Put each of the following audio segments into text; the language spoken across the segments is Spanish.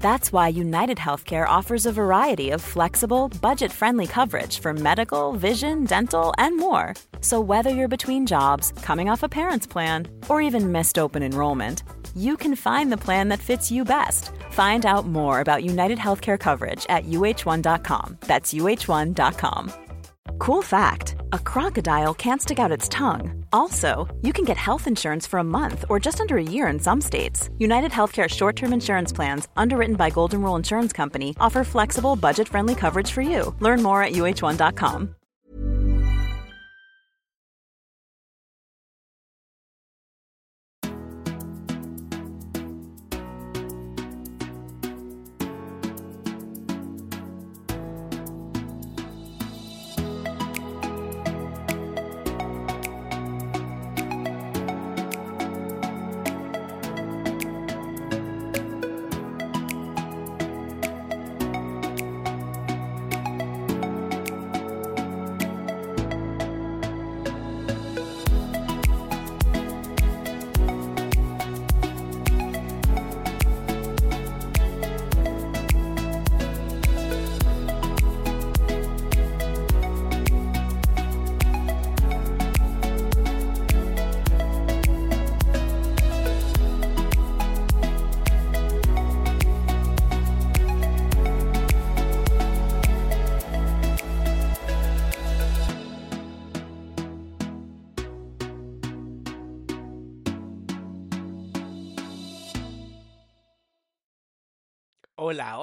That's why United Healthcare offers a variety of flexible, budget friendly coverage for medical, vision, dental, and more. So, whether you're between jobs, coming off a parent's plan, or even missed open enrollment, you can find the plan that fits you best. Find out more about United Healthcare coverage at uh1.com. That's uh1.com. Cool fact a crocodile can't stick out its tongue. Also, you can get health insurance for a month or just under a year in some states. United Healthcare short term insurance plans, underwritten by Golden Rule Insurance Company, offer flexible, budget friendly coverage for you. Learn more at uh1.com.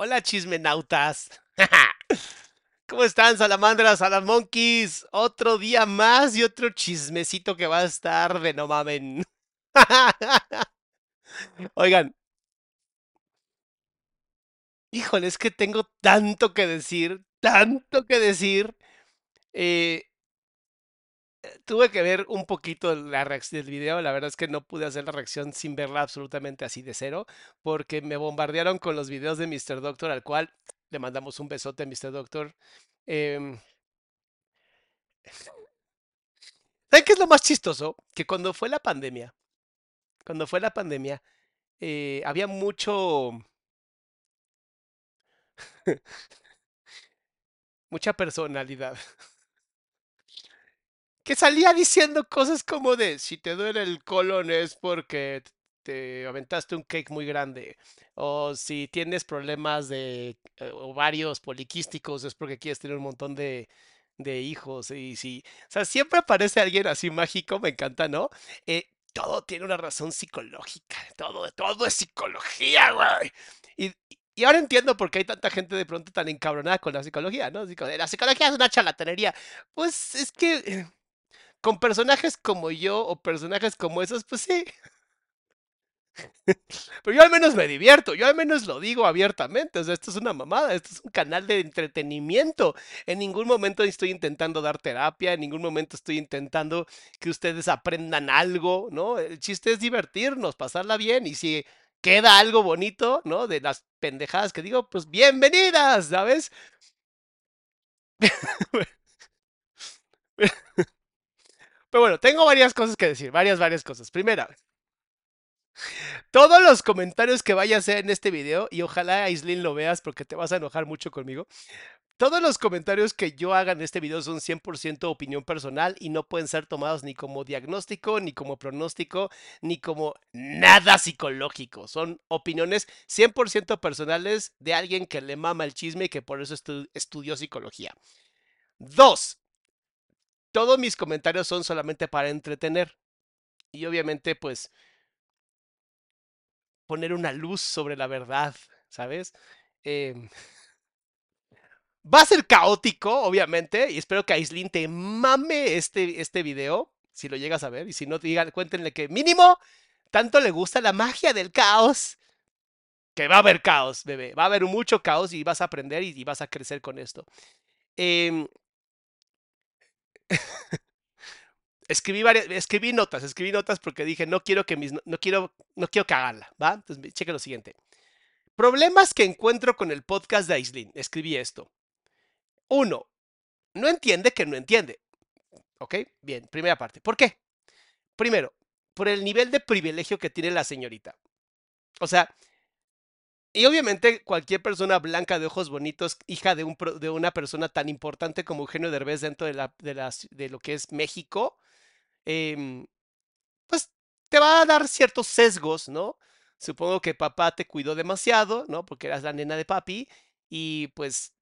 Hola, chismenautas. ¿Cómo están, salamandras, salamonkeys? Otro día más y otro chismecito que va a estar de no mamen. Oigan. Híjole, es que tengo tanto que decir, tanto que decir. Eh, tuve que ver un poquito la reacción del video. La verdad es que no pude hacer la reacción sin verla absolutamente así de cero, porque me bombardearon con los videos de Mr. Doctor, al cual le mandamos un besote a Mr. Doctor. Em, ¿Saben qué es lo más chistoso? Que cuando fue la pandemia, cuando fue la pandemia, eh, había mucho... mucha personalidad que salía diciendo cosas como de si te duele el colon es porque te aventaste un cake muy grande o si tienes problemas de eh, ovarios poliquísticos es porque quieres tener un montón de, de hijos y si, o sea, siempre aparece alguien así mágico, me encanta, ¿no? Eh, todo tiene una razón psicológica, todo, todo es psicología, güey. Y, y ahora entiendo por qué hay tanta gente de pronto tan encabronada con la psicología, ¿no? La psicología es una charlatanería. Pues es que eh, con personajes como yo o personajes como esos, pues sí. Pero yo al menos me divierto, yo al menos lo digo abiertamente, o sea, esto es una mamada, esto es un canal de entretenimiento. En ningún momento estoy intentando dar terapia, en ningún momento estoy intentando que ustedes aprendan algo, ¿no? El chiste es divertirnos, pasarla bien y si queda algo bonito, ¿no? De las pendejadas que digo, pues bienvenidas, ¿sabes? Pero bueno, tengo varias cosas que decir, varias, varias cosas. Primera, todos los comentarios que vaya a hacer en este video, y ojalá Aislinn lo veas porque te vas a enojar mucho conmigo. Todos los comentarios que yo haga en este video son 100% opinión personal y no pueden ser tomados ni como diagnóstico, ni como pronóstico, ni como nada psicológico. Son opiniones 100% personales de alguien que le mama el chisme y que por eso estu estudió psicología. Dos, todos mis comentarios son solamente para entretener. Y obviamente, pues, poner una luz sobre la verdad, ¿sabes? Em, va a ser caótico, obviamente, y espero que Aislinn te mame este, este video, si lo llegas a ver, y si no, digan, cuéntenle que mínimo tanto le gusta la magia del caos, que va a haber caos, bebé, va a haber mucho caos y vas a aprender y, y vas a crecer con esto. Eh, escribí varias, escribí notas, escribí notas porque dije, no quiero que mis, no quiero, no quiero cagarla, ¿va? Entonces, cheque lo siguiente. Problemas que encuentro con el podcast de Aislin. Escribí esto. Uno, no entiende que no entiende. ¿Ok? Bien, primera parte. ¿Por qué? Primero, por el nivel de privilegio que tiene la señorita. O sea, y obviamente cualquier persona blanca de ojos bonitos, hija de, un, de una persona tan importante como Eugenio Derbez dentro de, de lo que es México, em, pues te va a dar ciertos sesgos, ¿no? Supongo que papá te cuidó demasiado, ¿no? Porque eras la nena de papi y pues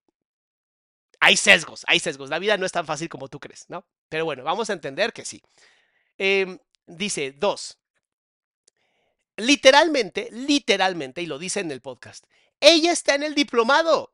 hay sesgos, hay sesgos. La vida no es tan fácil como tú crees, ¿no? Pero bueno, vamos a entender que sí. Em, dice, dos. Literalmente, literalmente, y lo dice en el podcast, ella está en el diplomado.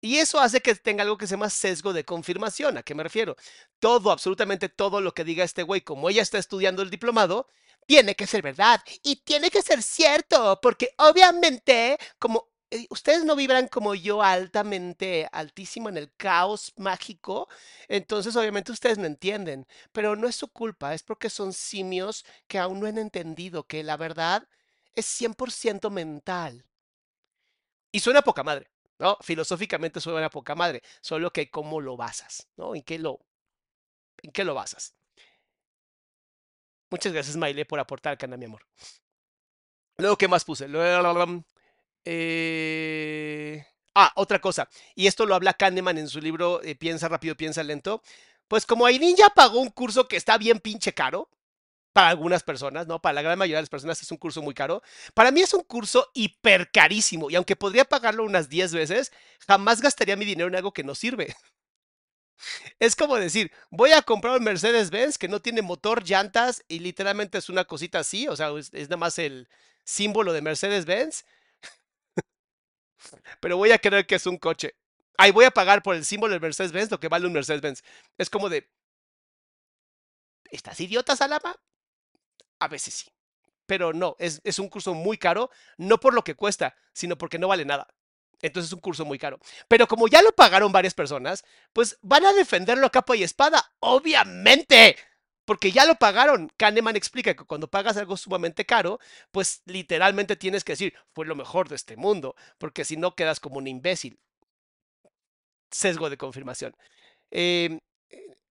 Y eso hace que tenga algo que se llama sesgo de confirmación. ¿A qué me refiero? Todo, absolutamente todo lo que diga este güey, como ella está estudiando el diplomado, tiene que ser verdad y tiene que ser cierto, porque obviamente, como ustedes no vibran como yo altamente, altísimo en el caos mágico, entonces obviamente ustedes no entienden, pero no es su culpa, es porque son simios que aún no han entendido que la verdad es 100% mental. Y suena poca madre, ¿no? Filosóficamente suena poca madre, solo que cómo lo basas, ¿no? ¿En qué lo, en qué lo basas? Muchas gracias, Maile, por aportar al canal, mi amor. Luego, ¿qué más puse? Eh... Ah, otra cosa. Y esto lo habla Kahneman en su libro eh, Piensa rápido, piensa lento. Pues como Aileen ya pagó un curso que está bien pinche caro, para algunas personas, ¿no? Para la gran mayoría de las personas es un curso muy caro. Para mí es un curso hiper carísimo y aunque podría pagarlo unas 10 veces, jamás gastaría mi dinero en algo que no sirve. Es como decir, voy a comprar un Mercedes-Benz que no tiene motor, llantas y literalmente es una cosita así, o sea, es, nada más el símbolo de Mercedes-Benz. Pero voy a creer que es un coche. Ahí voy a pagar por el símbolo del Mercedes-Benz lo que vale un Mercedes-Benz. Es como de, ¿estás idiota, Salama? A veces sí. Pero no, es, es un curso muy caro, no por lo que cuesta, sino porque no vale nada. Entonces es un curso muy caro. Pero como ya lo pagaron varias personas, pues van a defenderlo a capa y espada. Obviamente. Porque ya lo pagaron. Kahneman explica que cuando pagas algo sumamente caro, pues literalmente tienes que decir, fue lo mejor de este mundo. Porque si no, quedas como un imbécil. Sesgo de confirmación. Eh,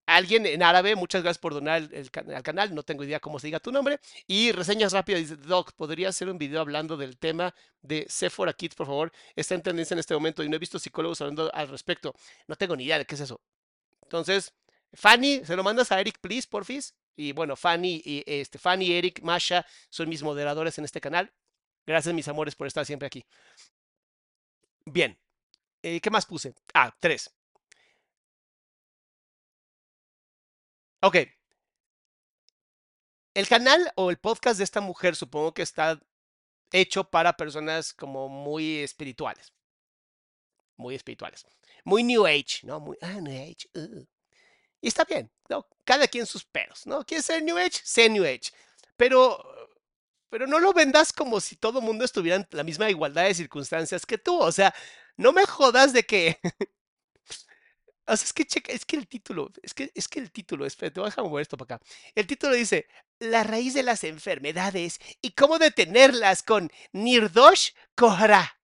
alguien en árabe, muchas gracias por donar al canal, no tengo idea cómo se diga tu nombre. Y reseñas rápidas, dice, Doc, ¿podría hacer un video hablando del tema de Sephora Kids, por favor? Está en tendencia en este momento y no he visto psicólogos hablando al respecto. No tengo ni idea de qué es eso. Entonces, Fanny, se lo mandas a Eric, please, porfis. Y bueno, Fanny y este, Fanny, Eric, Masha son mis moderadores en este canal. Gracias, mis amores, por estar siempre aquí. Bien. Eh, ¿Qué más puse? Ah, tres. Ok. El canal o el podcast de esta mujer supongo que está hecho para personas como muy espirituales. Muy espirituales. Muy New Age, ¿no? Muy ah, New Age. Uh. Y está bien, ¿no? Cada quien sus pedos, ¿no? ¿Quieres ser New Age? Sé New Age. Pero, pero no lo vendas como si todo el mundo estuviera en la misma igualdad de circunstancias que tú. O sea, no me jodas de que O sea, es que checa, es que el título, es que, es que el título, espérate, voy a mover esto para acá. El título dice, la raíz de las enfermedades y cómo detenerlas con Nirdosh Kohra.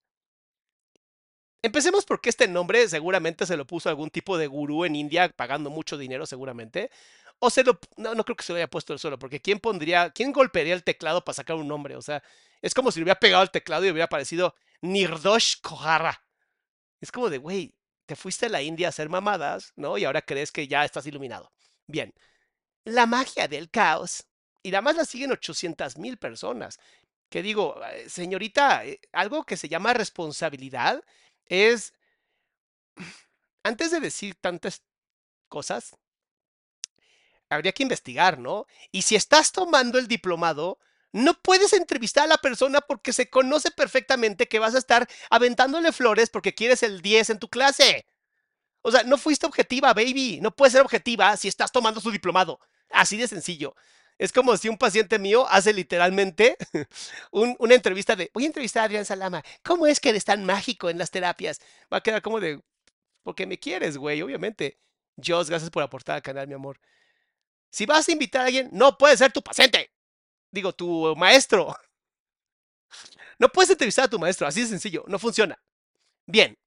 Empecemos porque este nombre seguramente se lo puso algún tipo de gurú en India pagando mucho dinero seguramente. O se lo... No, no creo que se lo haya puesto él solo, porque ¿quién pondría, quién golpearía el teclado para sacar un nombre? O sea, es como si le hubiera pegado el teclado y hubiera aparecido Nirdosh Kohara. Es como de, güey, te fuiste a la India a hacer mamadas, ¿no? Y ahora crees que ya estás iluminado. Bien, la magia del caos. Y además la siguen 800 mil personas. Que digo, eh, señorita, eh, algo que se llama responsabilidad es, antes de decir tantas cosas, habría que investigar, ¿no? Y si estás tomando el diplomado, no puedes entrevistar a la persona porque se conoce perfectamente que vas a estar aventándole flores porque quieres el 10 en tu clase. O sea, no fuiste objetiva, baby. No puedes ser objetiva si estás tomando su diplomado. Así de sencillo. Es como si un paciente mío hace literalmente una entrevista de, voy a entrevistar a Adrián Salama. ¿Cómo es que eres tan mágico en las terapias? Va a quedar como de, porque me quieres, güey, obviamente. Jos, gracias por aportar al canal, mi amor. Si vas a invitar a alguien, no puede ser tu paciente. Digo, tu maestro. No puedes entrevistar a tu maestro, así de sencillo, no funciona. Bien,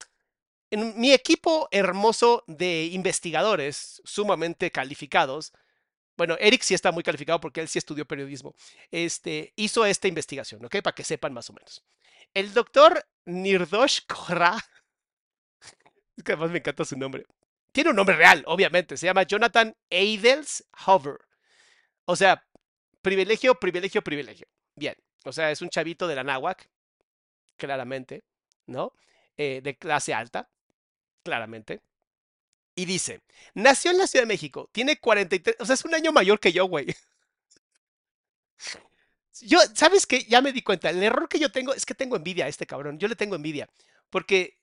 en mi equipo hermoso de investigadores sumamente calificados, bueno, Eric sí está muy calificado porque él sí estudió periodismo, este, hizo esta investigación, ¿ok? Para que sepan más o menos. El doctor Nirdosh Korra, es que además me encanta su nombre, tiene un nombre real, obviamente, se llama Jonathan Eidels Hover. O sea, privilegio, privilegio, privilegio. Bien, o sea, es un chavito de la náhuac, claramente, ¿no? Eh, de clase alta, claramente. Y dice, nació en la Ciudad de México, tiene 43, o sea, es un año mayor que yo, güey. Yo, ¿sabes qué? Ya me di cuenta, el error que yo tengo es que tengo envidia a este cabrón, yo le tengo envidia, porque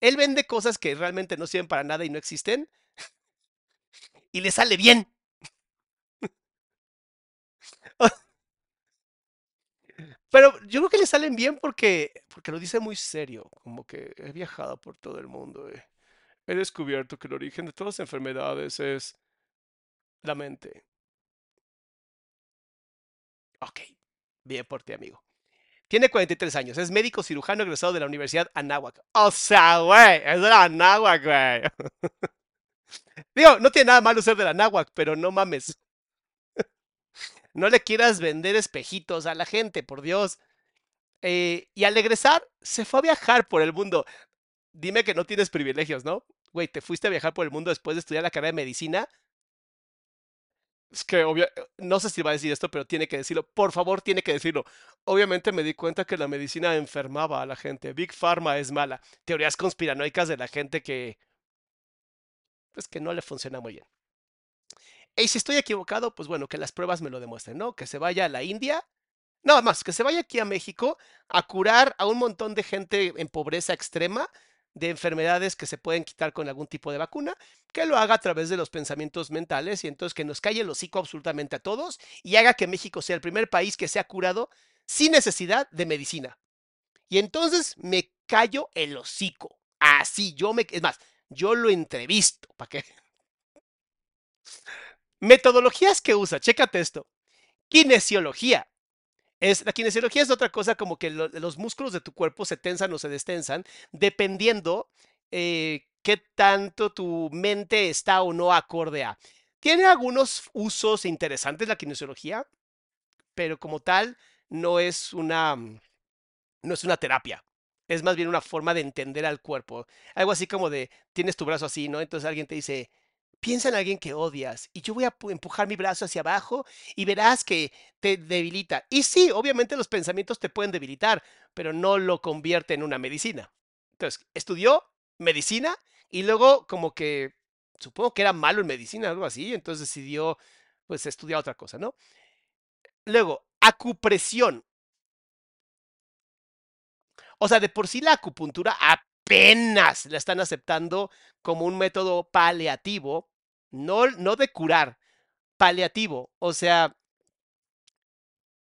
él vende cosas que realmente no sirven para nada y no existen, y le sale bien. Pero yo creo que le salen bien porque, porque lo dice muy serio, como que he viajado por todo el mundo. eh. He descubierto que el origen de todas las enfermedades es la mente. Ok, bien por ti, amigo. Tiene 43 años, es médico cirujano egresado de la Universidad Anáhuac. O sea, güey, es de la Anáhuac, güey. Digo, no tiene nada malo ser de la Anáhuac, pero no mames. No le quieras vender espejitos a la gente, por Dios. Eh, y al egresar, se fue a viajar por el mundo. Dime que no tienes privilegios, ¿no? Güey, te fuiste a viajar por el mundo después de estudiar la carrera de medicina. Es que obvio, no sé si va a decir esto, pero tiene que decirlo. Por favor, tiene que decirlo. Obviamente me di cuenta que la medicina enfermaba a la gente. Big Pharma es mala. Teorías conspiranoicas de la gente que... Pues que no le funciona muy bien. Y si estoy equivocado, pues bueno, que las pruebas me lo demuestren, ¿no? Que se vaya a la India, nada más, que se vaya aquí a México a curar a un montón de gente en pobreza extrema de enfermedades que se pueden quitar con algún tipo de vacuna, que lo haga a través de los pensamientos mentales y entonces que nos calle el hocico absolutamente a todos y haga que México sea el primer país que sea curado sin necesidad de medicina. Y entonces me callo el hocico. Así, yo me... Es más, yo lo entrevisto, ¿para qué? Metodologías que usa, chécate esto. Kinesiología. Es, la kinesiología es otra cosa como que lo- los músculos de tu cuerpo se tensan o se destensan dependiendo eh, qué tanto tu mente está o no acorde a. Tiene algunos usos interesantes la kinesiología, pero como tal no es una, mm, no es una terapia. Es más bien una forma de entender al cuerpo. Algo así como de, tienes tu brazo así, ¿no? Entonces alguien te dice, piensa en alguien que odias y yo voy a pu- empujar mi brazo hacia abajo y verás que te debilita. Y sí, obviamente los pensamientos te pueden debilitar, pero no lo convierte en una medicina. Entonces, estudió medicina y luego como que supongo que era malo en medicina, algo así, entonces decidió pues estudiar otra cosa, ¿no? Luego, acupresión. O sea, de por sí la acupuntura apenas la están aceptando como un método paliativo, no, no de curar, paliativo. O sea,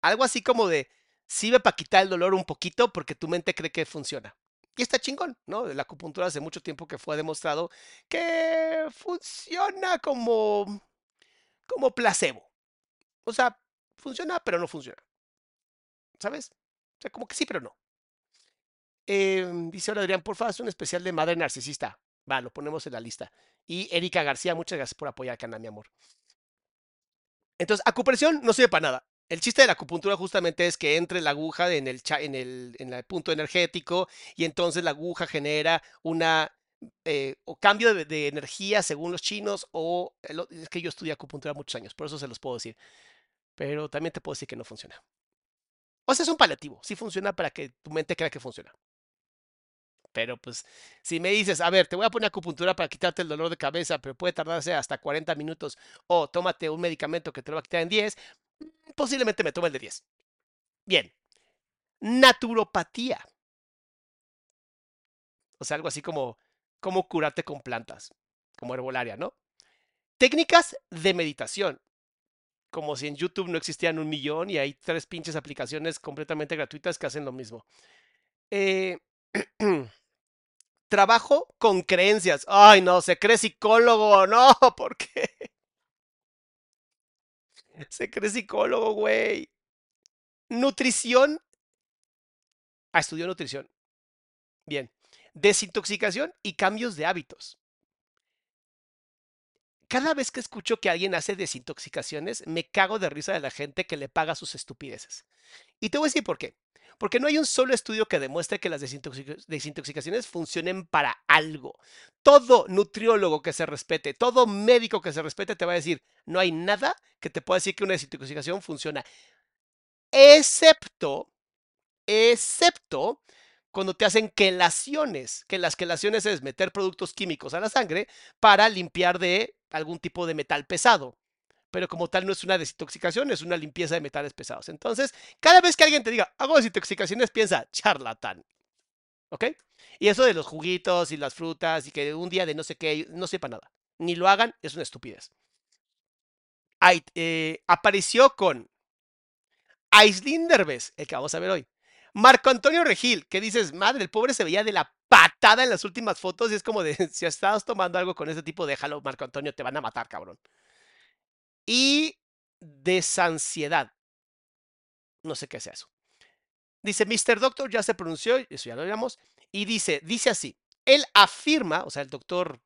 algo así como de sirve para quitar el dolor un poquito porque tu mente cree que funciona. Y está chingón, ¿no? La acupuntura hace mucho tiempo que fue demostrado que funciona como, como placebo. O sea, funciona, pero no funciona. ¿Sabes? O sea, como que sí, pero no. Eh, dice ahora Adrián, porfa, haz un especial de madre narcisista. Va, lo ponemos en la lista. Y Erika García, muchas gracias por apoyar al canal, mi amor. Entonces, acupresión no sirve para nada. El chiste de la acupuntura justamente es que entre la aguja en el, en el, en el punto energético y entonces la aguja genera una eh, o cambio de, energía según los chinos o- es que yo estudié acupuntura muchos años, por eso se los puedo decir. Pero también te puedo decir que no funciona. O sea, es un paliativo, sí funciona para que tu mente crea que funciona. Pero pues, si me dices, a ver, te voy a poner acupuntura para quitarte el dolor de cabeza, pero puede tardarse hasta 40 minutos, o tómate un medicamento que te lo va a quitar en 10, posiblemente me tome el de 10. Bien. Naturopatía. O sea, algo así como cómo curarte con plantas, como herbolaria, ¿no? Técnicas de meditación. Como si en YouTube no existían un millón y hay tres pinches aplicaciones completamente gratuitas que hacen lo mismo. Eh, trabajo con creencias. Ay, no, se cree psicólogo, no, ¿por qué? Se cree psicólogo, güey. Nutrición. Ah, estudió nutrición. Bien. Desintoxicación y cambios de hábitos. Cada vez que escucho que alguien hace desintoxicaciones, me cago de risa de la gente que le paga sus estupideces. Y te voy a decir por qué. Porque no hay un solo estudio que demuestre que las desintoxicaciones funcionen para algo. Todo nutriólogo que se respete, todo médico que se respete te va a decir, no hay nada que te pueda decir que una desintoxicación funciona. Excepto, excepto cuando te hacen quelaciones, que las quelaciones es meter productos químicos a la sangre para limpiar de algún tipo de metal pesado pero como tal no es una desintoxicación, es una limpieza de metales pesados. Entonces, cada vez que alguien te diga, hago desintoxicaciones, piensa, charlatán. ¿Ok? Y eso de los juguitos y las frutas y que un día de no sé qué, no sepa nada. Ni lo hagan, es una estupidez. Eh, apareció con Aislinn Derbez, el que vamos a ver hoy. Marco Antonio Regil, que dices, madre, el pobre se veía de la patada en las últimas fotos y es como de, si estás tomando algo con ese tipo, déjalo, Marco Antonio, te van a matar, cabrón y desansiedad. No sé qué es eso. Dice, Mr. Doctor ya se pronunció, eso ya lo veamos, y dice, dice así, él afirma, o sea, el doctor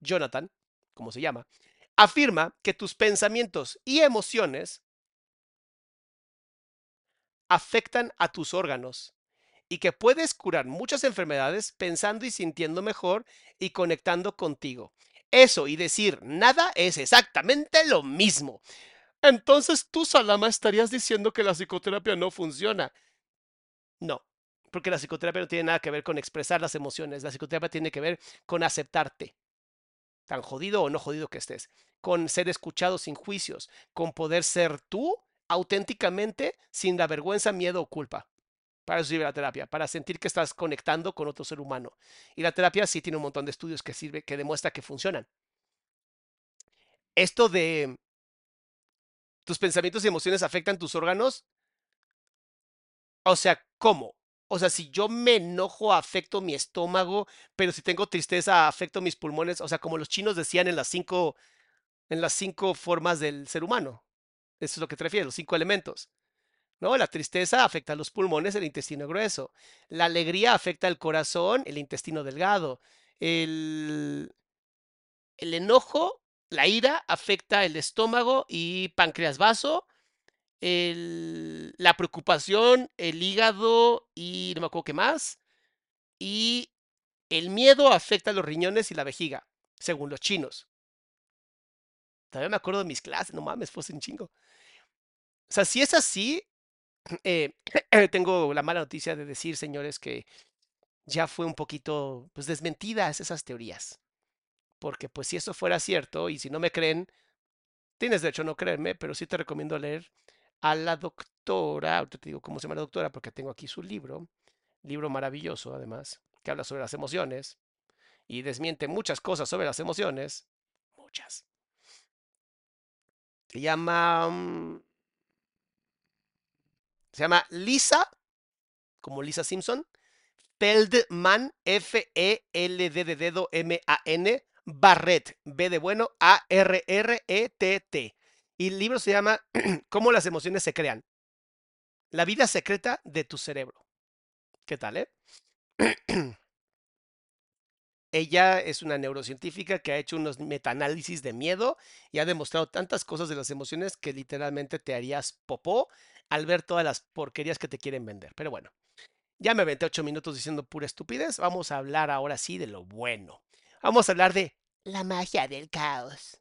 Jonathan, como se llama, afirma que tus pensamientos y emociones afectan a tus órganos y que puedes curar muchas enfermedades pensando y sintiendo mejor y conectando contigo. Eso y decir nada es exactamente lo mismo. Entonces tú, Salama, estarías diciendo que la psicoterapia no funciona. No, porque la psicoterapia no tiene nada que ver con expresar las emociones. La psicoterapia tiene que ver con aceptarte, tan jodido o no jodido que estés, con ser escuchado sin juicios, con poder ser tú auténticamente sin la vergüenza, miedo o culpa. Para eso sirve la terapia, para sentir que estás conectando con otro ser humano. Y la terapia sí tiene un montón de estudios que sirve, que demuestra que funcionan. Esto de tus pensamientos y emociones afectan tus órganos. O sea, ¿cómo? O sea, si yo me enojo, afecto mi estómago, pero si tengo tristeza, afecto mis pulmones. O sea, como los chinos decían en las cinco, en las cinco formas del ser humano. Eso es lo que te refieres, los cinco elementos. ¿No? La tristeza afecta a los pulmones, el intestino grueso. La alegría afecta al corazón, el intestino delgado. El, el enojo, la ira, afecta el estómago y páncreas vaso. la preocupación, el hígado y no me acuerdo qué más. Y el miedo afecta a los riñones y la vejiga, según los chinos. Todavía me acuerdo de mis clases, no mames, fue un chingo. O sea, si es así, eh, tengo la mala noticia de decir, señores, que ya fue un poquito pues desmentidas esas teorías. Porque pues si eso fuera cierto y si no me creen, tienes derecho a no creerme, pero sí te recomiendo leer a la doctora, ahorita te digo cómo se llama la doctora porque tengo aquí su libro, libro maravilloso además, que habla sobre las emociones y desmiente muchas cosas sobre las emociones, muchas. Se llama mm, se llama Lisa, como Lisa Simpson, Feldman, F-E-L-D de dedo M-A-N, Barrett, B de bueno, A-R-R-E-T-T. Y el libro se llama Cómo las emociones se crean. La vida secreta de tu cerebro. ¿Qué tal, eh? Ella es una neurocientífica que ha hecho unos metaanálisis de miedo y ha demostrado tantas cosas de las emociones que literalmente te harías popó al ver todas las porquerías que te quieren vender. Pero bueno, ya me aventé ocho minutos diciendo pura estupidez. Vamos a hablar ahora sí de lo bueno. Vamos a hablar de la magia del caos.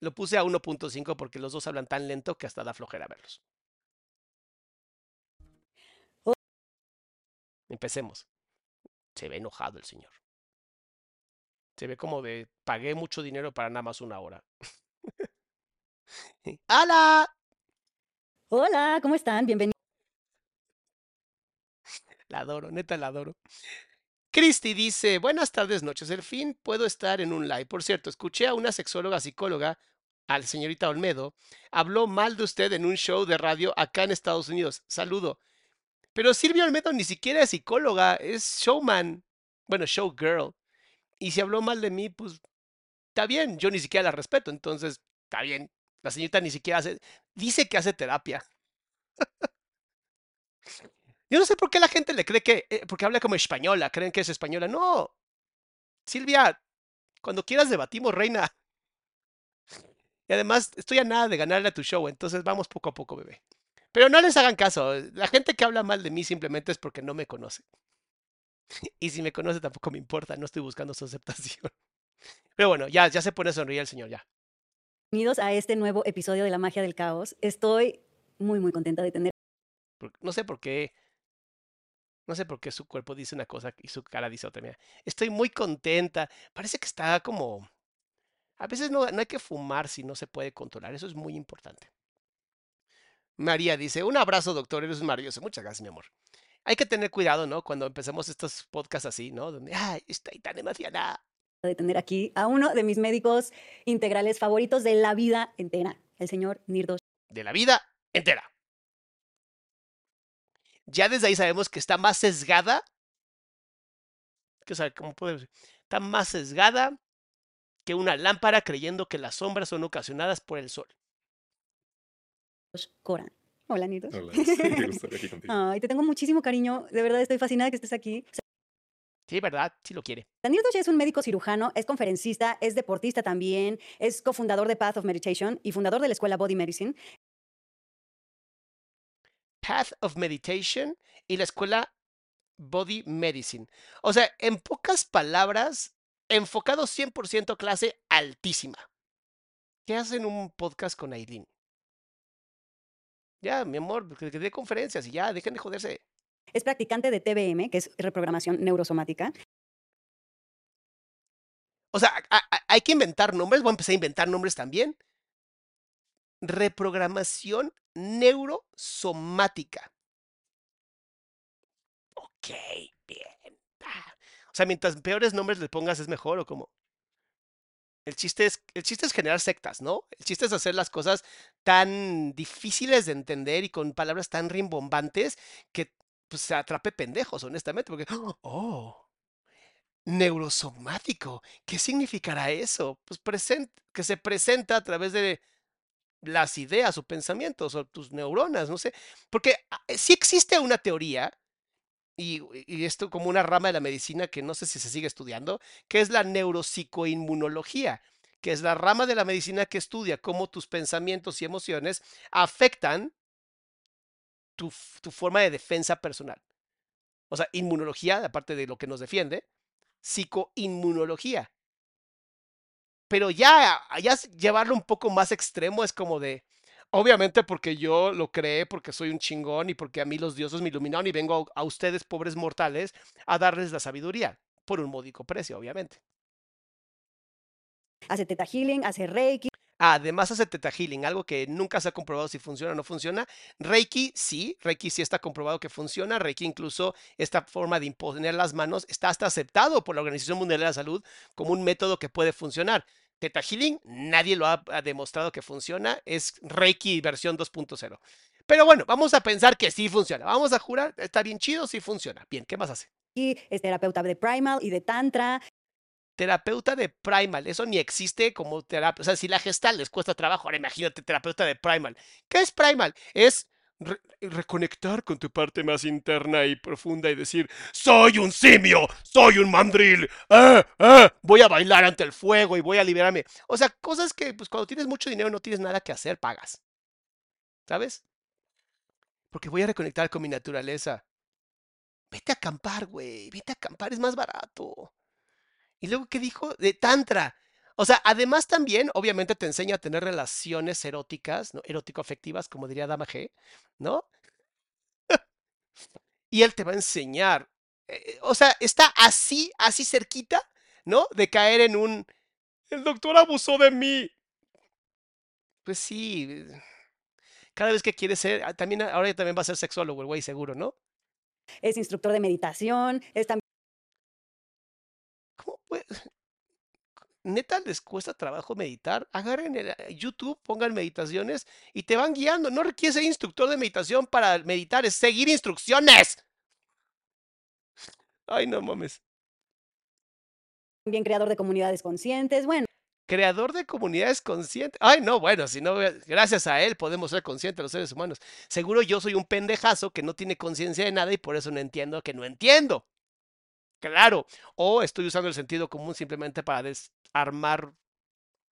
Lo puse a 1.5 porque los dos hablan tan lento que hasta da flojera verlos. Empecemos. Se ve enojado el señor. Se ve como de pagué mucho dinero para nada más una hora. ¡Hala! Hola, ¿cómo están? Bienvenidos. La adoro, neta la adoro. Cristi dice, buenas tardes, noches. El fin puedo estar en un live. Por cierto, escuché a una sexóloga psicóloga, al señorita Olmedo, habló mal de usted en un show de radio acá en Estados Unidos. Saludo. Pero Silvia Olmedo ni siquiera es psicóloga, es showman. Bueno, showgirl. Y si habló mal de mí, pues está bien, yo ni siquiera la respeto, entonces está bien. La señorita ni siquiera hace, dice que hace terapia. Yo no sé por qué la gente le cree que, eh, porque habla como española, creen que es española. No, Silvia, cuando quieras debatimos, reina. Y además, estoy a nada de ganarle a tu show, entonces vamos poco a poco, bebé. Pero no les hagan caso. La gente que habla mal de mí simplemente es porque no me conoce. Y si me conoce tampoco me importa, no estoy buscando su aceptación. Pero bueno, ya, ya se pone a sonreír el señor, ya. Bienvenidos a este nuevo episodio de La Magia del Caos. Estoy muy, muy contenta de tener no sé por qué. No sé por qué su cuerpo dice una cosa y su cara dice otra. Estoy muy contenta. Parece que está como. A veces no, no hay que fumar si no se puede controlar. Eso es muy importante. María dice: Un abrazo, doctor. Eres maravilloso. Muchas gracias, mi amor. Hay que tener cuidado, ¿no? Cuando empecemos estos podcasts así, ¿no? Donde, ay, estoy tan emocionada. De tener aquí a uno de mis médicos integrales favoritos de la vida entera, el señor Nirdos. de la vida entera. Ya desde ahí sabemos que está más sesgada. Que, o sea, ¿cómo puedo decir? Está más sesgada que una lámpara creyendo que las sombras son ocasionadas por el sol. Coran. Hola, Nirdos. Hola, sí, aquí contigo. Ay, te tengo muchísimo cariño. De verdad estoy fascinada que estés aquí. Sí, ¿verdad? Sí lo quiere. sea, Nirdos es un médico cirujano, es conferencista, es deportista también, es cofundador de Path of Meditation y fundador de la escuela Body Medicine. Path of Meditation y la escuela Body Medicine. O sea, en pocas palabras, enfocado 100% clase altísima. ¿Qué hacen un podcast con Aileen? Ya, mi amor, que que dé conferencias y ya, dejen de joderse. Es practicante de TBM, que es reprogramación neurosomática. O sea, hay que inventar nombres. Voy a empezar a inventar nombres también. Reprogramación neurosomática. Ok, bien. Ah, O sea, mientras peores nombres le pongas es mejor o como. El chiste es, el chiste es generar sectas, ¿no? El chiste es hacer las cosas tan difíciles de entender y con palabras tan rimbombantes que pues, se atrape pendejos, honestamente, porque, oh, neurosomático, ¿qué significará eso? Pues present- que se presenta a través de las ideas o pensamientos o tus neuronas, no sé, porque si existe una teoría, y, y esto como una rama de la medicina que no sé si se sigue estudiando, que es la neuropsicoinmunología, que es la rama de la medicina que estudia cómo tus pensamientos y emociones afectan tu, forma de defensa personal. O sea, inmunología, aparte de lo que nos defiende, psicoinmunología. Pero ya, ya llevarlo un poco más extremo es como de, obviamente porque yo lo creé, porque soy un chingón y porque a mí los dioses me iluminaron y vengo a, a ustedes, pobres mortales, a darles la sabiduría, por un módico precio, obviamente. Hace teta healing, hace reiki, Además hace Teta Healing, algo que nunca se ha comprobado si funciona o no funciona. Reiki, sí, Reiki sí está comprobado que funciona. Reiki incluso esta forma de imponer las manos está hasta aceptado por la Organización Mundial de la Salud como un método que puede funcionar. Teta Healing, nadie lo ha, demostrado que funciona. Es Reiki versión 2.0. Pero bueno, vamos a pensar que sí funciona. Vamos a jurar, está bien chido, sí funciona. Bien, ¿qué más hace? es terapeuta de primal y de tantra. Terapeuta de Primal, eso ni existe como terapia. O sea, si la gestal les cuesta trabajo, ahora imagínate terapeuta de Primal. ¿Qué es Primal? Es re- reconectar con tu parte más interna y profunda y decir, soy un simio, soy un mandril, ah, ah, voy a bailar ante el fuego y voy a liberarme. O sea, cosas que pues cuando tienes mucho dinero no tienes nada que hacer, pagas. ¿Sabes? Porque voy a reconectar con mi naturaleza. Vete a acampar, güey, vete a acampar, es más barato. Y luego, ¿qué dijo? De Tantra. O sea, además también, obviamente, te enseña a tener relaciones eróticas, ¿no? Erótico-afectivas, como diría Dama G, ¿no? y él te va a enseñar. eh, o sea, está así, así cerquita, ¿no? De caer en un. El doctor abusó de mí. Pues sí. eh, Cada vez que quiere ser. ah, También, ahora también va a ser sexólogo, el güey, seguro, ¿no? Es instructor de meditación, es también ¿Cómo puede? Neta, les cuesta trabajo meditar. Agarren el eh, YouTube, pongan meditaciones y te van guiando. No requiere ser instructor de meditación para meditar, es seguir instrucciones. Ay, no mames. También creador de comunidades conscientes. Bueno, Creador de comunidades conscientes. Ay, no, bueno, si no, gracias a él podemos ser conscientes los seres humanos. Seguro yo soy un pendejazo que no tiene conciencia de nada y por eso no entiendo que no entiendo. Claro. O estoy usando el sentido común simplemente para desarmar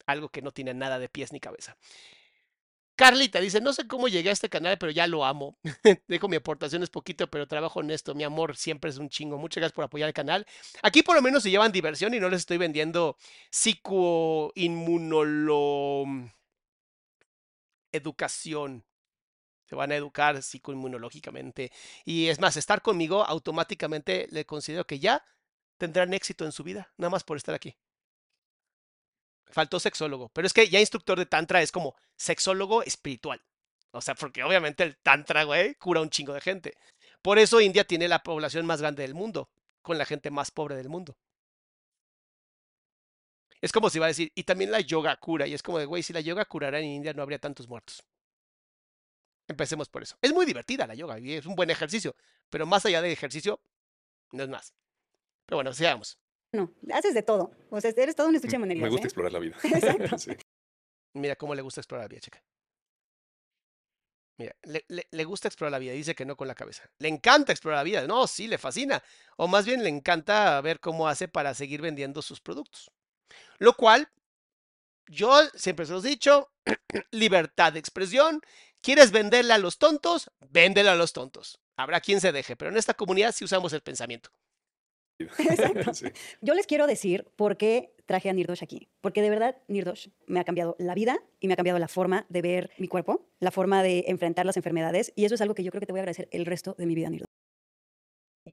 algo que no tiene nada de pies ni cabeza. Carlita dice, no sé cómo llegué a este canal, pero ya lo amo. Dejo mi aportación es poquito, pero trabajo honesto. Mi amor siempre es un chingo. Muchas gracias por apoyar el canal. Aquí por lo menos se llevan diversión y no les estoy vendiendo psicoinmunolo... educación. Se van a educar psicoinmunológicamente. Y es más, estar conmigo automáticamente le considero que ya tendrán éxito en su vida, nada más por estar aquí. Faltó sexólogo. Pero es que ya instructor de Tantra es como sexólogo espiritual. O sea, porque obviamente el Tantra, güey, cura un chingo de gente. Por eso India tiene la población más grande del mundo, con la gente más pobre del mundo. Es como si va a decir, y también la yoga cura. Y es como de, güey, si la yoga curara en India no habría tantos muertos. Empecemos por eso. Es muy divertida la yoga y es un buen ejercicio. Pero más allá de ejercicio, no es más. Pero bueno, sigamos. No, haces de todo. O sea, eres todo un estuche de monerías. Me gusta ¿eh? explorar la vida. Exacto. Sí. Mira cómo le gusta explorar la vida, chica. Mira, le, le- le gusta explorar la vida, dice que no con la cabeza. Le encanta explorar la vida. No, sí, le fascina. O más bien le encanta ver cómo hace para seguir vendiendo sus productos. Lo cual, yo siempre se los he dicho, libertad de expresión. ¿Quieres venderle a los tontos? Véndele a los tontos. Habrá quien se deje, pero en esta comunidad sí usamos el pensamiento. Exacto. Sí. Yo les quiero decir por qué traje a Nirdosh aquí. Porque de verdad, Nirdosh me ha cambiado la vida y me ha cambiado la forma de ver mi cuerpo, la forma de enfrentar las enfermedades. Y eso es algo que yo creo que te voy a agradecer el resto de mi vida, Nirdosh.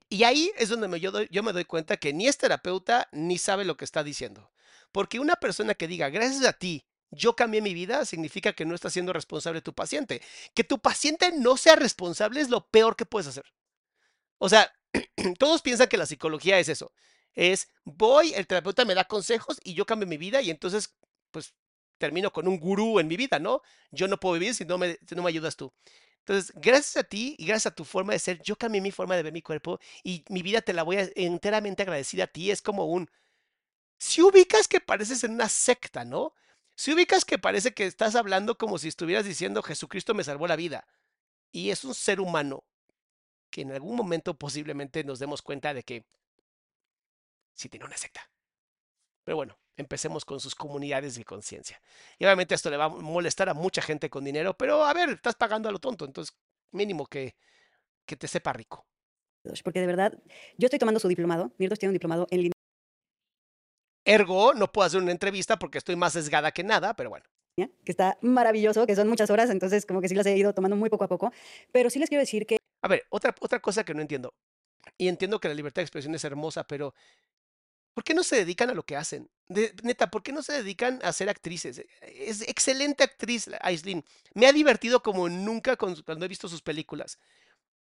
Y ahí es donde me- yo, doy- yo me doy cuenta que ni es terapeuta ni sabe lo que está diciendo. Porque una persona que diga, gracias a ti, yo cambié mi vida, significa que no está siendo responsable tu paciente. Que tu paciente no sea responsable es lo peor que puedes hacer. O sea, todos piensan que la psicología es eso. Es, voy, el terapeuta me da consejos y yo cambio mi vida y entonces, pues, termino con un gurú en mi vida, ¿no? Yo no puedo vivir si no me, no me ayudas tú. Entonces, gracias a ti y gracias a tu forma de ser, yo cambié mi forma de ver mi cuerpo y mi vida te la voy a enteramente agradecida a ti. Es como un, si ubicas que pareces en una secta, ¿no? Si ubicas que parece que estás hablando como si estuvieras diciendo Jesucristo me salvó la vida. Y es un ser humano que en algún momento posiblemente nos demos cuenta de que sí tiene una secta. Pero bueno, empecemos con sus comunidades de conciencia. Y obviamente esto le va a molestar a mucha gente con dinero, pero a ver, estás pagando a lo tonto, entonces mínimo que, que te sepa rico. Porque de verdad, yo estoy tomando su diplomado. Nirdosh tiene un diplomado en línea. Ergo, no puedo hacer una entrevista porque estoy más sesgada que nada, pero bueno. que está maravilloso, que son muchas horas, entonces como que sí las he ido tomando muy poco a poco. Pero sí les quiero decir que A ver, otra, otra cosa que no entiendo. Y entiendo que la libertad de expresión es hermosa, pero ¿por qué no se dedican a lo que hacen? Neta, ¿por qué no se dedican a ser actrices? Es excelente actriz, la Aislinn. Me ha divertido como nunca cuando he visto sus películas.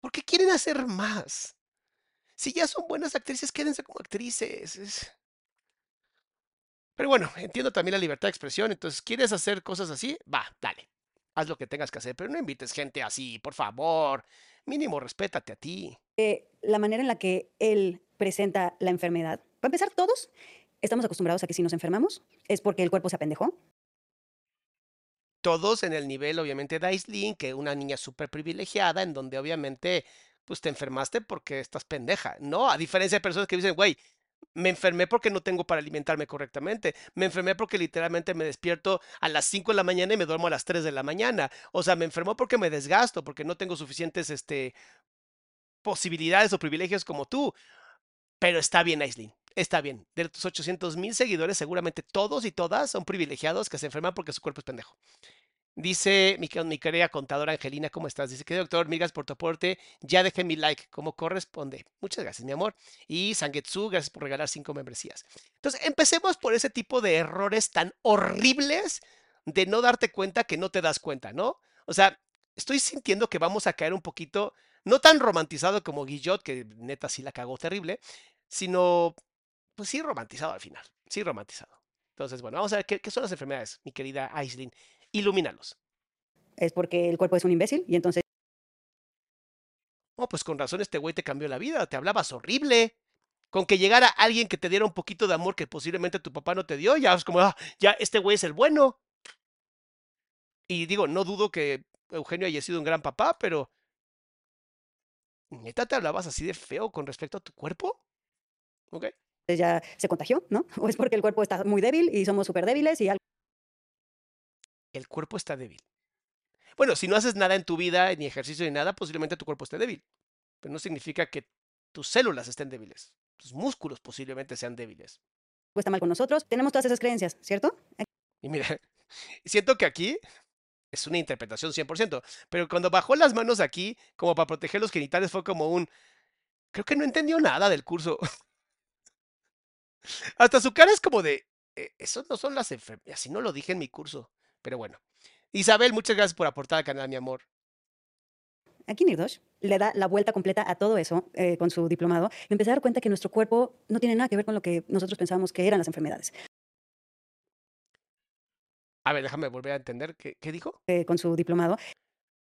¿Por qué quieren hacer más? Si ya son buenas actrices, quédense como actrices. es- Pero bueno, entiendo también la libertad de expresión. Entonces, ¿quieres hacer cosas así? Va, dale. Haz lo que tengas que hacer, pero no invites gente así, por favor. Mínimo, respétate a ti. la manera en la que él presenta la enfermedad, para empezar, todos estamos acostumbrados a que si nos enfermamos es porque el cuerpo se apendejó. Todos en el nivel, obviamente, de Aislinn, que una niña súper privilegiada, en donde obviamente, pues te enfermaste porque estás pendeja, ¿no? A diferencia de personas que dicen, güey, me enfermé porque no tengo para alimentarme correctamente. Me enfermé porque literalmente me despierto a las 5 de la mañana y me duermo a las 3 de la mañana. O sea, me enfermó porque me desgasto, porque no tengo suficientes, este, posibilidades o privilegios como tú. Pero está bien, Aislinn. Está bien. De tus 800 mil seguidores, seguramente todos y todas son privilegiados que se enferman porque su cuerpo es pendejo. Dice mi, que- querida contadora Angelina, ¿cómo estás? Dice, querido doctor, migas por tu aporte, ya dejé mi like, como corresponde. Muchas gracias, mi amor. Y Sangetsu, gracias por regalar cinco membresías. Entonces, empecemos por ese tipo de errores tan horribles de no darte cuenta que no te das cuenta, ¿no? O sea, estoy sintiendo que vamos a caer un poquito, no tan romantizado como Guillot, que neta sí la cagó terrible, sino, pues sí romantizado al final, sí romantizado. Entonces, bueno, vamos a ver qué, qué son las enfermedades, mi querida Aislinn. Ilumínalos. Es porque el cuerpo es un imbécil y entonces Oh, pues con razón este güey te cambió la vida, te hablabas horrible. Con que llegara alguien que te diera un poquito de amor que posiblemente tu papá no te dio, ya es como, ah, ya este güey es el bueno. Y digo, no dudo que Eugenio haya sido un gran papá, pero ¿neta te hablabas así de feo con respecto a tu cuerpo? ¿Ok? ya se contagió, ¿no? O es porque el cuerpo está muy débil y somos súper débiles y algo. El cuerpo está débil. Bueno, si no haces nada en tu vida, ni ejercicio ni nada, posiblemente tu cuerpo esté débil. Pero no significa que tus células estén débiles. Tus músculos posiblemente sean débiles. está mal con nosotros. Tenemos todas esas creencias, ¿cierto? Y mira, siento que aquí es una interpretación 100%, pero cuando bajó las manos aquí, como para proteger los genitales, fue como un... Creo que no entendió nada del curso. Hasta su cara es como de... "Eh, Eso no son las enfermedades, así no lo dije en mi curso. Pero bueno. Isabel, muchas gracias por aportar al canal, mi amor. Aquí Nirdosh le da la vuelta completa a todo eso eh, con su diplomado y empecé a dar cuenta que nuestro cuerpo no tiene nada que ver con lo que nosotros pensábamos que eran las enfermedades. A ver, déjame volver a entender. ¿Qué, qué dijo? Eh, con su diplomado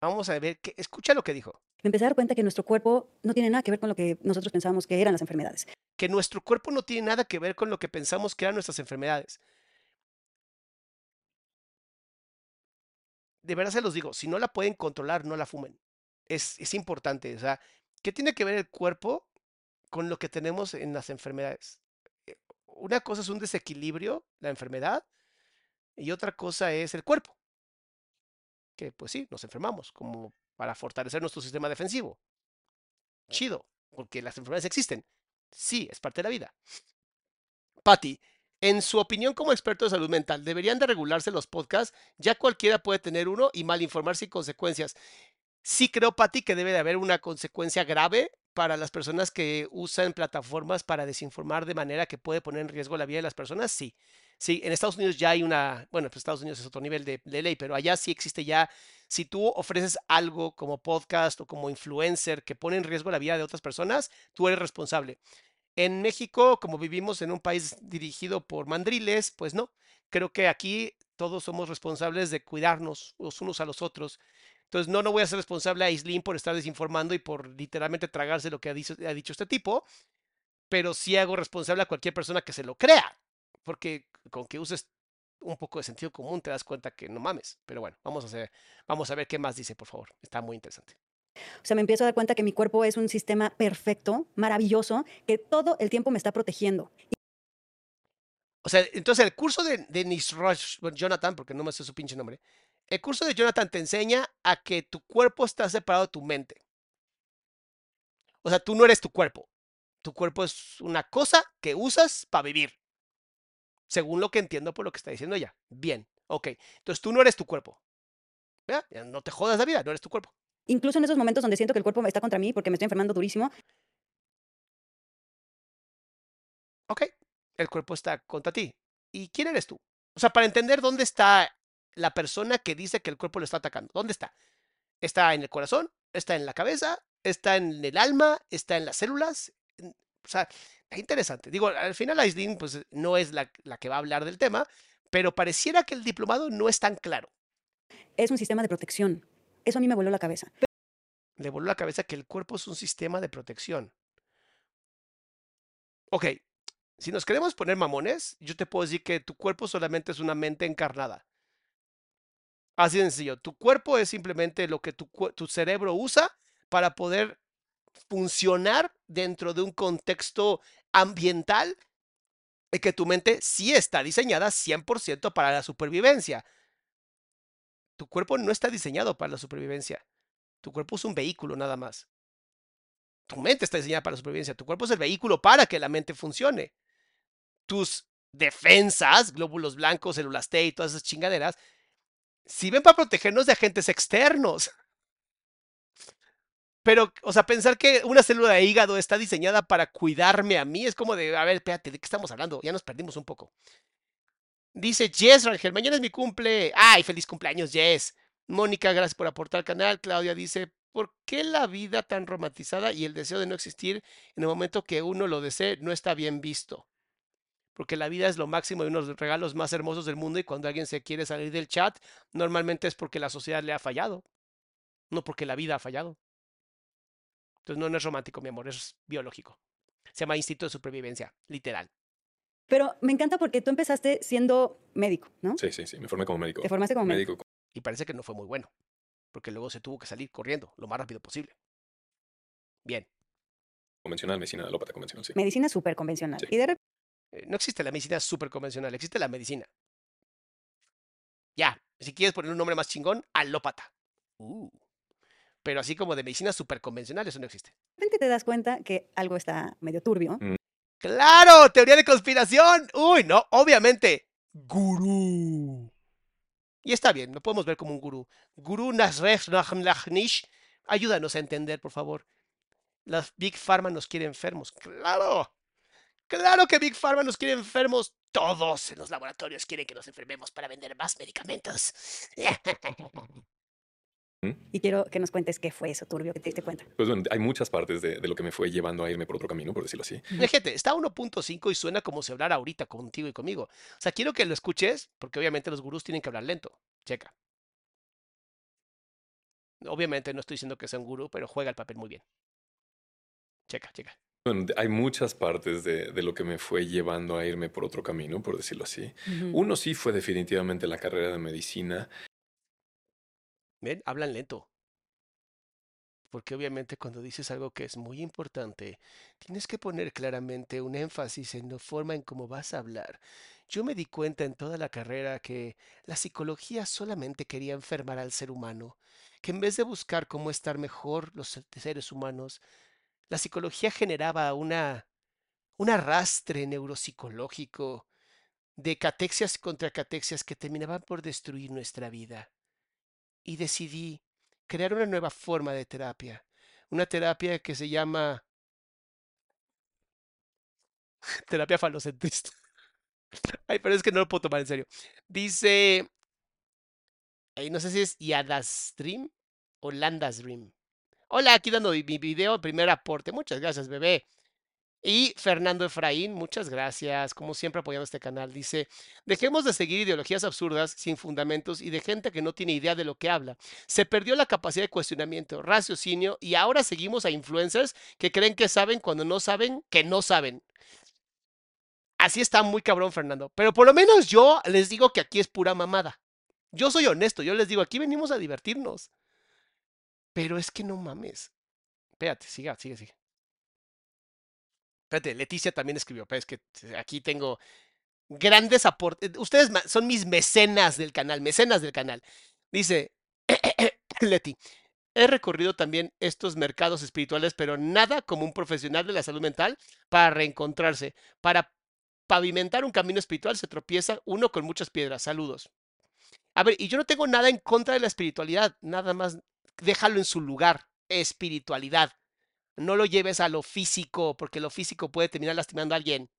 Vamos a ver. qué- escucha lo que dijo. me empecé a dar cuenta que nuestro cuerpo no tiene nada que ver con lo que nosotros pensábamos que eran las enfermedades. Que nuestro cuerpo no tiene nada que ver con lo que pensamos que eran nuestras enfermedades. De verdad se los digo, si no la pueden controlar, no la fumen. Es, es importante. O sea, ¿qué tiene que ver el cuerpo con lo que tenemos en las enfermedades? Eh, Una cosa es un desequilibrio, la enfermedad, y otra cosa es el cuerpo. Que pues sí, nos enfermamos, como para fortalecer nuestro sistema defensivo. Chido, porque las enfermedades existen. Sí, es parte de la vida. Patty, en su opinión como experto de salud mental, ¿deberían de regularse los podcasts? Ya cualquiera puede tener uno y mal informarse sin consecuencias. Sí creo, Patty, que debe de haber una consecuencia grave para las personas que usan plataformas para desinformar de manera que puede poner en riesgo la vida de las personas. Sí, sí, en Estados Unidos ya hay una, bueno, pues Estados Unidos es otro nivel de, de ley, pero allá sí existe ya, si tú ofreces algo como podcast o como influencer que pone en riesgo la vida de otras personas, tú eres responsable. En México, como vivimos en un país dirigido por mandriles, pues no. Creo que aquí todos somos responsables de cuidarnos los unos a los otros. Entonces, no, no voy a ser responsable a Islin por estar desinformando y por literalmente tragarse lo que ha dicho, ha dicho este tipo, pero sí hago responsable a cualquier persona que se lo crea, porque con que uses un poco de sentido común te das cuenta que no mames. Pero bueno, vamos a, hacer, vamos a ver qué más dice, por favor. Está muy interesante. O sea, me empiezo a dar cuenta que mi cuerpo es un sistema perfecto, maravilloso, que todo el tiempo me está protegiendo. O sea, entonces el curso de, de Nisroch, bueno, Jonathan, porque no me sé su pinche nombre, el curso de Jonathan te enseña a que tu cuerpo está separado de tu mente. O sea, tú no eres tu cuerpo. Tu cuerpo es una cosa que usas para vivir. Según lo que entiendo por lo que está diciendo ella. Bien, ok. Entonces tú no eres tu cuerpo. No te jodas la vida, no eres tu cuerpo. Incluso en esos momentos donde siento que el cuerpo está contra mí porque me estoy enfermando durísimo, Ok, el cuerpo está contra ti. ¿Y quién eres tú? O sea, para entender dónde está la persona que dice que el cuerpo lo está atacando. ¿Dónde está? ¿Está en el corazón? ¿Está en la cabeza? ¿Está en el alma? ¿Está en las células? En- O sea, es interesante. Digo, al final Aislinn pues no es la, la que va a hablar del tema, pero pareciera que el diplomado no es tan claro. es un sistema de protección. Eso a mí me voló la cabeza. Le voló la cabeza que el cuerpo es un sistema de protección. Ok, si nos queremos poner mamones, yo te puedo decir que tu cuerpo solamente es una mente encarnada. Así de sencillo. Tu cuerpo es simplemente lo que tu, tu cerebro usa para poder funcionar dentro de un contexto ambiental y que tu mente sí está diseñada 100% para la supervivencia. Tu cuerpo no está diseñado para la supervivencia. Tu cuerpo es un vehículo nada más. Tu mente está diseñada para la supervivencia. Tu cuerpo es el vehículo para que la mente funcione. Tus defensas, glóbulos blancos, células T y todas esas chingaderas, sirven para protegernos de agentes externos. Pero, o sea, pensar que una célula de hígado está diseñada para cuidarme a mí es como de, a ver, espérate, ¿de qué estamos hablando? Ya nos perdimos un poco. Dice Jess Rangel, mañana es mi cumple. ¡Ay, feliz cumpleaños, Jess! Mónica, gracias por aportar al canal. Claudia dice, ¿por qué la vida tan romantizada y el deseo de no existir en el momento que uno lo desee no está bien visto? Porque la vida es lo máximo y uno de los regalos más hermosos del mundo y cuando alguien se quiere salir del chat, normalmente es porque la sociedad le ha fallado, no porque la vida ha fallado. Entonces no, no es romántico, mi amor, es biológico. Se llama Instinto de Supervivencia, literal. Pero me encanta porque tú empezaste siendo médico, ¿no? Sí, sí, sí. Me formé como médico. Te formaste como médico. médico. Y parece que no fue muy bueno, porque luego se tuvo que salir corriendo lo más rápido posible. Bien, convencional, medicina alópata convencional, sí. Medicina súper convencional. Sí. Y de repente, eh, no existe la medicina súper convencional, existe la medicina. Ya, si quieres poner un nombre más chingón, alópata. Uh. Pero así como de medicina súper convencional, eso no existe. te das cuenta que algo está medio turbio. ¡Claro! ¡Teoría de conspiración! Uy, no, obviamente. Gurú. Y está bien, lo podemos ver como un gurú. Gurú Nasref Nachnish. Ayúdanos a entender, por favor. Las Big Pharma nos quiere enfermos. ¡Claro! ¡Claro que Big Pharma nos quiere enfermos! Todos en los laboratorios quieren que nos enfermemos para vender más medicamentos. Y quiero que nos cuentes qué fue eso turbio que te diste cuenta. Pues bueno, hay muchas partes de, de lo que me fue llevando a irme por otro camino, por decirlo así. Mira, gente, está a 1.5 y suena como si hablara ahorita contigo y conmigo. O sea, quiero que lo escuches, porque obviamente los gurús tienen que hablar lento. Checa. Obviamente no estoy diciendo que sea un gurú, pero juega el papel muy bien. Checa, checa. Bueno, hay muchas partes de, de lo que me fue llevando a irme por otro camino, por decirlo así. Uno sí fue definitivamente la carrera de medicina. Hablan lento. Porque obviamente cuando dices algo que es muy importante, tienes que poner claramente un énfasis en la forma en cómo vas a hablar. Yo me di cuenta en toda la carrera que la psicología solamente quería enfermar al ser humano, que en vez de buscar cómo estar mejor los se- seres humanos, la psicología generaba una un arrastre neuropsicológico de catexias contra catexias que terminaban por destruir nuestra vida y decidí crear una nueva forma de terapia. Una terapia que se llama terapia falocentrista. Ay, pero es que no lo puedo tomar en serio. Dice, ay, no sé si es Yadas Dream o Landas Dream. Hola, aquí dando mi video, primer aporte. Muchas gracias, bebé. Y Fernando Efraín, muchas gracias, como siempre apoyando este canal. Dice, dejemos de seguir ideologías absurdas, sin fundamentos y de gente que no tiene idea de lo que habla. Se perdió la capacidad de cuestionamiento, raciocinio y ahora seguimos a influencers que creen que saben cuando no saben que no saben. Así está muy cabrón, Fernando. Pero por lo menos yo les digo que aquí es pura mamada. Yo soy honesto, yo les digo, aquí venimos a divertirnos. Pero es que no mames. Espérate, siga, sigue, sigue. Espérate, Leticia también escribió, pero es que eh, aquí tengo grandes aportes. Ustedes ma- son mis mecenas del canal, mecenas del canal. Dice Leti, he recorrido también estos mercados espirituales, pero nada como un profesional de la salud mental para reencontrarse. Para pavimentar un camino espiritual se tropieza uno con muchas piedras. Saludos. A ver, y yo no tengo nada en contra de la espiritualidad, nada más déjalo en su lugar, espiritualidad. No lo lleves a lo físico, porque lo físico puede terminar lastimando a alguien.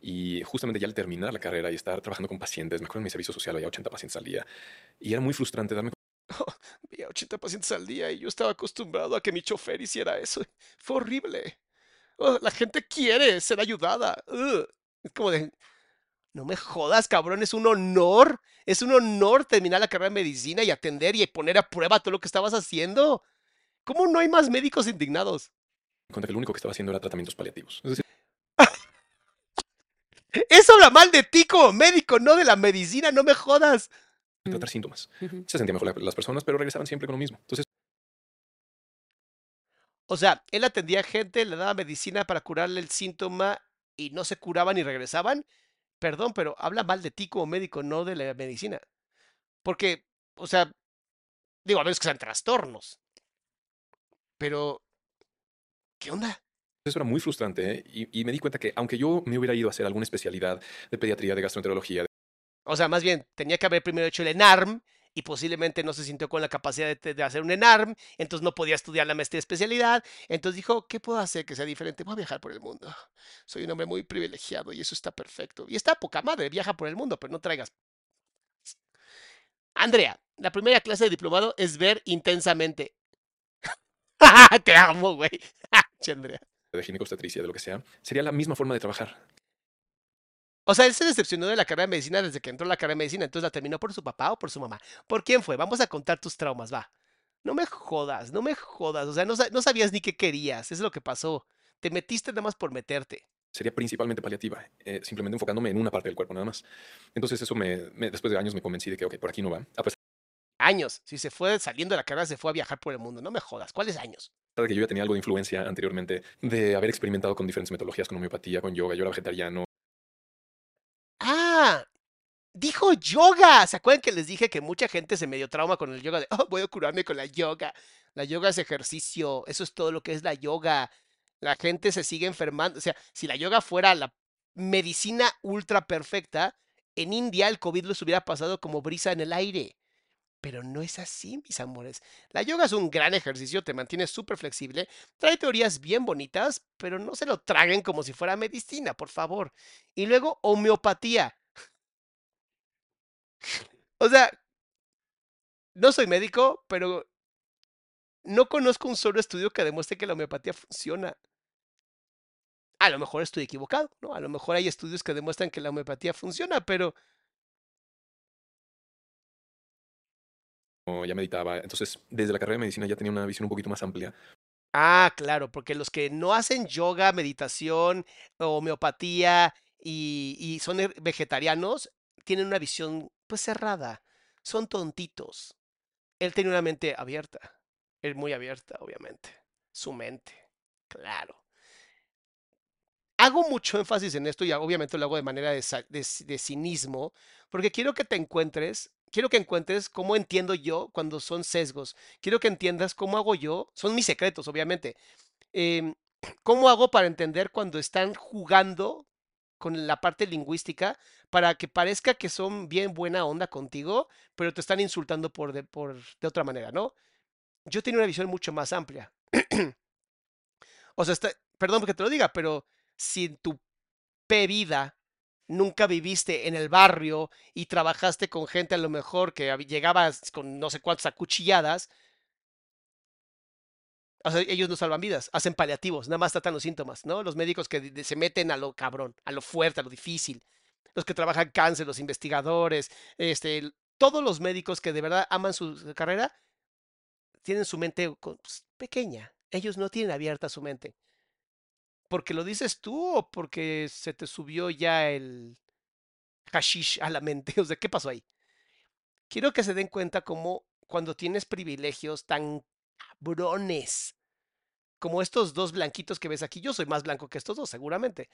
Y justamente ya al terminar la carrera y estar trabajando con pacientes, me acuerdo en mi servicio social había 80 pacientes al día. Y era muy frustrante darme Veía 80 pacientes al día y yo estaba acostumbrado a que mi chofer hiciera eso. Fue horrible. Oh, la gente quiere ser ayudada. Ugh. Es como de, no me jodas, cabrón, es un honor. Es un honor terminar la carrera de medicina y atender y poner a prueba todo lo que estabas haciendo. ¿Cómo no hay más médicos indignados? cuenta que lo único que estaba haciendo era tratamientos paliativos. Es decir, Eso habla mal de ti como médico, no de la medicina, no me jodas. tratar síntomas. Se sentían mejor la- las personas, pero regresaban siempre con lo mismo. Entonces, O sea, él atendía gente, le daba medicina para curarle el síntoma y no se curaban y regresaban. Perdón, pero habla mal de ti como médico, no de la medicina. Porque, o sea, digo, a veces que sean trastornos. Pero, ¿qué onda? eso era muy frustrante ¿eh? y, y me di cuenta que aunque yo me hubiera ido a hacer alguna especialidad de pediatría, de gastroenterología, O sea, más bien, tenía que haber primero hecho el ENARM y posiblemente no se sintió con la capacidad de, hacer un ENARM, entonces no podía estudiar la maestría de especialidad. Entonces dijo, ¿qué puedo hacer que sea diferente? Voy a viajar por el mundo. Soy un hombre muy privilegiado y eso está perfecto. Y está poca madre, viaja por el mundo, pero no traigas. Andrea, la primera clase de diplomado es ver intensamente. Te amo, güey. Andrea. de ginecobstetricia, de lo que sea, sería la misma forma de trabajar. O sea, él se decepcionó de la carrera de medicina desde que entró a la carrera de medicina, entonces la terminó por su papá o por su mamá. ¿Por quién fue? Vamos a contar tus traumas, va. No me jodas, no me jodas. O sea, no, no sabías ni qué querías. Eso es lo que pasó. Te metiste nada más por meterte. Sería principalmente paliativa, eh, simplemente enfocándome en una parte del cuerpo nada más. Entonces eso me, después de años me convencí de que, ok, por aquí no va. años. Si se fue saliendo de la carrera, se fue a viajar por el mundo. No me jodas. ¿Cuáles años? De que yo ya tenía algo de influencia anteriormente, de haber experimentado con diferentes metodologías, con homeopatía, con yoga. Yo era vegetariano. Dijo yoga. ¿Se acuerdan que les dije que mucha gente se medio trauma con el yoga? De, oh, voy a curarme con la yoga. La yoga es ejercicio. Eso es todo lo que es la yoga. La gente se sigue enfermando. O sea, si la yoga fuera la medicina ultra perfecta, en India el COVID les hubiera pasado como brisa en el aire. Pero no es así, mis amores. La yoga es un gran ejercicio, te mantiene súper flexible, trae teorías bien bonitas, pero no se lo traguen como si fuera medicina, por favor. Y luego, homeopatía. O sea, no soy médico, pero no conozco un solo estudio que demuestre que la homeopatía funciona. A lo mejor estoy equivocado, ¿no? A lo mejor hay estudios que demuestran que la homeopatía funciona, pero ya meditaba. Entonces, desde la carrera de medicina ya tenía una visión un poquito más amplia. Ah, claro, porque los que no hacen yoga, meditación, homeopatía y, y son vegetarianos, tienen una visión pues cerrada. Son tontitos. Él tiene una mente abierta. Él muy abierta, obviamente. Su mente. Claro hago mucho énfasis en esto y obviamente lo hago de manera de, cinismo, porque quiero que te encuentres, quiero que encuentres cómo entiendo yo cuando son sesgos, quiero que entiendas cómo hago yo, son mis secretos, obviamente, em, cómo hago para entender cuando están jugando con la parte lingüística para que parezca que son bien buena onda contigo, pero te están insultando por de, por, de otra manera, ¿no? Yo tengo una visión mucho más amplia. o sea, perdón que te lo diga, pero si tu vida nunca viviste en el barrio y trabajaste con gente a lo mejor que llegabas con no sé cuántas acuchilladas, o sea, ellos no salvan vidas, hacen paliativos, nada más tratan los síntomas, ¿no? Los médicos que se meten a lo cabrón, a lo fuerte, a lo difícil, los que trabajan cáncer, los investigadores, este, todos los médicos que de verdad aman su carrera, tienen su mente pues, pequeña, ellos no tienen abierta su mente porque lo dices tú o porque se te subió ya el hashish a la mente? O sea, ¿qué pasó ahí? Quiero que se den cuenta cómo cuando tienes privilegios tan cabrones, como estos dos blanquitos que ves aquí, yo soy más blanco que estos dos, seguramente,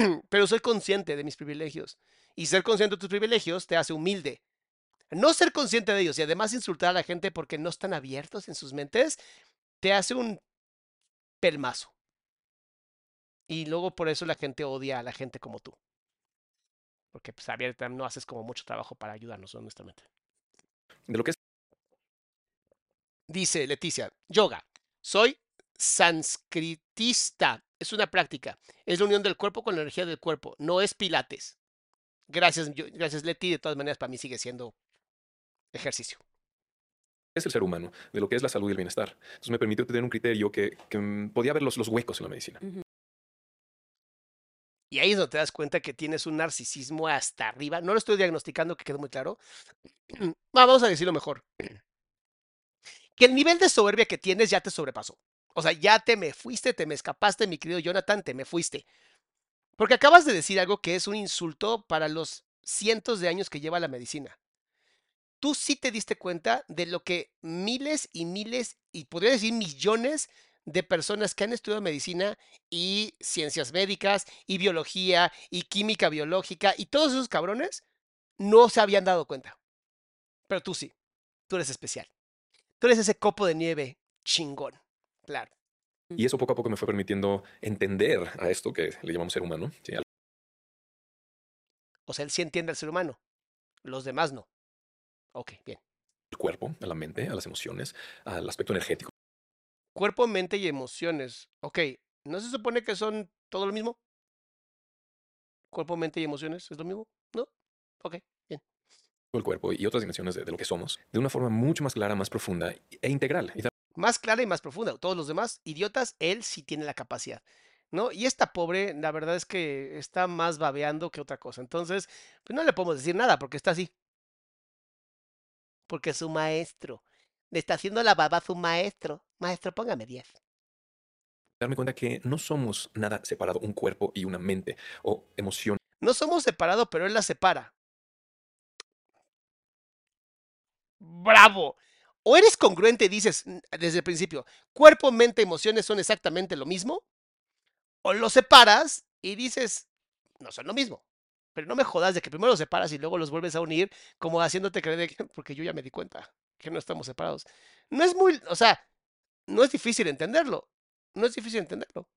pero soy consciente de mis privilegios. Y ser consciente de tus privilegios te hace humilde. No ser consciente de ellos y además insultar a la gente porque no están abiertos en sus mentes, te hace un pelmazo. Y luego por eso la gente odia a la gente como tú. Porque pues abierta no haces como mucho trabajo para ayudarnos, honestamente. De lo que es... Dice Leticia, yoga. Soy sanscritista. Es una práctica. Es la unión del cuerpo con la energía del cuerpo. No es pilates. Gracias, gracias Leti. De todas maneras, para mí sigue siendo ejercicio es el ser humano, de lo que es la salud y el bienestar. Entonces me permitió tener un criterio que, mm, podía ver los, los, huecos en la medicina. Y ahí es donde te das cuenta que tienes un narcisismo hasta arriba. No lo estoy diagnosticando, que quede muy claro. Vamos a decirlo mejor. Que el nivel de soberbia que tienes ya te sobrepasó. O sea, ya te me fuiste, te me escapaste, mi querido Jonathan, te me fuiste. Porque acabas de decir algo que es un insulto para los cientos de años que lleva la medicina. Tú sí te diste cuenta de lo que miles y miles, y podría decir millones de personas que han estudiado medicina y ciencias médicas y biología y química biológica y todos esos cabrones no se habían dado cuenta. Pero tú sí, tú eres especial. Tú eres ese copo de nieve chingón, claro. Y eso poco a poco me fue permitiendo entender a esto que le llamamos ser humano. O sea, él sí entiende al ser humano, los demás no. Ok, bien. El cuerpo, a la mente, a las emociones, al aspecto energético Cuerpo, mente y emociones. Ok, ¿no se supone que son todo lo mismo? Cuerpo, mente y emociones, ¿es lo mismo? ¿No? Ok, bien. El cuerpo y otras dimensiones de, lo que somos de una forma mucho más clara, más profunda e integral. Más clara y más profunda. Todos los demás idiotas, él sí tiene la capacidad. ¿no? Y esta pobre, la verdad es que está más babeando que otra cosa. Entonces, pues no le podemos decir nada porque está así. Porque es su maestro. Le está haciendo la baba a su maestro. Maestro, póngame 10. darme cuenta que no somos nada separado, un cuerpo y una mente o emoción. No somos separados, pero él la separa. ¡Bravo! O eres congruente y dices desde el principio, cuerpo, mente, emociones son exactamente lo mismo. O lo separas y dices, no son lo mismo. Pero no me jodas de que primero los separas y luego los vuelves a unir, como haciéndote creer, que- porque yo ya me di cuenta que no estamos separados. No es muy, o sea, no es difícil entenderlo. No es difícil entenderlo.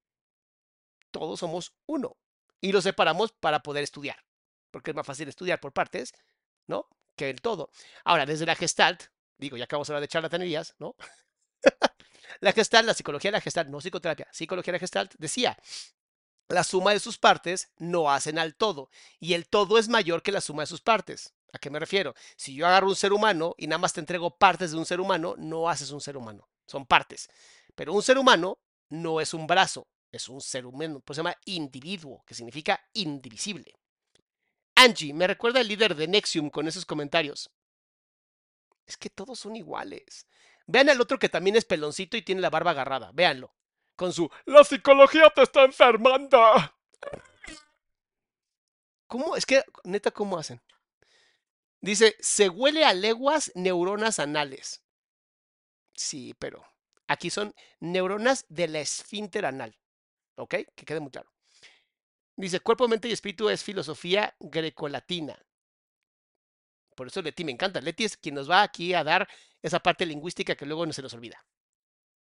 Todos somos uno. Y los separamos para poder estudiar. Porque es más fácil estudiar por partes, ¿no? Que el todo. Ahora, desde la Gestalt, digo, ya acabamos de hablar de charlatanerías, ¿no? la Gestalt, la psicología de la Gestalt, no psicoterapia, psicología de la Gestalt, decía, la suma de sus partes no hacen al todo. Y el todo es mayor que la suma de sus partes. ¿A qué me refiero? Si yo agarro un ser humano y nada más te entrego partes de un ser humano, no haces un ser humano. Son partes. Pero un ser humano no es un brazo, es un ser humano. Pues se llama individuo, que significa indivisible. Angie, me recuerda el líder de Nexium con esos comentarios. Es que todos son iguales. Vean al otro que también es peloncito y tiene la barba agarrada. Véanlo. Con su La psicología te está enfermando. ¿Cómo? Es que, neta, ¿cómo hacen? Dice, se huele a leguas neuronas anales. Sí, pero aquí son neuronas de la esfínter anal. ¿Ok? Que quede muy claro. Dice, cuerpo, mente y espíritu es filosofía grecolatina. Por eso Leti me encanta. Leti es quien nos va aquí a dar esa parte lingüística que luego no se nos olvida.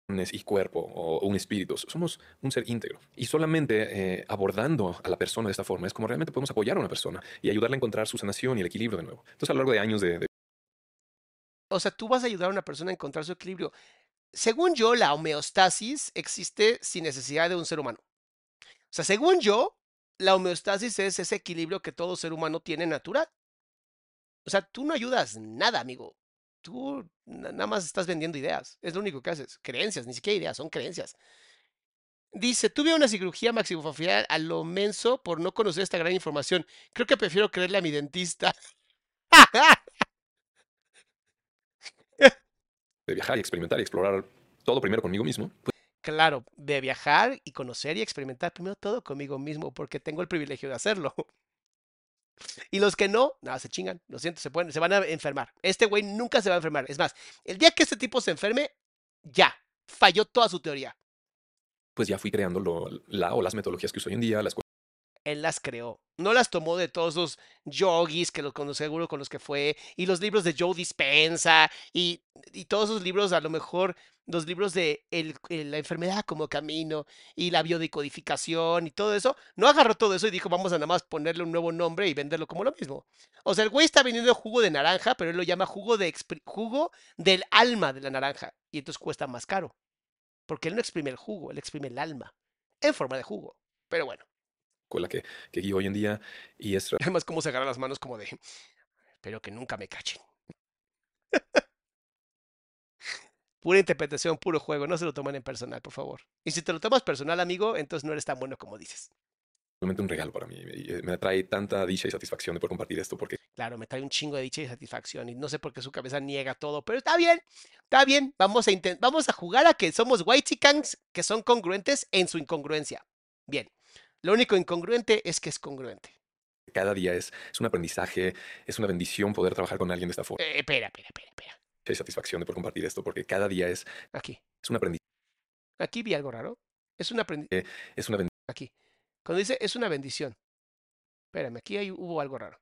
y cuerpo o un espíritu. Somos un ser íntegro. Y solamente eh, abordando a la persona de esta forma es como realmente podemos apoyar a una persona y ayudarle a encontrar su sanación y el equilibrio de nuevo. Entonces, a lo largo de años de, de O sea, tú vas a ayudar a una persona a encontrar su equilibrio. Según yo, la homeostasis existe sin necesidad de un ser humano. O sea, según yo, la homeostasis es ese equilibrio que todo ser humano tiene natural. O sea, tú no ayudas nada, amigo. Tú na- nada más estás vendiendo ideas. Es lo único que haces. Creencias, ni siquiera ideas, son creencias. Dice, tuve una cirugía maxilofacial a lo menso por no conocer esta gran información. Creo que prefiero creerle a mi dentista. de viajar y experimentar y explorar todo primero conmigo mismo, pues Claro, de viajar y conocer y experimentar primero todo conmigo mismo, porque tengo el privilegio de hacerlo. Y los que no, nada, se chingan, lo siento, se, pueden, se van a enfermar. Este güey nunca se va a enfermar. Es más, el día que este tipo se enferme, ya, falló toda su teoría. pues ya fui creando la o las metodologías que uso hoy en día, las Él las creó. No las tomó de todos los yogis que los con seguro con los que fue, y los libros de Joe Dispensa, y, y todos esos libros, a lo mejor los libros de la enfermedad como camino, y la biodecodificación, y todo eso. No agarró todo eso y dijo, vamos a nada más ponerle un nuevo nombre y venderlo como lo mismo. O sea, el güey está vendiendo jugo de naranja, pero él lo llama jugo, de jugo del alma de la naranja, y entonces cuesta más caro. Porque él no exprime el jugo, él exprime el alma, en forma de jugo. Pero bueno. Escuela que, que guío hoy en día y es Además, cómo se agarra las manos como de, espero que nunca me cachen. Pura interpretación, puro juego, no se lo tomen en personal, por favor. Y si te lo tomas personal, amigo, entonces no eres tan bueno como dices. realmente un regalo para mí eh, me trae tanta dicha y satisfacción de poder compartir esto porque Claro, me trae un chingo de dicha y satisfacción y no sé por qué su cabeza niega todo, pero está bien, está bien, vamos a, vamos a jugar a que somos whitexicans que son congruentes en su incongruencia. Bien, lo único incongruente es que es congruente. cada día es, es un aprendizaje, es una bendición poder trabajar con alguien de esta forma Eh, espera, espera, espera, espera. y satisfacción de poder compartir esto porque cada día es, Aquí, es un aprendizaje, aquí vi algo raro. Es un aprendizaje. es una bendición. aquí. Cuando dice es una bendición. Espérame, aquí hay- hubo algo raro.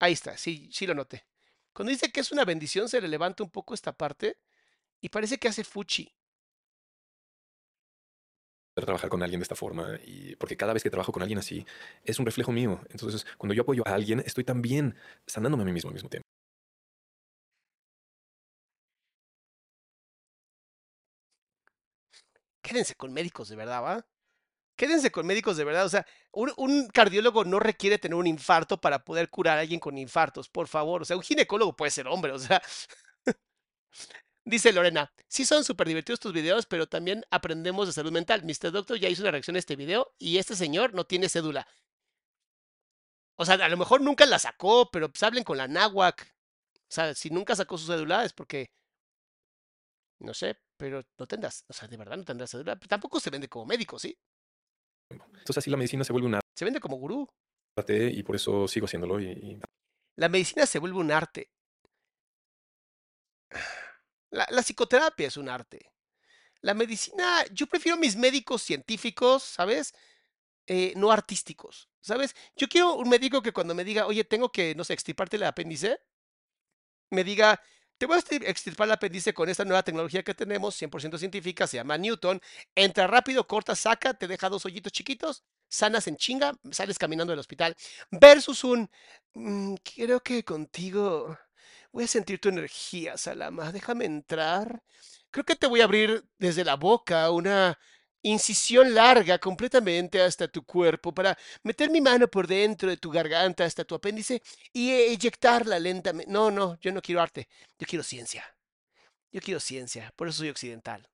Ahí está, sí, sí lo noté. Cuando dice que es una bendición, se le levanta un poco esta parte y parece que hace fuchi. Trabajar con alguien de esta forma y porque cada vez que trabajo con alguien así es un reflejo mío. Entonces, cuando yo apoyo a alguien, estoy también sanándome a mí mismo al mismo tiempo. Quédense con médicos de verdad, ¿va? Quédense con médicos de verdad. O sea, un, un cardiólogo no requiere tener un infarto para poder curar a alguien con infartos, por favor. O sea, un ginecólogo puede ser hombre, o sea. Dice Lorena, sí son súper divertidos tus videos, pero también aprendemos de salud mental. Mr. Doctor ya hizo una reacción a este video y este señor no tiene cédula. O sea, a lo mejor nunca la sacó, pero pues hablen con la náhuac. O sea, si nunca sacó su cédula es porque, no sé, pero no tendrás, o sea, de verdad no tendrás cédula. Pero tampoco se vende como médico, ¿sí? Entonces así la medicina se vuelve un Se vende como gurú. arte y por eso sigo haciéndolo y, y La medicina se vuelve un arte. La, psicoterapia es un arte. La medicina, yo prefiero mis médicos científicos, ¿sabes? Eh, no artísticos, ¿sabes? Yo quiero un médico que cuando me diga, oye, tengo que, no sé, extirparte el apéndice, me diga, te voy a extir- extirpar el apéndice con esta nueva tecnología que tenemos, 100% científica, se llama Newton. Entra rápido, corta, saca, te deja dos hoyitos chiquitos, sanas en chinga, sales caminando del hospital. Versus un, "Mm, creo que contigo voy a sentir tu energía, Salama, déjame entrar. Creo que te voy a abrir desde la boca una incisión larga completamente hasta tu cuerpo para meter mi mano por dentro de tu garganta hasta tu apéndice y eyectarla lentamente. No, no, yo no quiero arte, yo quiero ciencia. Yo quiero ciencia, por eso soy occidental.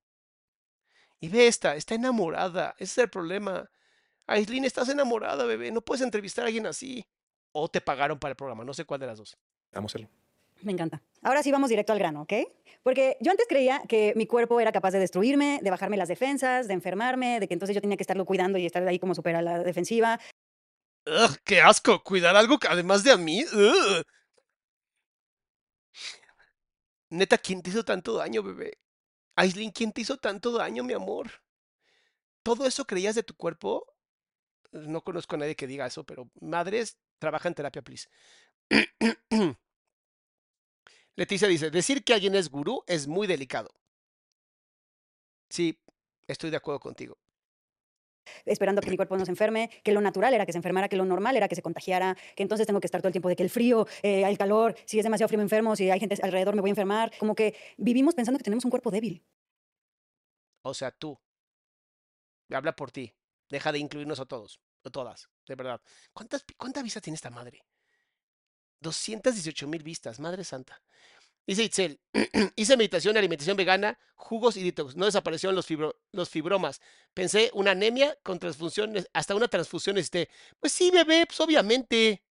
Y ve esta, está enamorada, ese es el problema. Aislinn, estás enamorada, bebé, no puedes entrevistar a alguien así. O te pagaron para el programa, no sé cuál de las dos. amo hacerlo. Me encanta. Ahora sí vamos directo al grano, ¿ok? Porque yo antes creía que mi cuerpo era capaz de destruirme, de bajarme las defensas, de enfermarme, de que entonces yo tenía que estarlo cuidando y estar ahí como súper la defensiva. ¡Ugh, qué asco! Cuidar algo que además de a mí. Neta, ¿quién te hizo tanto daño, bebé? Aislinn, ¿quién te hizo tanto daño, mi amor? ¿Todo eso creías de tu cuerpo? No conozco a nadie que diga eso, pero madres, trabaja en terapia, please. Leticia dice, decir que alguien es gurú es muy delicado. Sí, estoy de acuerdo contigo. esperando que mi cuerpo no se enferme, que lo natural era que se enfermara, que lo normal era que se contagiara, que entonces tengo que estar todo el tiempo de que el frío, eh, el calor, si es demasiado frío me enfermo, si hay gente alrededor me voy a enfermar. Como que vivimos pensando que tenemos un cuerpo débil. O sea, tú. Habla por ti. Deja de incluirnos a todos. O todas. De verdad. ¿Cuántas, ¿Cuántas vistas tiene esta madre? 218 mil vistas. Madre santa. Dice Itzel. Hice meditación alimentación vegana, jugos y detox. No desaparecieron los, fibro- los fibromas. Pensé una anemia con transfusiones. Hasta una transfusión este. Pues sí, bebé. Pues obviamente.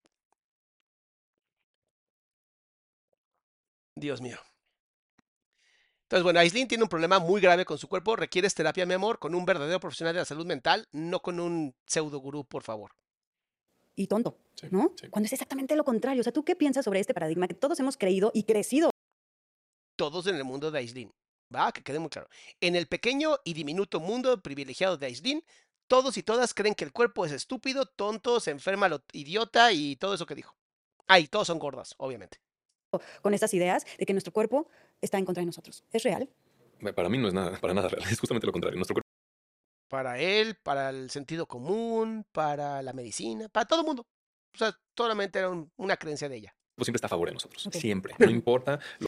Dios mío. Entonces, bueno, Aislinn tiene un problema muy grave con su cuerpo. Requieres terapia, mi amor, con un verdadero profesional de la salud mental, no con un pseudo gurú, por favor. Y tonto, Sí, ¿no? sí. Cuando es exactamente lo contrario. O sea, ¿tú qué piensas sobre este paradigma que todos hemos creído y crecido Todos en el mundo de Aislinn. Va, que quede muy claro. En el pequeño y diminuto mundo privilegiado de Aislinn, todos y todas creen que el cuerpo es estúpido, tonto, se enferma, lo idiota y todo eso que dijo. Ah, y todos son gordas, obviamente. con estas ideas de que nuestro cuerpo está en contra de nosotros? ¿Es real? Para mí no es nada, para nada real. Es justamente lo contrario. Nuestro cuerpo Para él, para el sentido común, para la medicina, para todo el mundo. O sea, solamente era un- una creencia de ella. siempre está a favor de nosotros. Siempre. No importa lo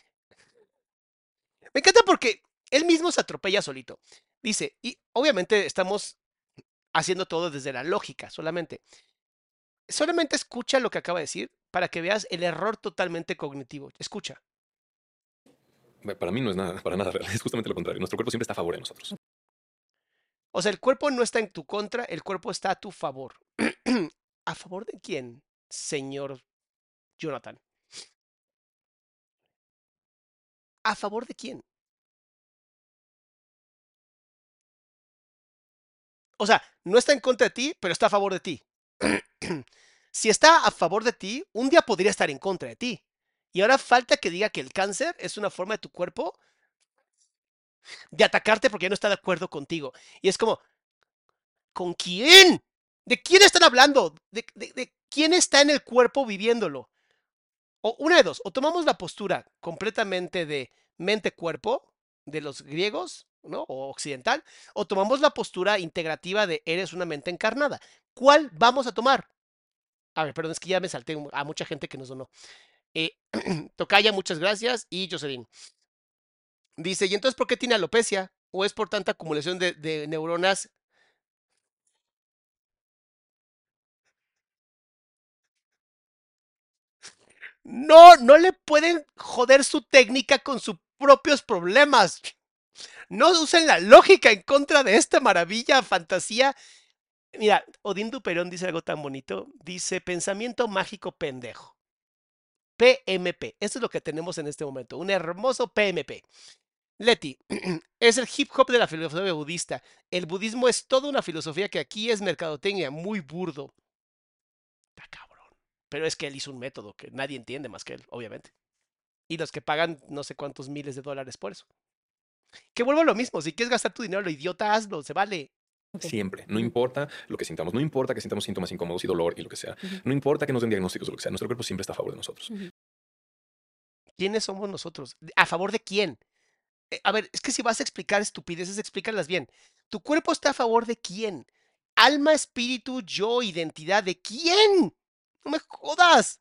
Me encanta porque él mismo se atropella solito. Dice, y obviamente estamos haciendo todo desde la lógica solamente. Solamente escucha lo que acaba de decir para que veas el error totalmente cognitivo. Escucha. Para mí no es nada, para nada real. Es justamente lo contrario. Nuestro cuerpo siempre está a favor de nosotros. O sea, el cuerpo no está en tu contra, el cuerpo está a tu favor. ¿A favor de quién, señor Jonathan? ¿A favor de quién? O sea, no está en contra de ti, pero está a favor de ti. si está a favor de ti, un día podría estar en contra de ti. Y ahora falta que diga que el cáncer es una forma de tu cuerpo de atacarte porque ya no está de acuerdo contigo. Y es como, ¿con quién? ¿De quién están hablando? ¿De, de- quién está en el cuerpo viviéndolo? O una de dos, o tomamos la postura completamente de mente-cuerpo de los griegos, ¿no? O occidental, o tomamos la postura integrativa de eres una mente encarnada. ¿Cuál vamos a tomar? A ver, perdón, es que ya me salté a mucha gente que nos donó. Eh, Tocaya, muchas gracias. Y Jocelyn. Dice, ¿y entonces por qué tiene alopecia? ¿O es por tanta acumulación de, neuronas? No, no le pueden joder su técnica con sus propios problemas. No usen la lógica en contra de esta maravilla, fantasía. Mira, Odín Duperón dice algo tan bonito. Dice, pensamiento mágico pendejo. PMP. Esto es lo que tenemos en este momento, un hermoso PMP. Leti, es el hip hop de la filosofía budista. El budismo es toda una filosofía que aquí es mercadotecnia, muy burdo. Está cabrón. Pero es que él hizo un método que nadie entiende más que él, obviamente. Y los que pagan no sé cuántos miles de dólares por eso. Que vuelvo a lo mismo, si quieres gastar tu dinero, lo idiota, hazlo, se vale. Siempre. No importa lo que sintamos. No importa que sintamos síntomas incómodos y dolor y lo que sea. No importa que nos den diagnósticos o lo que sea. Nuestro cuerpo siempre está a favor de nosotros. ¿Quiénes somos nosotros? ¿A favor de quién? Eh, a ver, es que si vas a explicar estupideces, explícalas bien. ¿Tu cuerpo está a favor de quién? Alma, espíritu, yo, identidad, ¿de quién? No me jodas.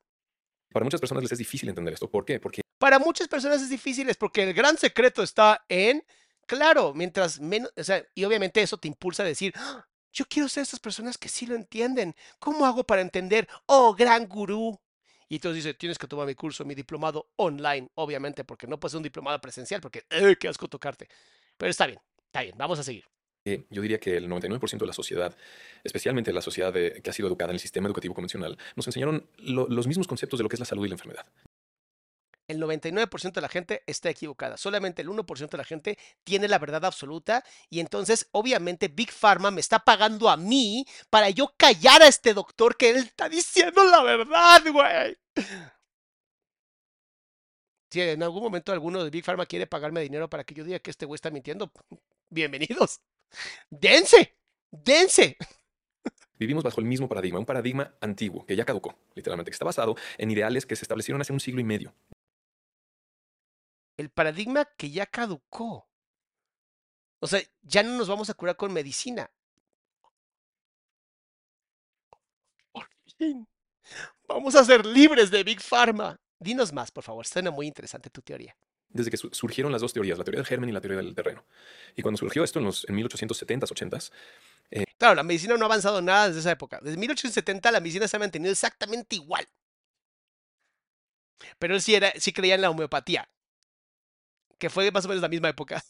Para muchas personas les es difícil entender esto. ¿Por qué? Porque Para muchas personas es difícil, es porque el gran secreto está en, claro, mientras menos, o sea, y obviamente eso te impulsa a decir, "Ah, yo quiero ser esas personas que sí lo entienden. ¿Cómo hago para entender? Oh, gran gurú. Y entonces dice, tienes que tomar mi curso, mi diplomado online, obviamente, porque no puede ser un diplomado presencial, porque, ¡eh, qué asco tocarte! Pero está bien, está bien, vamos a seguir. Eh, yo diría que el 99% de la sociedad, especialmente la sociedad de- que ha sido educada en el sistema educativo convencional, nos enseñaron lo- los mismos conceptos de lo que es la salud y la enfermedad. El 99% de la gente está equivocada. Solamente el 1% de la gente tiene la verdad absoluta. Y entonces, obviamente, Big Pharma me está pagando a mí para yo callar a este doctor que él está diciendo la verdad, güey. Si en algún momento alguno de Big Pharma quiere pagarme dinero para que yo diga que este güey está mintiendo, bienvenidos. Dense, dense. Vivimos bajo el mismo paradigma, un paradigma antiguo que ya caducó, literalmente, que está basado en ideales que se establecieron hace un siglo y medio. El paradigma que ya caducó. O sea, ya no nos vamos a curar con medicina. Por fin. Vamos a ser libres de Big Pharma. Dinos más, por favor. Suena muy interesante tu teoría. Desde que su- surgieron las dos teorías, la teoría del germen y la teoría del terreno. Y cuando surgió esto en los en 1870s, 80s, Claro, la medicina no ha avanzado nada desde esa época. Desde 1870 la medicina se ha mantenido exactamente igual. Pero él sí, era, sí creía en la homeopatía, que fue más o menos la misma época.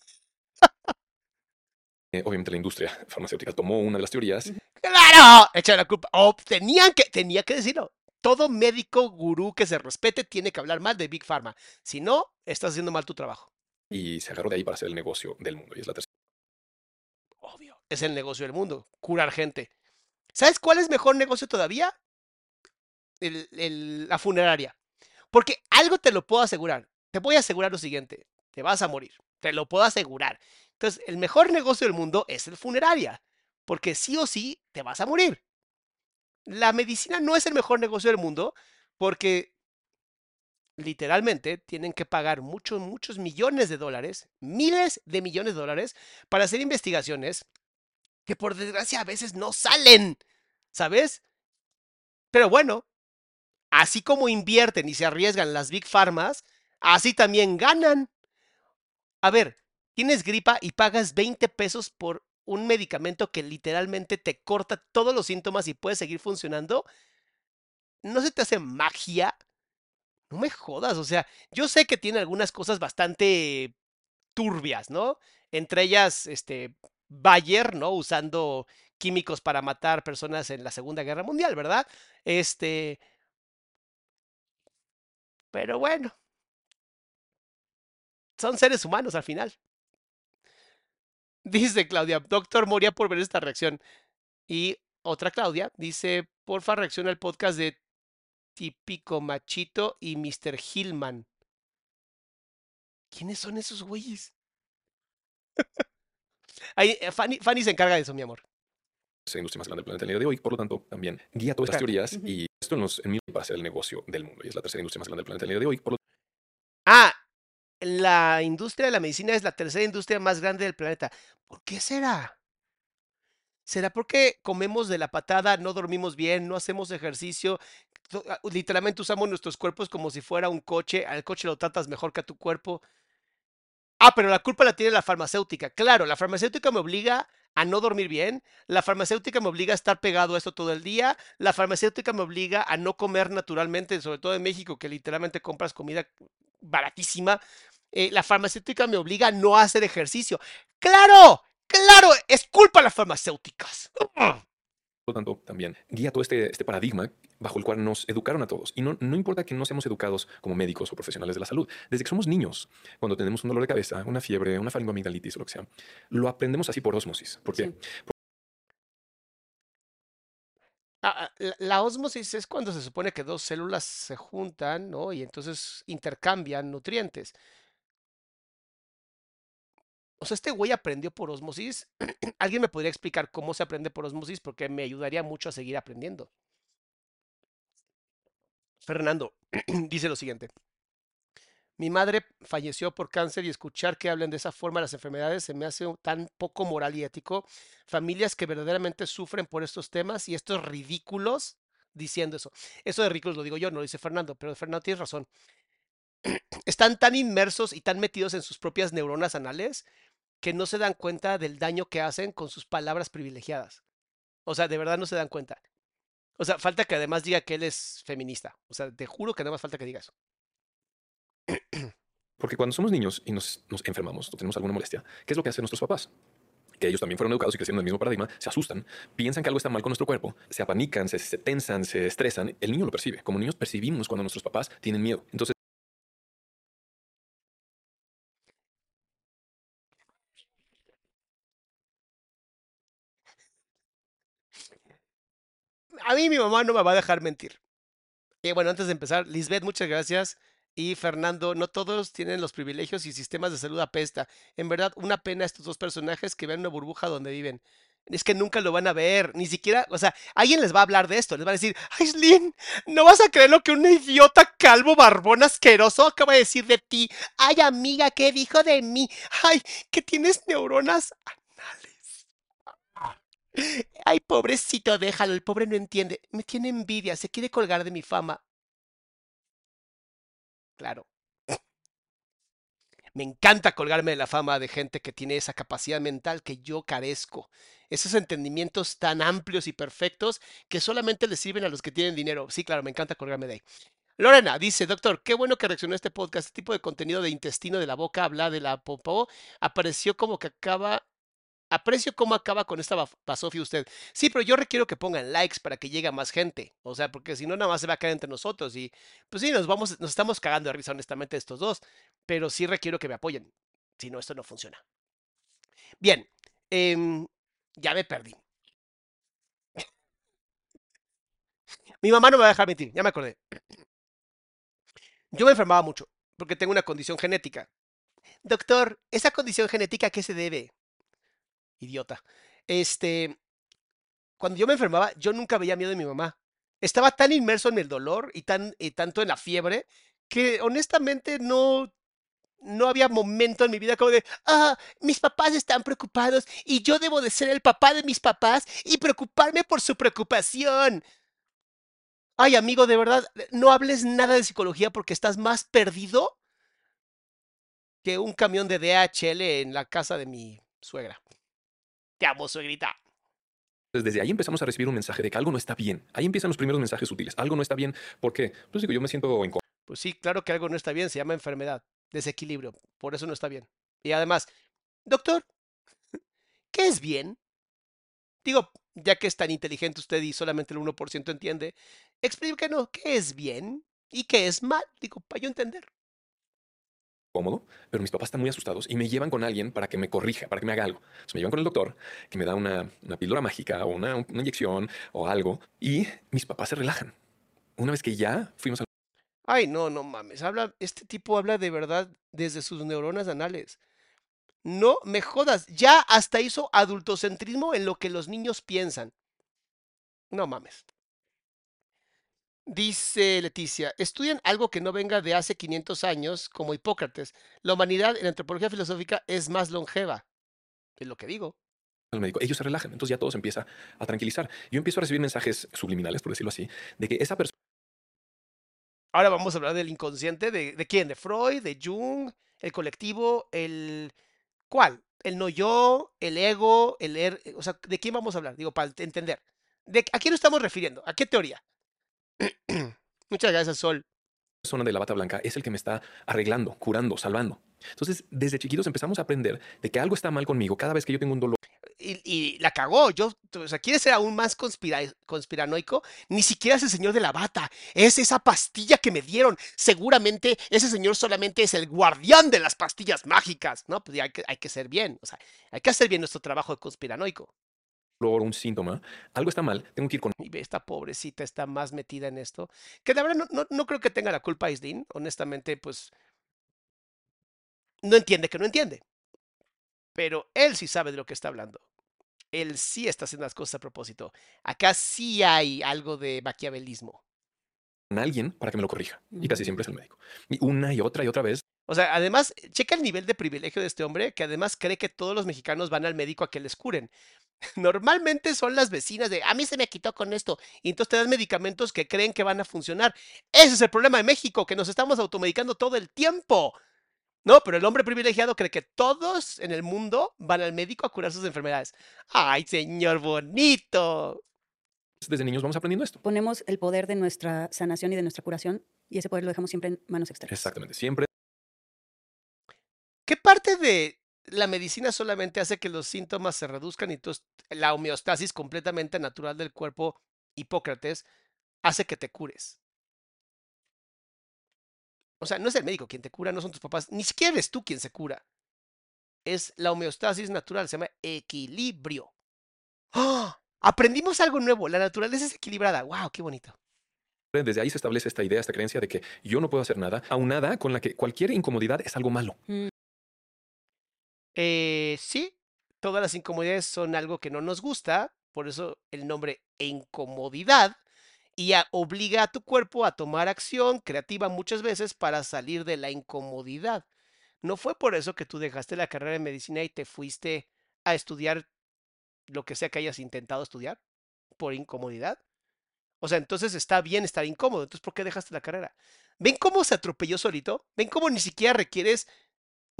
eh, obviamente la industria farmacéutica tomó una de las teorías ¡Claro! Echa la culpa. Oh, tenían que, tenía que decirlo. Todo médico gurú que se respete tiene que hablar mal de Big Pharma. Si no, estás haciendo mal tu trabajo. y se agarró de ahí para hacer el negocio del mundo. Y es la tercera Obvio. Es el negocio del mundo. Curar gente. ¿Sabes cuál es mejor negocio todavía? El- el- la funeraria. Porque algo te lo puedo asegurar. Te voy a asegurar lo siguiente. Te vas a morir. Te lo puedo asegurar. Entonces, el mejor negocio del mundo es el funeraria. Porque sí o sí te vas a morir. La medicina no es el mejor negocio del mundo porque literalmente tienen que pagar muchos, muchos millones de dólares, miles de millones de dólares para hacer investigaciones que por desgracia a veces no salen, ¿sabes? Pero bueno, así como invierten y se arriesgan las big pharmas, así también ganan. A ver, tienes gripa y pagas 20 pesos por un medicamento que literalmente te corta todos los síntomas y puedes seguir funcionando. ¿No se te hace magia? No me jodas, o sea, yo sé que tiene algunas cosas bastante turbias, ¿no? Entre ellas, este, Bayer, ¿no? Usando químicos para matar personas en la Segunda Guerra Mundial, ¿verdad? Este... Pero bueno. Son seres humanos al final. Dice Claudia, doctor, moría por ver esta reacción. Y otra Claudia dice, porfa, reacciona al podcast de Típico Machito y Mr. Hillman. ¿Quiénes son esos güeyes? Ahí, eh, Fanny, Fanny se encarga de eso, mi amor. industria más grande del planeta el día de hoy, por lo tanto, también guía todas estas Claro. teorías y esto en los en para hacer el negocio del mundo. Y es la tercera industria más grande del planeta el día de hoy, por lo la industria de la medicina es la tercera industria más grande del planeta. ¿Por qué será? ¿Será porque comemos de la patada, no dormimos bien, no hacemos ejercicio? ah, Literalmente usamos nuestros cuerpos como si fuera un coche. Al coche lo tratas mejor que a tu cuerpo. Ah, pero la culpa la tiene la farmacéutica. Claro, la farmacéutica me obliga a no dormir bien. La farmacéutica me obliga a estar pegado a esto todo el día. La farmacéutica me obliga a no comer naturalmente, sobre todo en México, que literalmente compras comida baratísima. Eh, la farmacéutica me obliga a no hacer ejercicio. ¡Claro! ¡Claro! Es culpa de las farmacéuticas. Por lo tanto, también guía todo este, este paradigma bajo el cual nos educaron a todos. Y no, no importa que no seamos educados como médicos o profesionales de la salud. Desde que somos niños, cuando tenemos un dolor de cabeza, una fiebre, una faringoamigdalitis o lo que sea, lo aprendemos así por osmosis. ¿Por qué? Ah, ah, la, la ósmosis es cuando se supone que dos células se juntan, ¿no? Y entonces intercambian nutrientes. O sea, este güey aprendió por osmosis. ¿Alguien me podría explicar cómo se aprende por osmosis? Porque me ayudaría mucho a seguir aprendiendo. Fernando dice lo siguiente. Mi madre falleció por cáncer y escuchar que hablen de esa forma las enfermedades se me hace tan poco moral y ético. Familias que verdaderamente sufren por estos temas y estos ridículos diciendo eso. Eso de ridículos lo digo yo, no lo dice Fernando, pero Fernando tiene razón. Están tan inmersos y tan metidos en sus propias neuronas anales que no se dan cuenta del daño que hacen con sus palabras privilegiadas. O sea, de verdad no se dan cuenta. O sea, falta que además diga que él es feminista. O sea, te juro que nada más falta que diga eso. Porque cuando somos niños y nos, nos enfermamos o tenemos alguna molestia, ¿qué es lo que hacen nuestros papás? que ellos también fueron educados y crecieron en el mismo paradigma, se asustan, piensan que algo está mal con nuestro cuerpo, se apanican, se, se tensan, se estresan. El niño lo percibe. Como niños percibimos cuando nuestros papás tienen miedo. Entonces, A mí mi mamá no me va a dejar mentir. Y bueno, antes de empezar, Lisbeth, muchas gracias. Y Fernando, no todos tienen los privilegios y sistemas de salud apesta. En verdad, una pena estos dos personajes que vean una burbuja donde viven. Es que nunca lo van a ver, ni siquiera, o sea, alguien les va a hablar de esto, les va a decir, Aislinn, no vas a creer lo que un idiota calvo barbón asqueroso acaba de decir de ti. Ay, amiga, ¿qué dijo de mí? Ay, que tienes neuronas. Ay, pobrecito, déjalo, el pobre no entiende. Me tiene envidia, se quiere colgar de mi fama. Claro. Me encanta colgarme de la fama de gente que tiene esa capacidad mental que yo carezco. Esos entendimientos tan amplios y perfectos que solamente le sirven a los que tienen dinero. Sí, claro, me encanta colgarme de ahí. Lorena dice, doctor, qué bueno que reaccionó este podcast. Este tipo de contenido de intestino de la boca, habla de la popó, apareció como que acaba Aprecio cómo acaba con esta basofia usted. Sí, pero yo requiero que pongan likes para que llegue a más gente. O sea, porque si no, nada más se va a caer entre nosotros. Y pues sí, nos vamos, nos estamos cagando de risa, honestamente, estos dos. Pero sí requiero que me apoyen. Si no, esto no funciona. Bien. em, ya me perdí. Mi mamá no me va a dejar mentir, ya me acordé. Yo me enfermaba mucho porque tengo una condición genética. Doctor, ¿esa condición genética a qué se debe? Idiota. Este, cuando yo me enfermaba, yo nunca veía miedo de mi mamá. Estaba tan inmerso en el dolor y tan y tanto en la fiebre que honestamente no no había momento en mi vida como de, ah, mis papás están preocupados y yo debo de ser el papá de mis papás y preocuparme por su preocupación. Ay, amigo, de verdad, no hables nada de psicología porque estás más perdido que un camión de DHL en la casa de mi suegra. Te amo, suegrita. Entonces, desde ahí empezamos a recibir un mensaje de que algo no está bien. Ahí empiezan los primeros mensajes útiles. Algo no está bien. ¿Por qué? Pues digo, yo me siento incómodo. Pues sí, claro que algo no está bien, se llama enfermedad, desequilibrio, por eso no está bien. Y además, doctor, ¿qué es bien? Digo, ya que es tan inteligente usted y solamente el 1% entiende, explíquenos qué es bien y qué es mal, digo, para yo entender. Cómodo, pero mis papás están muy asustados y me llevan con alguien para que me corrija, para que me haga algo. Me llevan con el doctor, que me da una, píldora mágica o una, una inyección o algo, y mis papás se relajan. Una vez que ya fuimos al Ay, no, no mames, habla, este tipo habla de verdad desde sus neuronas anales. No me jodas, ya hasta hizo adultocentrismo en lo que los niños piensan. No mames. Dice Leticia, estudian algo que no venga de hace 500 años, como Hipócrates. La humanidad en antropología filosófica es más longeva. Es lo que digo. al médico, ellos se relajan, entonces ya todo se empieza a tranquilizar. Yo empiezo a recibir mensajes subliminales, por decirlo así, de que esa persona Ahora vamos a hablar del inconsciente. ¿De, de quién? ¿De Freud? ¿De Jung? ¿El colectivo? ¿El cuál? ¿El no yo? ¿El ego? ¿El er? O sea, ¿de quién vamos a hablar? Digo, para entender. ¿De, ¿A quién nos estamos refiriendo? ¿A qué teoría? Muchas gracias, Sol. persona de la bata blanca es el que me está arreglando, curando, salvando. Entonces, desde chiquitos empezamos a aprender de que algo está mal conmigo cada vez que yo tengo un dolor. y, y la cagó. Yo, o sea, quiere ser aún más conspira- conspiranoico. Ni siquiera es el señor de la bata. Es esa pastilla que me dieron. Seguramente ese señor solamente es el guardián de las pastillas mágicas. No, pues hay que, hay que ser bien. O sea, hay que hacer bien nuestro trabajo de conspiranoico. Dolor, un síntoma, algo está mal, tengo que ir con Y esta pobrecita está más metida en esto. Que la verdad no, no, no creo que tenga la culpa Aislinn. Honestamente, pues. No entiende que no entiende. Pero él sí sabe de lo que está hablando. Él sí está haciendo las cosas a propósito. Acá sí hay algo de maquiavelismo. alguien para que me lo corrija. Y casi siempre es el médico. Y una y otra y otra vez O sea, además, checa el nivel de privilegio de este hombre, que además cree que todos los mexicanos van al médico a que les curen. Normalmente son las vecinas de, a mí se me quitó con esto, y entonces te dan medicamentos que creen que van a funcionar. Ese es el problema de México, que nos estamos automedicando todo el tiempo. No, pero el hombre privilegiado cree que todos en el mundo van al médico a curar sus enfermedades. ¡Ay, señor bonito! desde niños vamos aprendiendo esto. Ponemos el poder de nuestra sanación y de nuestra curación y ese poder lo dejamos siempre en manos externas. Exactamente. Siempre ¿Qué parte de la medicina solamente hace que los síntomas se reduzcan y entonces la homeostasis completamente natural del cuerpo, Hipócrates, hace que te cures? O sea, no es el médico quien te cura, no son tus papás, ni siquiera eres tú quien se cura. Es la homeostasis natural, se llama equilibrio. ¡Ah! Aprendimos algo nuevo, la naturaleza es equilibrada. ¡Wow! ¡Qué bonito! desde ahí se establece esta idea, esta creencia de que yo no puedo hacer nada, aunada con la que cualquier incomodidad es algo malo. Eh, sí, todas las incomodidades son algo que no nos gusta, por eso el nombre incomodidad, y obliga a tu cuerpo a tomar acción creativa muchas veces para salir de la incomodidad. No fue por eso que tú dejaste la carrera de medicina y te fuiste a estudiar lo que sea que hayas intentado estudiar, por incomodidad. O sea, entonces está bien estar incómodo, entonces ¿por qué dejaste la carrera? ¿Ven cómo se atropelló solito? ¿Ven cómo ni siquiera requieres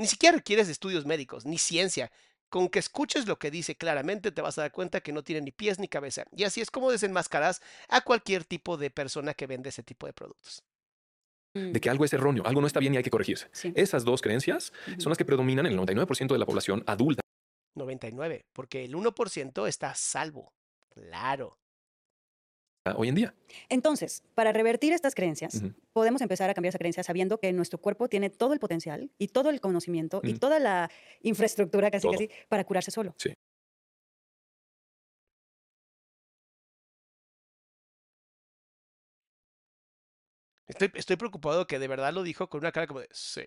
ni siquiera requieres estudios médicos, ni ciencia. Con que escuches lo que dice claramente te vas a dar cuenta que no tiene ni pies ni cabeza. Y así es como desenmascaras a cualquier tipo de persona que vende ese tipo de productos. Mm, De que algo es erróneo, algo no está bien y hay que corregirse. sí. Esas dos creencias son las que predominan en el 99% de la población adulta 99, porque el 1% está a salvo. Claro. Hoy en día. Entonces, para revertir estas creencias, podemos empezar a cambiar esa creencia sabiendo que nuestro cuerpo tiene todo el potencial y todo el conocimiento y toda la infraestructura casi Todo. casi para curarse solo. Sí. Estoy, estoy preocupado que de verdad lo dijo con una cara como de, sí.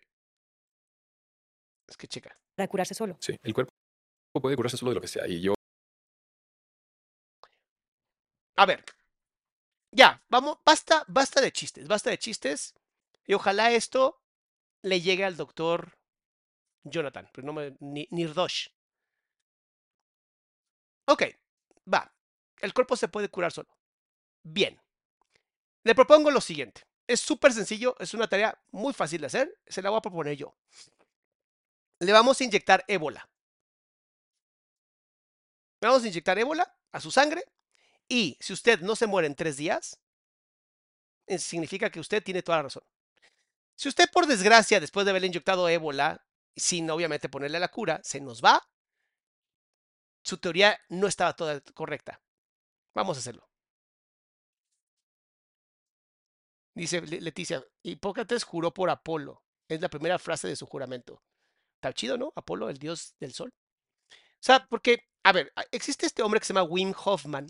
Es que chica. Para curarse solo. Sí, el cuerpo puede curarse solo de lo que sea. Y yo A ver. Ya, vamos, basta, basta de chistes, basta de chistes. Y ojalá esto le llegue al doctor Jonathan, pero no me, ni, Nirdosh. Ok, va. El cuerpo se puede curar solo. Bien. Le propongo lo siguiente. Es súper sencillo, es una tarea muy fácil de hacer. Se la voy a proponer yo. Le vamos a inyectar ébola. Le vamos a inyectar ébola a su sangre y si usted no se muere en tres días, eh, significa que usted tiene toda la razón. Si usted, por desgracia, después de haberle inyectado ébola, sin obviamente ponerle la cura, se nos va, su teoría no estaba toda correcta. Vamos a hacerlo. Dice Le- Leticia, Hipócrates juró por Apolo. Es la primera frase de su juramento. Está chido, ¿no? Apolo, el dios del sol. O sea, porque, a ver, existe este hombre que se llama Wim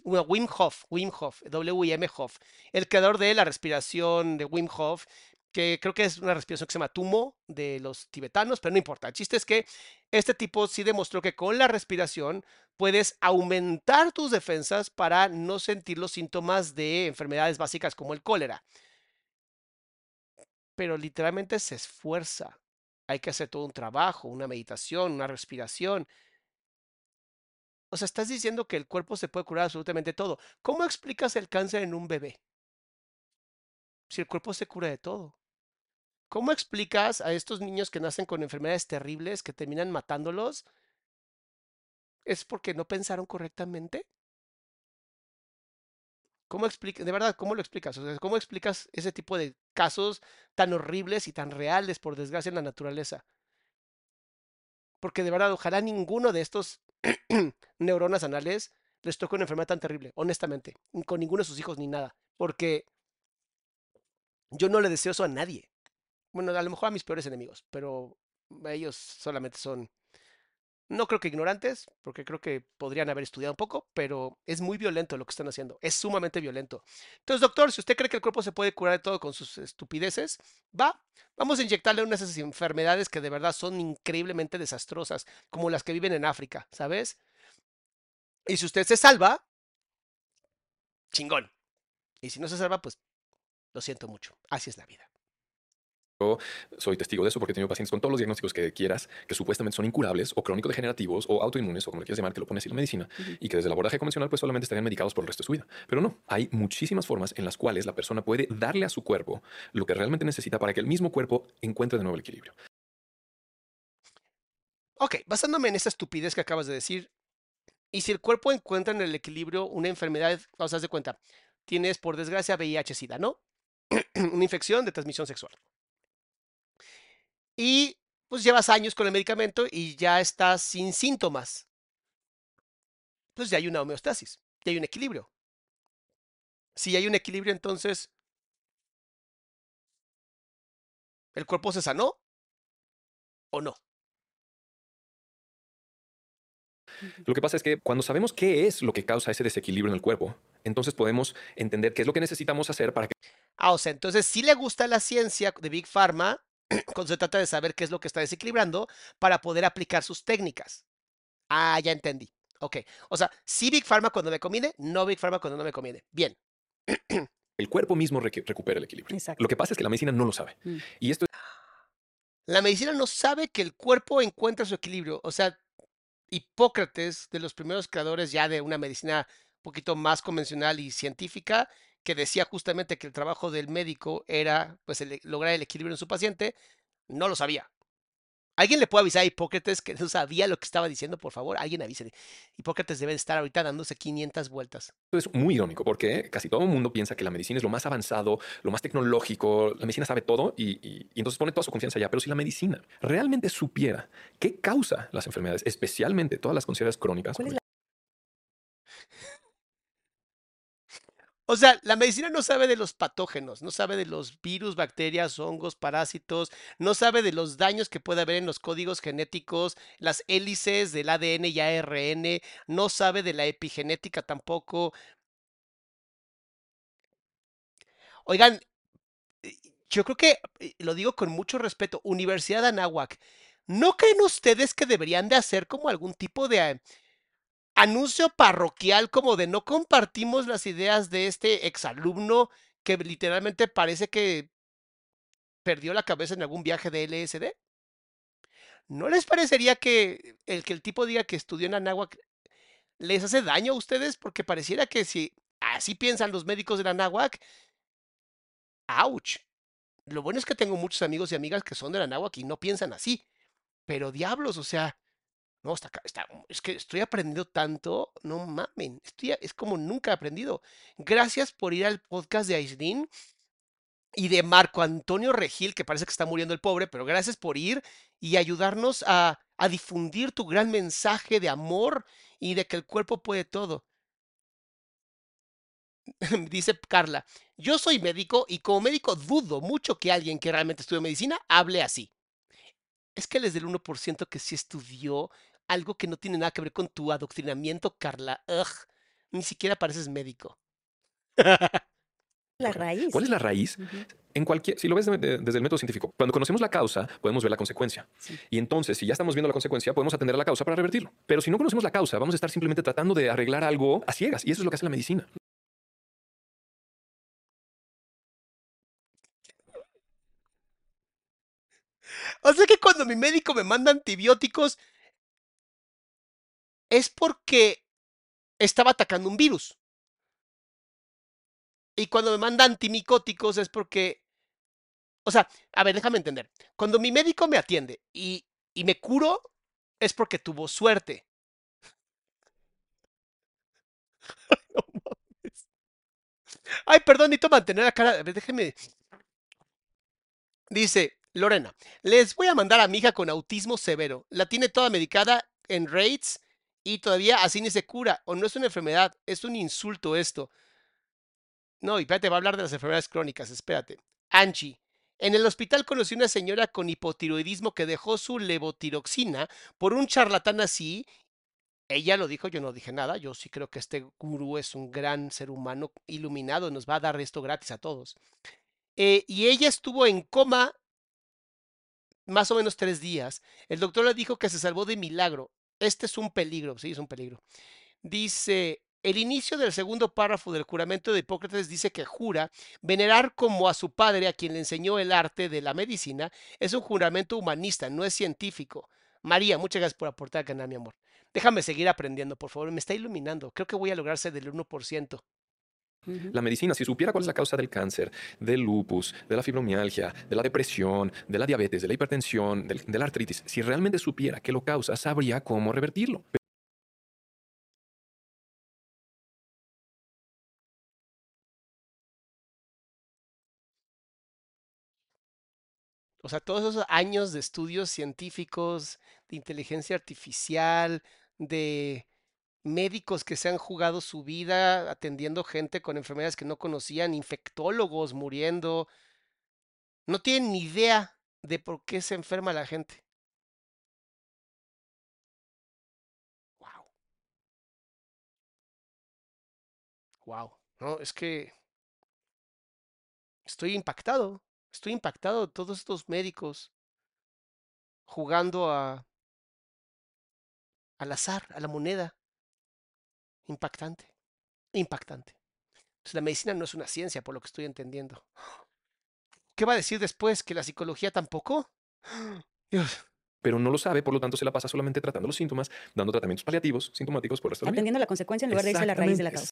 bueno, Wim Hof, Wim Hof, W-I-M Hof, el creador de la respiración de Wim Hof, que creo que es una respiración que se llama Tumo de los tibetanos, pero no importa. El chiste es que este tipo sí demostró que con la respiración puedes aumentar tus defensas para no sentir los síntomas de enfermedades básicas como el cólera. Pero literalmente se esfuerza. Hay que hacer todo un trabajo, una meditación, una respiración. O sea, estás diciendo que el cuerpo se puede curar absolutamente todo. ¿Cómo explicas el cáncer en un bebé? Si el cuerpo se cura de todo. ¿Cómo explicas a estos niños que nacen con enfermedades terribles que terminan matándolos? ¿Es porque no pensaron correctamente? ¿Cómo explicas, de verdad, cómo lo explicas? O sea, ¿cómo explicas ese tipo de casos tan horribles y tan reales, por desgracia, en la naturaleza? Porque de verdad, ojalá ninguno de estos neuronas anales les toca una enfermedad tan terrible, honestamente, con ninguno de sus hijos ni nada, porque yo no le deseo eso a nadie. Bueno, a lo mejor a mis peores enemigos, pero ellos solamente son, no creo que ignorantes, porque creo que podrían haber estudiado un poco, pero es muy violento lo que están haciendo, es sumamente violento. Entonces, doctor, si usted cree que el cuerpo se puede curar de todo con sus estupideces, va, vamos a inyectarle unas esas enfermedades que de verdad son increíblemente desastrosas, como las que viven en África, ¿sabes? Y si usted se salva, chingón. Y si no se salva, pues lo siento mucho. Así es la vida. Yo soy testigo de eso porque he tenido pacientes con todos los diagnósticos que quieras, que supuestamente son incurables o crónico-degenerativos o autoinmunes o como le quieras llamar, que lo pone así la medicina, y que desde el abordaje convencional pues solamente estarían medicados por el resto de su vida. Pero no, hay muchísimas formas en las cuales la persona puede darle a su cuerpo lo que realmente necesita para que el mismo cuerpo encuentre de nuevo el equilibrio. Ok, basándome en esa estupidez que acabas de decir, y si el cuerpo encuentra en el equilibrio una enfermedad, o sea, haz de cuenta, tienes por desgracia VIH-Sida, ¿no? una infección de transmisión sexual. Y pues llevas años con el medicamento y ya estás sin síntomas. Pues ya hay una homeostasis, ya hay un equilibrio. Si hay un equilibrio, entonces, ¿el cuerpo se sanó o no? Lo que pasa es que cuando sabemos qué es lo que causa ese desequilibrio en el cuerpo, entonces podemos entender qué es lo que necesitamos hacer para que... Ah, o sea, entonces sí le gusta la ciencia de Big Pharma cuando se trata de saber qué es lo que está desequilibrando para poder aplicar sus técnicas. Ah, ya entendí. Ok. O sea, sí Big Pharma cuando me conviene, no Big Pharma cuando no me conviene. Bien. el cuerpo mismo recupera el equilibrio. Exacto. Lo que pasa es que la medicina no lo sabe. Mm. Y esto La medicina no sabe que el cuerpo encuentra su equilibrio. O sea, Hipócrates, de los primeros creadores ya de una medicina un poquito más convencional y científica, que decía justamente que el trabajo del médico era pues el- lograr el equilibrio en su paciente, no lo sabía. ¿Alguien le puede avisar a Hipócrates que no sabía lo que estaba diciendo? Por favor, alguien avísele. Hipócrates debe de estar ahorita dándose 500 vueltas. es muy irónico porque casi todo el mundo piensa que la medicina es lo más avanzado, lo más tecnológico, la medicina sabe todo y, y- y entonces pone toda su confianza allá. Pero si la medicina realmente supiera qué causa las enfermedades, especialmente todas las consideradas crónicas, ¿Cuál es la- O sea, la medicina no sabe de los patógenos, no sabe de los virus, bacterias, hongos, parásitos, no sabe de los daños que puede haber en los códigos genéticos, las hélices del ADN y ARN, no sabe de la epigenética tampoco. Oigan, eh, yo creo que, eh, lo digo con mucho respeto, Universidad de Anáhuac, ¿no creen ustedes que deberían de hacer como algún tipo de anuncio parroquial como de no compartimos las ideas de este exalumno que literalmente parece que perdió la cabeza en algún viaje de LSD? ¿No les parecería que el que el tipo diga que estudió en Anáhuac les hace daño a ustedes? Porque pareciera que si así piensan los médicos de Anáhuac, ¡ouch! Lo bueno es que tengo muchos amigos y amigas que son de Anáhuac y no piensan así. Pero diablos, o sea, no, está, está, es que estoy aprendiendo tanto, no mamen, es como nunca he aprendido. Gracias por ir al podcast de Aislinn y de Marco Antonio Regil, que parece que está muriendo el pobre, pero gracias por ir y ayudarnos a, a difundir tu gran mensaje de amor y de que el cuerpo puede todo. Dice Carla, yo soy médico y como médico dudo mucho que alguien que realmente estudió medicina hable así. Es que él es del 1% que sí estudió algo que no tiene nada que ver con tu adoctrinamiento, Carla. Ugh, ni siquiera pareces médico. La raíz. ¿cuál es la raíz? En cualquier, si lo ves de- de- desde el método científico, cuando conocemos la causa, podemos ver la consecuencia. Sí. Y entonces, si ya estamos viendo la consecuencia, podemos atender a la causa para revertirlo. Pero si no conocemos la causa, vamos a estar simplemente tratando de arreglar algo a ciegas. Y eso es lo que hace la medicina. O sea que cuando mi médico me manda antibióticos es porque estaba atacando un virus. Y cuando me manda antimicóticos es porque... O sea, a ver, déjame entender. Cuando mi médico me atiende y, y me curo es porque tuvo suerte. Ay, perdón, necesito mantener la cara. A ver, déjeme. Dice Lorena, les voy a mandar a mi hija con autismo severo. La tiene toda medicada en RAIDS Y todavía así ni se cura. O no es una enfermedad, es un insulto esto. No, y espérate, va a hablar de las enfermedades crónicas, espérate. Angie. En el hospital conocí una señora con hipotiroidismo que dejó su levotiroxina por un charlatán así. Ella lo dijo, yo no dije nada. Yo sí creo que este gurú es un gran ser humano iluminado, nos va a dar esto gratis a todos. Eh, y ella estuvo en coma más o menos tres días. El doctor le dijo que se salvó de milagro. Este es un peligro, sí, es un peligro. Dice, el inicio del segundo párrafo del juramento de Hipócrates dice que jura venerar como a su padre, a quien le enseñó el arte de la medicina. Es un juramento humanista, no es científico. María, muchas gracias por aportar canal, mi amor. Déjame seguir aprendiendo, por favor. Me está iluminando. Creo que voy a lograr ser del 1%. La medicina, si supiera cuál es la causa del cáncer, del lupus, de la fibromialgia, de la depresión, de la diabetes, de la hipertensión, del- de la artritis, si realmente supiera qué lo causa, sabría cómo revertirlo. O sea, todos esos años de estudios científicos, de inteligencia artificial, de médicos que se han jugado su vida atendiendo gente con enfermedades que no conocían, infectólogos muriendo, no tienen ni idea de por qué se enferma la gente. Wow. Wow. No, es que estoy impactado. Estoy impactado de todos estos médicos jugando a al azar, a la moneda. Impactante. Impactante. Entonces, la medicina no es una ciencia, por lo que estoy entendiendo. ¿Qué va a decir después? ¿Que la psicología tampoco? Dios. Pero no lo sabe, por lo tanto se la pasa solamente tratando los síntomas, dando tratamientos paliativos, sintomáticos por el resto de la vida. Atendiendo la consecuencia en lugar de irse a la raíz de la causa.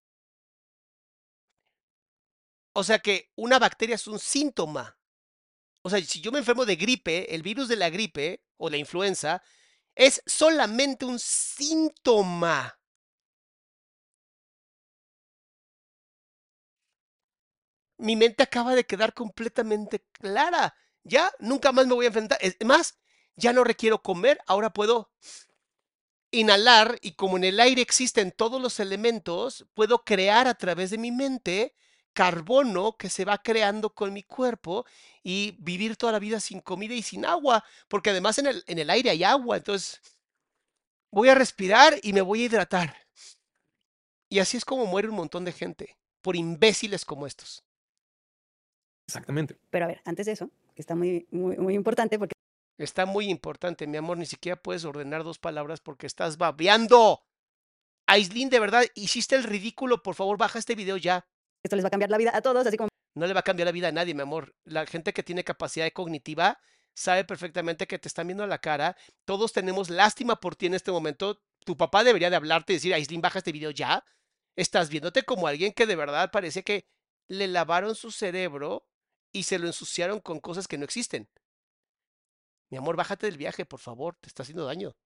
O sea que una bacteria es un síntoma. O sea, si yo me enfermo de gripe, el virus de la gripe o la influenza es solamente un síntoma. Mi mente acaba de quedar completamente clara. Ya, nunca más me voy a enfrentar. Es más, ya no requiero comer, ahora puedo inhalar y como en el aire existen todos los elementos, puedo crear a través de mi mente carbono que se va creando con mi cuerpo y vivir toda la vida sin comida y sin agua, porque además en el, en el aire hay agua, entonces voy a respirar y me voy a hidratar. Y así es como muere un montón de gente, por imbéciles como estos. Exactamente. Pero a ver, antes de eso, que está muy, muy, muy importante porque Está muy importante, mi amor, ni siquiera puedes ordenar dos palabras porque estás babeando. Aislin, de verdad, hiciste el ridículo, por favor, baja este video ya. esto les va a cambiar la vida a todos, así como No le va a cambiar la vida a nadie, mi amor. La gente que tiene capacidad cognitiva sabe perfectamente que te están viendo a la cara. Todos tenemos lástima por ti en este momento. Tu papá debería de hablarte y decir, Aislin, baja este video ya. Estás viéndote como alguien que de verdad parece que le lavaron su cerebro y se lo ensuciaron con cosas que no existen. Mi amor, bájate del viaje, por favor, te está haciendo daño.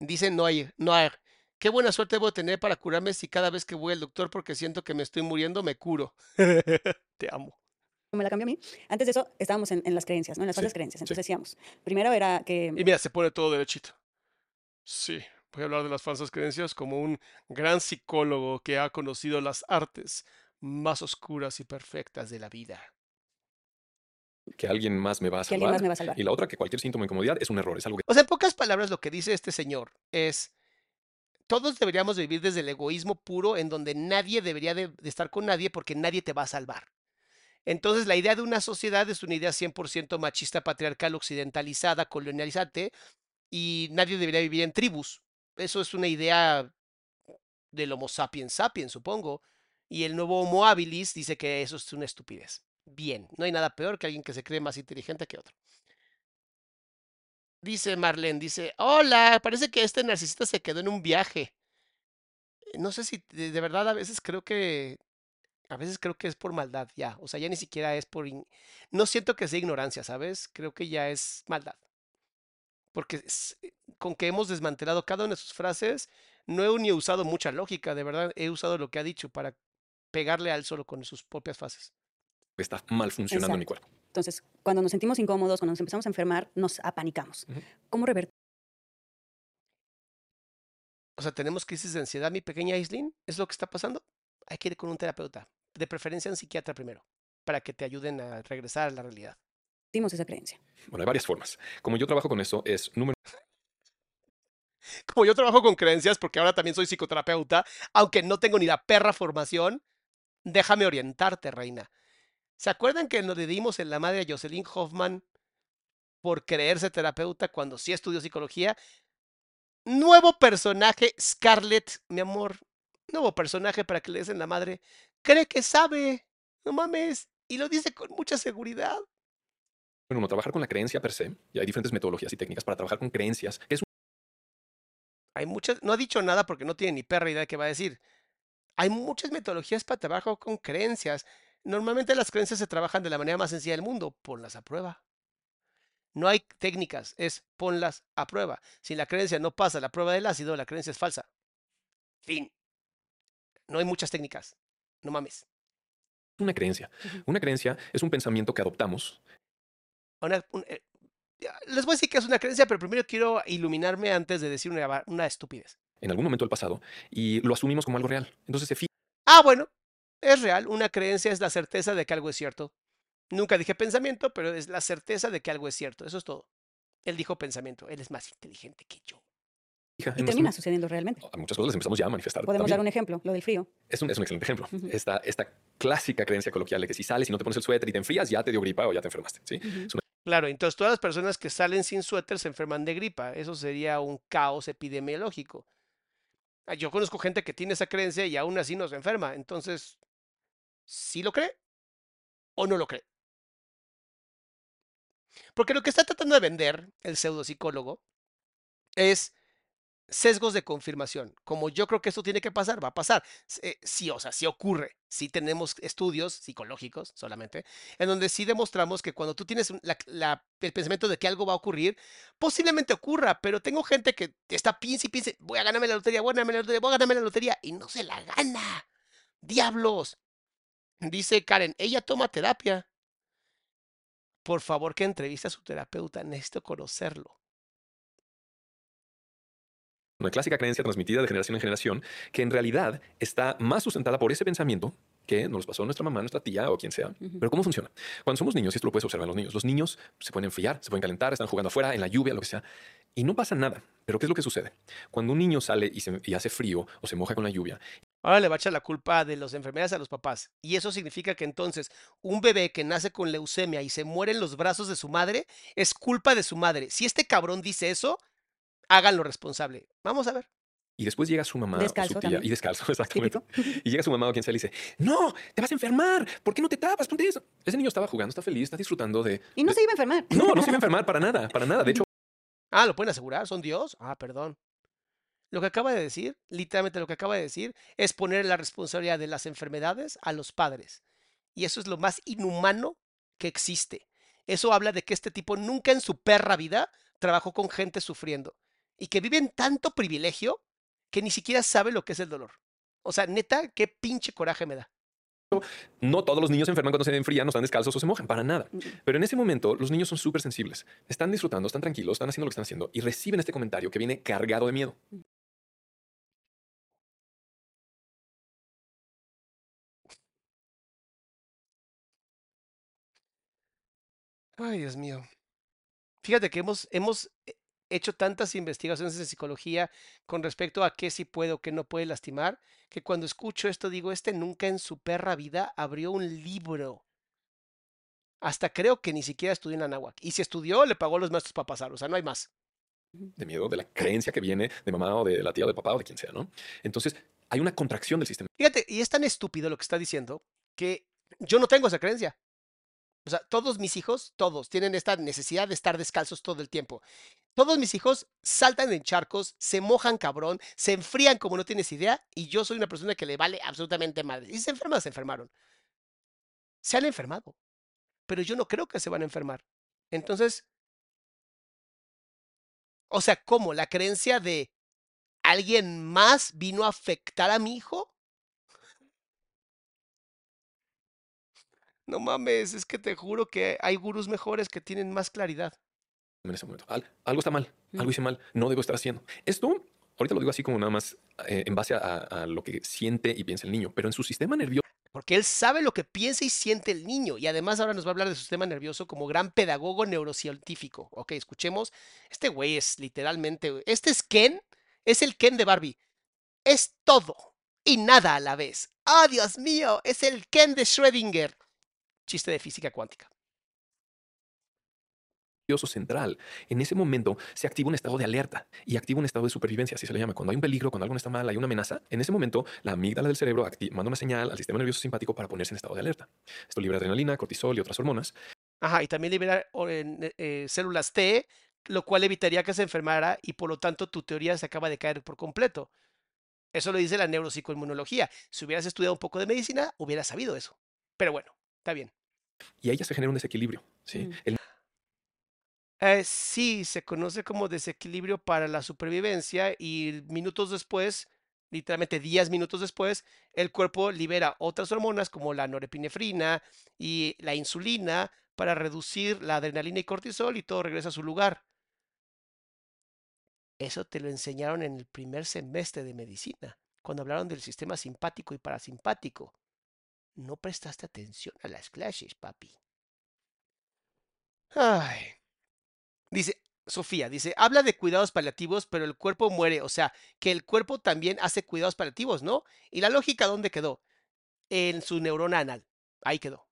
Dice Noir, Noir, qué buena suerte debo tener para curarme si cada vez que voy al doctor porque siento que me estoy muriendo, me curo. te amo. me la cambió a mí. Antes de eso, estábamos en, en las creencias, ¿no? En las Sí, falsas creencias. sí. Entonces decíamos, primero era que Y mira, se pone todo derechito. Sí, voy a hablar de las falsas creencias como un gran psicólogo que ha conocido las artes más oscuras y perfectas de la vida. Que alguien más me va a que alguien salvar. más me va a salvar. Y la otra, que cualquier síntoma de incomodidad es un error, es algo que O sea, en pocas palabras, lo que dice este señor es, todos deberíamos vivir desde el egoísmo puro en donde nadie debería de, de estar con nadie porque nadie te va a salvar. Entonces, la idea de una sociedad es una idea 100% machista, patriarcal, occidentalizada, colonializante, y nadie debería vivir en tribus. Eso es una idea del Homo sapiens sapiens, supongo. Y el nuevo Homo habilis dice que eso es una estupidez. Bien, no hay nada peor que alguien que se cree más inteligente que otro. Dice Marlene, dice, hola, parece que este narcisista se quedó en un viaje. No sé si de, verdad a veces creo que, a veces creo que es por maldad ya, o sea, ya ni siquiera es por, in- no siento que sea ignorancia, ¿sabes? Creo que ya es maldad. Porque eh, con que hemos desmantelado cada una de sus frases, no he ni usado mucha lógica, de verdad, he usado lo que ha dicho para pegarle al solo con sus propias frases. está mal funcionando en mi Exacto. cuerpo. Entonces, cuando nos sentimos incómodos, cuando nos empezamos a enfermar, nos apanicamos. ¿Cómo revertir sea, tenemos crisis de ansiedad, mi pequeña Aislinn, ¿es lo que está pasando? Hay que ir con un terapeuta, de preferencia un psiquiatra primero, para que te ayuden a regresar a la realidad. Dimos esa creencia. Bueno, hay varias formas. Como yo trabajo con eso, es número Como yo trabajo con creencias, porque ahora también soy psicoterapeuta, aunque no tengo ni la perra formación, déjame orientarte, reina. ¿Se acuerdan que nos le dimos en la madre a Jocelyn Hoffman por creerse terapeuta cuando sí estudió psicología? Nuevo personaje, Scarlett, mi amor. Nuevo personaje para que le des en la madre. Cree que sabe. No mames. Y lo dice con mucha seguridad. Bueno, uno, trabajar con la creencia per se, y hay diferentes metodologías y técnicas para trabajar con creencias, que es Hay muchas, no ha dicho nada porque no tiene ni perra idea de qué va a decir. Hay muchas metodologías para trabajar con creencias. Normalmente las creencias se trabajan de la manera más sencilla del mundo. Ponlas a prueba. No hay técnicas, es ponlas a prueba. Si la creencia no pasa la prueba del ácido, la creencia es falsa. Fin. No hay muchas técnicas. No mames. una creencia. Una creencia es un pensamiento que adoptamos Una- un- eh, les voy a decir que es una creencia, pero primero quiero iluminarme antes de decir una estupidez. En algún momento del pasado y lo asumimos como algo real. Entonces se fija Ah, bueno, es real. Una creencia es la certeza de que algo es cierto. Nunca dije pensamiento, pero es la certeza de que algo es cierto. Eso es todo. Él dijo pensamiento. Él es más inteligente que yo. Y termina nuestro- sucediendo realmente. a muchas cosas las empezamos ya a manifestar. Podemos también. dar un ejemplo, lo del frío. Es un, es un excelente ejemplo. Esta, esta clásica creencia coloquial de que si sales y no te pones el suéter y te enfrías, ya te dio gripa o ya te enfermaste. ¿sí? Una Claro, entonces todas las personas que salen sin suéter se enferman de gripa. Eso sería un caos epidemiológico. Ah, Yo conozco gente que tiene esa creencia y aún así no se enferma. Entonces, ¿sí lo cree o no lo cree? Porque lo que está tratando de vender el pseudopsicólogo es sesgos de confirmación. Como yo creo que esto tiene que pasar, va a pasar. Eh, sí, o sea, sí ocurre. Sí tenemos estudios psicológicos solamente, en donde sí demostramos que cuando tú tienes el pensamiento de que algo va a ocurrir, posiblemente ocurra, pero tengo gente que está piensa y piensa, voy a ganarme la lotería, voy a ganarme la lotería, voy a ganarme la lotería, y no se la gana. Diablos. Dice Karen, ella toma terapia. Por favor, que entreviste a su terapeuta, necesito conocerlo. Una clásica creencia transmitida de generación en generación que en realidad está más sustentada por ese pensamiento que nos pasó nuestra mamá, nuestra tía o quien sea. Ujú. Pero ¿cómo funciona? Cuando somos niños, y esto lo puedes observar en los niños, los niños se pueden enfriar, se pueden calentar, están jugando afuera, en la lluvia, lo que sea, y no pasa nada. Pero ¿qué es lo que sucede? Cuando un niño sale y, se- y hace frío o se moja con la lluvia, Ahora le va a echar la culpa de las enfermedades a los papás. Y eso significa que entonces un bebé que nace con leucemia y se muere en los brazos de su madre es culpa de su madre. Si este cabrón dice eso, háganlo responsable. Vamos a ver. y después llega su mamá Descalzo su tía, también. y descalzo, exactamente. Típico. Y llega su mamá o quien sea y le dice, no, te vas a enfermar, ¿por qué no te tapas? Ponte eso. Ese niño estaba jugando, está feliz, está disfrutando de... Y no de- se iba a enfermar. No, no se iba a enfermar para nada, para nada. De hecho, Ah, ¿lo pueden asegurar? ¿Son Dios? Ah, perdón. Lo que acaba de decir, literalmente lo que acaba de decir, es poner la responsabilidad de las enfermedades a los padres. Y eso es lo más inhumano que existe. Eso habla de que este tipo nunca en su perra vida trabajó con gente sufriendo. Y que viven tanto privilegio que ni siquiera sabe lo que es el dolor. O sea, neta, qué pinche coraje me da. no todos los niños se enferman cuando se enfrían, no están descalzos o se mojan, para nada. Mm. Pero en ese momento los niños son súper sensibles. Están disfrutando, están tranquilos, están haciendo lo que están haciendo y reciben este comentario que viene cargado de miedo. Ay, Dios mío. Fíjate que hemos, hemos eh, hecho tantas investigaciones en psicología con respecto a qué sí puede o qué no puede lastimar, que cuando escucho esto digo, este nunca en su perra vida abrió un libro. Hasta creo que ni siquiera estudió en Anáhuac. Y si estudió, le pagó a los maestros para pasar. O sea, no hay más. De miedo de la creencia que viene de mamá o de la tía o de papá o de quien sea, ¿no? Entonces hay una contracción del sistema. Fíjate, y es tan estúpido lo que está diciendo que yo no tengo esa creencia. O sea, todos mis hijos, todos, tienen esta necesidad de estar descalzos todo el tiempo. Todos mis hijos saltan en charcos, se mojan cabrón, se enfrían como no tienes idea, y yo soy una persona que le vale absolutamente madre. Y se enferman, se enfermaron. Se han enfermado. Pero yo no creo que se van a enfermar. Entonces, o sea, ¿cómo? ¿La creencia de alguien más vino a afectar a mi hijo? No mames, es que te juro que hay gurús mejores que tienen más claridad. en ese momento. Al- algo está mal, algo hice mal, no debo estar haciendo. Esto Ahorita lo digo así como nada más eh, en base a, a lo que siente y piensa el niño, pero en su sistema nervioso porque él sabe lo que piensa y siente el niño. Y además ahora nos va a hablar de su sistema nervioso como gran pedagogo neurocientífico. Ok, escuchemos. Este güey es literalmente... Este es Ken. Es el Ken de Barbie. Es todo y nada a la vez. ¡Ah, Dios mío! Es el Ken de Schrödinger. Chiste de física cuántica central. En ese momento se activa un estado de alerta y activa un estado de supervivencia, así se le llama. Cuando hay un peligro, cuando algo está mal, hay una amenaza, en ese momento la amígdala del cerebro manda una señal al sistema nervioso simpático para ponerse en estado de alerta. Esto libera adrenalina, cortisol y otras hormonas. Ajá, y también libera eh, células T, lo cual evitaría que se enfermara y por lo tanto tu teoría se acaba de caer por completo. Eso lo dice la neuropsicoinmunología. Si hubieras estudiado un poco de medicina, hubieras sabido eso. Pero bueno, está bien. Y ahí ya se genera un desequilibrio. ¿sí? Mm. Eh, sí, se conoce como desequilibrio para la supervivencia y minutos después, literalmente 10 minutos después, el cuerpo libera otras hormonas como la norepinefrina y la insulina para reducir la adrenalina y cortisol y todo regresa a su lugar. Eso te lo enseñaron en el primer semestre de medicina, cuando hablaron del sistema simpático y parasimpático. No prestaste atención a las clases, papi. Ay. Dice, Sofía, dice, habla de cuidados paliativos, pero el cuerpo muere. O sea, que el cuerpo también hace cuidados paliativos, ¿no? ¿Y la lógica dónde quedó? En su neurona anal. Ahí quedó.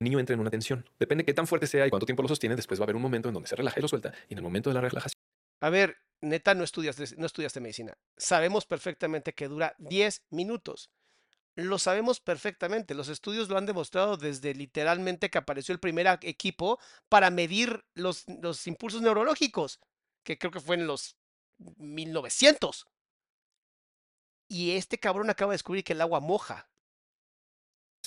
El niño entra en una tensión. Depende de qué tan fuerte sea y cuánto tiempo lo sostiene, después va a haber un momento en donde se relaja y lo suelta. Y en el momento de la relajación. A ver, neta, no estudias, no estudiaste medicina. Sabemos perfectamente que dura 10 minutos lo sabemos perfectamente. Los estudios lo han demostrado desde literalmente que apareció el primer equipo para medir los, los impulsos neurológicos, que creo que fue en los 1900. Y este cabrón acaba de descubrir que el agua moja.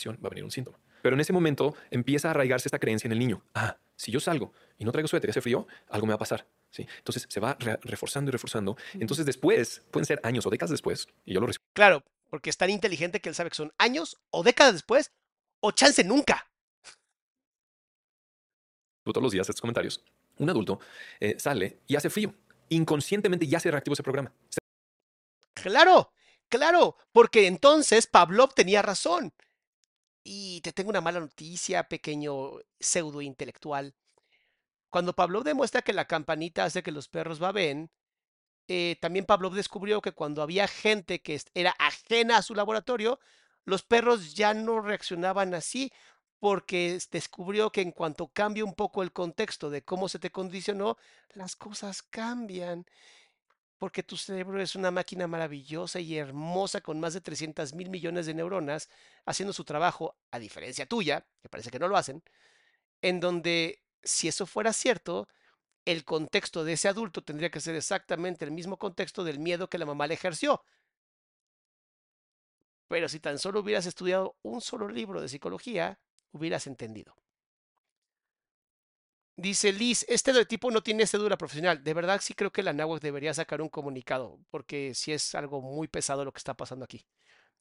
Va a venir un síntoma. Pero en ese momento empieza a arraigarse esta creencia en el niño. Ah, si yo salgo y no traigo suéter y hace frío, algo me va a pasar. ¿Sí? Entonces se va reforzando y reforzando. Entonces después, pueden ser años o décadas después, y yo lo Claro, porque es tan inteligente que él sabe que son años o décadas después o chance nunca. Todos los días estos comentarios. Un adulto eh, sale y hace frío. Inconscientemente ya se reactivó ese programa. Claro, claro, porque entonces Pavlov tenía razón. Y te tengo una mala noticia, pequeño pseudo intelectual. Cuando Pavlov demuestra que la campanita hace que los perros baben, eh, también Pavlov descubrió que cuando había gente que era ajena a su laboratorio, los perros ya no reaccionaban así porque descubrió que en cuanto cambia un poco el contexto de cómo se te condicionó, las cosas cambian. Porque tu cerebro es una máquina maravillosa y hermosa con más de 300 mil millones de neuronas haciendo su trabajo, a diferencia tuya, que parece que no lo hacen, en donde si eso fuera cierto, el contexto de ese adulto tendría que ser exactamente el mismo contexto del miedo que la mamá le ejerció. Pero si tan solo hubieras estudiado un solo libro de psicología, hubieras entendido. Dice Liz, este tipo no tiene cédula profesional. De verdad sí creo que la NAWAC debería sacar un comunicado, porque sí es algo muy pesado lo que está pasando aquí.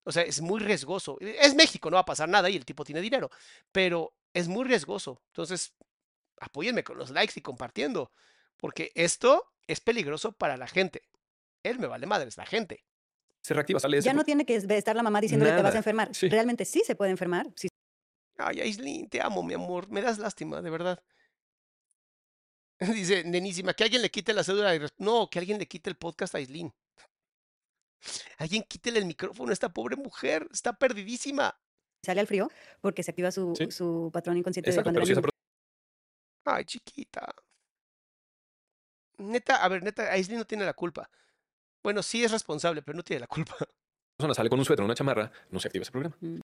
O sea, es muy riesgoso. Es México, no va a pasar nada y el tipo tiene dinero, pero es muy riesgoso. Entonces, apóyenme con los likes y compartiendo, porque esto es peligroso para la gente. Él me vale madre, es la gente. Se reactiva, sale Ya no tiene que estar la mamá diciendo que te vas a enfermar. Realmente sí se puede enfermar. Ay, Aislin, te amo, mi amor. Me das lástima, de verdad. Dice, nenísima, que alguien le quite la cédula. No, que alguien le quite el podcast a Aislin. Alguien quítele el micrófono a esta pobre mujer. Está perdidísima. Sale al frío porque se activa su, su patrón inconsciente de cuando Ay, chiquita. Neta, a ver, neta, Aislinn no tiene la culpa. Bueno, sí es responsable, pero no tiene la culpa. persona sale con un suéter o una chamarra, no se activa ese programa. Mm.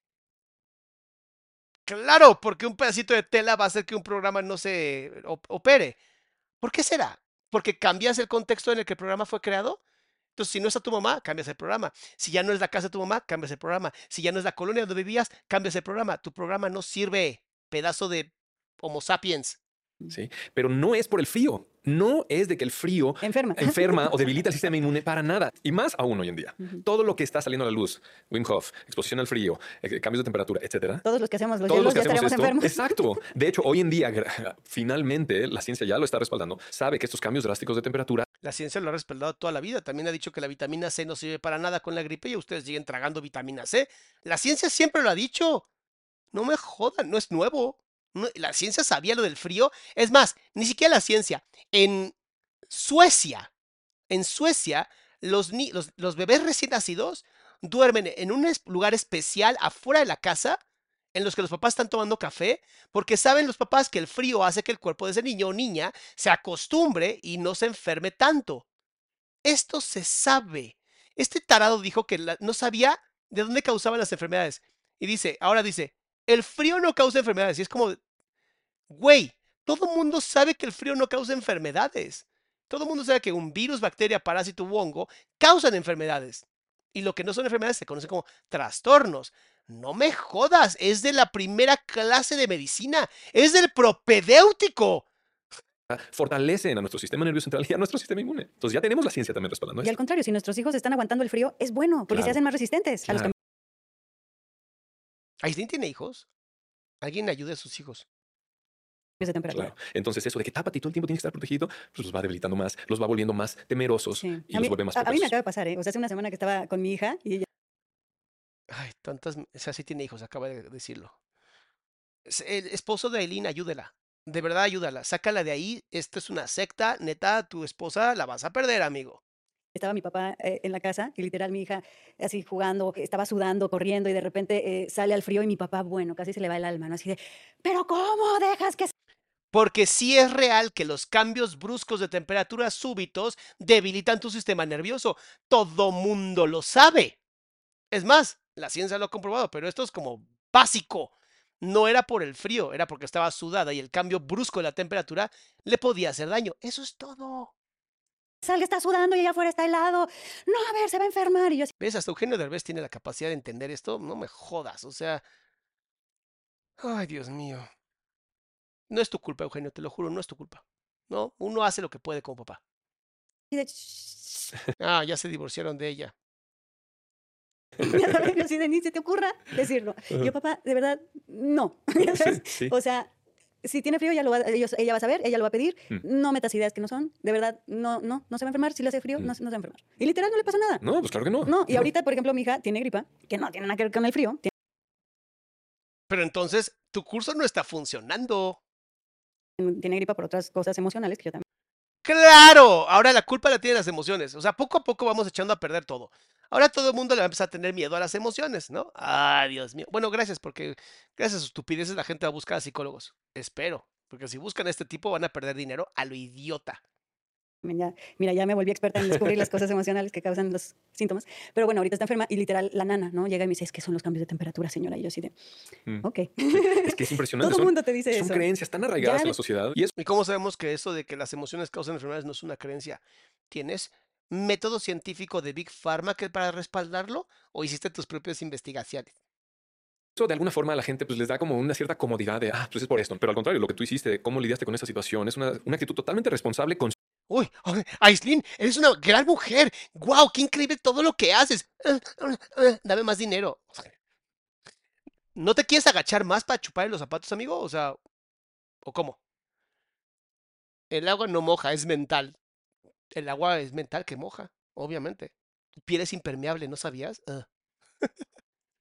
Claro, porque un pedacito de tela va a hacer que un programa no se opere. ¿Por qué será? Porque cambias el contexto en el que el programa fue creado. Entonces, si no está tu mamá, cambias el programa. Si ya no es la casa de tu mamá, cambias el programa. Si ya no es la colonia donde vivías, cambias el programa. Tu programa no sirve, pedazo de Homo sapiens. ¿Sí? Pero no es por el frío. No es de que el frío enferma, enferma o debilita el sistema inmune para nada. Y más aún hoy en día. Todo lo que está saliendo a la luz, Wim Hof, exposición al frío, eh, cambios de temperatura, etcétera. Todos los que hacemos los Todos los que hacemos esto, enfermos. Exacto. De hecho, hoy en día, finalmente, la ciencia ya lo está respaldando. Sabe que estos cambios drásticos de temperatura La ciencia lo ha respaldado toda la vida. También ha dicho que la vitamina C no sirve para nada con la gripe y ustedes siguen tragando vitamina C. La ciencia siempre lo ha dicho. No me jodan, no es nuevo. La ciencia sabía lo del frío. Es más, ni siquiera la ciencia. En Suecia, en Suecia, los, los bebés recién nacidos duermen en un lugar especial afuera de la casa en los que los papás están tomando café, porque saben los papás que el frío hace que el cuerpo de ese niño o niña se acostumbre y no se enferme tanto. Esto se sabe. Este tarado dijo que no sabía de dónde causaban las enfermedades. Y dice, ahora dice, el frío no causa enfermedades. Y es como, güey, todo el mundo sabe que el frío no causa enfermedades. Todo el mundo sabe que un virus, bacteria, parásito u hongo causan enfermedades. Y lo que no son enfermedades se conoce como trastornos. No me jodas, es de la primera clase de medicina, es del propedéutico. Ah, fortalecen a nuestro sistema nervioso central y a nuestro sistema inmune. Entonces ya tenemos la ciencia también respaldando. Y al contrario, si nuestros hijos están aguantando el frío, es bueno, porque se hacen más resistentes a los cambios. Tiene hijos? ¿Alguien ayude a sus hijos? de temperatura. Entonces, eso de que tápate todo el tiempo tiene que estar protegido, pues los va debilitando más, los va volviendo más temerosos y los vuelve más a, a, mí me acaba de pasar, ¿eh? O sea, hace una semana que estaba con mi hija y ella Ay, tantas. O sea, sí tiene hijos, acaba de decirlo. El esposo de Aileen, ayúdela. De verdad, ayúdala. Sácala de ahí. Esto es una secta. Neta, tu esposa la vas a perder, amigo. Estaba mi papá eh, en la casa y literal mi hija así jugando, estaba sudando, corriendo y de repente eh, sale al frío y mi papá, bueno, casi se le va el alma, ¿no? Así de, pero ¿cómo dejas que... Porque sí es real que los cambios bruscos de temperatura súbitos debilitan tu sistema nervioso. Todo mundo lo sabe. Es más, la ciencia lo ha comprobado, pero esto es como básico. No era por el frío, era porque estaba sudada y el cambio brusco de la temperatura le podía hacer daño. Eso es todo. Salga, está sudando y allá afuera está helado. No, a ver, se va a enfermar. Y yo... ¿Ves? Hasta Eugenio Derbez tiene la capacidad de entender esto. No me jodas. O sea. Ay, Dios mío. No es tu culpa, Eugenio, te lo juro, no es tu culpa. No, uno hace lo que puede como papá. Ah, ya se divorciaron de ella. ya sabes, si ni se te ocurra decirlo. Yo, papá, de verdad, no. O sea, si tiene frío, ella, lo va, ella va a saber, ella lo va a pedir. Mm. No metas ideas que no son. De verdad, no, no, no se va a enfermar. Si le hace frío, no, mm. no, se va a enfermar. Y literal, no le pasa nada. No, pues claro que no. No, y ahorita, por ejemplo, mi hija tiene gripa, que no tiene nada que ver con el frío. Pero entonces, tu curso no está funcionando. Tiene gripa por otras cosas emocionales que yo también. Claro, ahora la culpa la tienen las emociones. O sea, poco a poco vamos echando a perder todo. Ahora todo el mundo le va a empezar a tener miedo a las emociones, ¿no? Ay, Dios mío. Bueno, gracias, porque gracias a sus estupideces la gente va a buscar a psicólogos. Espero, porque si buscan a este tipo van a perder dinero a lo idiota. Mira, ya me volví experta en descubrir las cosas emocionales que causan los síntomas. Pero bueno, ahorita está enferma y literal la nana, ¿no? Llega y me dice, es que son los cambios de temperatura, señora. Y yo así de, mm. ok. Es que es impresionante. Todo el mundo te dice son eso. Son creencias tan arraigadas en la sociedad. ¿Y, ¿Y cómo sabemos que eso de que las emociones causan enfermedades no es una creencia? Tienes método científico de Big Pharma que para respaldarlo o hiciste tus propias investigaciones? Eso de alguna forma a la gente pues, les da como una cierta comodidad de, ah, pues es por esto. Pero al contrario, lo que tú hiciste, cómo lidiaste con esa situación, es una, una actitud totalmente responsable con... Uy, Aislinn, eres una gran mujer. ¡Guau! ¡Qué increíble todo lo que haces! Dame más dinero. ¿No te quieres agachar más para chupar los zapatos, amigo? O sea, ¿o cómo? El agua no moja, es mental. El agua es mental que moja, obviamente. Piel es impermeable, ¿no sabías?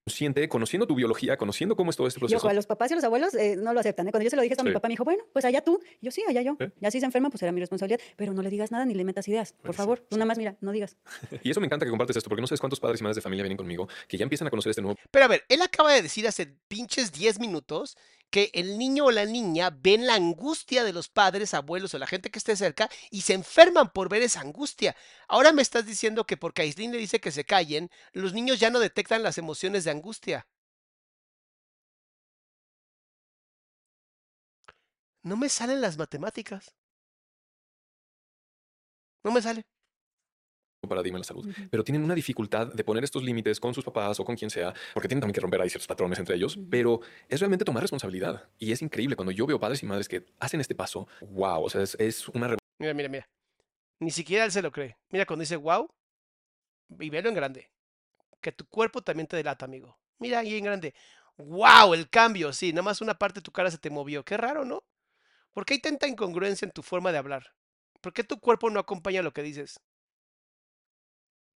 Consciente, conociendo tu biología, conociendo cómo es todo este proceso. Y a los papás y a los abuelos eh, no lo aceptan. ¿eh? Cuando yo se lo dije a mi papá, me dijo, bueno, pues allá tú. yo, sí, allá yo. Ya si se enferma, pues era mi responsabilidad. Pero no le digas nada ni le metas ideas. Por favor, tú nada más mira, no digas. y eso me encanta que compartes esto, porque no sabes cuántos padres y madres de familia vienen conmigo que ya empiezan a conocer este nuevo. Pero a ver, él acaba de decir hace pinches 10 minutos que el niño o la niña ven la angustia de los padres, abuelos o la gente que esté cerca y se enferman por ver esa angustia. Ahora me estás diciendo que porque Aislinn le dice que se callen, los niños ya no detectan las emociones de angustia. No me salen las matemáticas. No me sale paradigma en la salud, pero tienen una dificultad de poner estos límites con sus papás o con quien sea, porque tienen también que romper ahí ciertos patrones entre ellos, pero es realmente tomar responsabilidad. Y es increíble cuando yo veo padres y madres que hacen este paso, wow, o sea, es, una... Mira, mira, mira. Ni siquiera él se lo cree. Mira, cuando dice wow, y velo en grande. Que tu cuerpo también te delata, amigo. Mira ahí en grande. ¡Wow! El cambio, sí. Nada más una parte de tu cara se te movió. Qué raro, ¿no? ¿Por qué hay tanta incongruencia en tu forma de hablar? ¿Por qué tu cuerpo no acompaña lo que dices?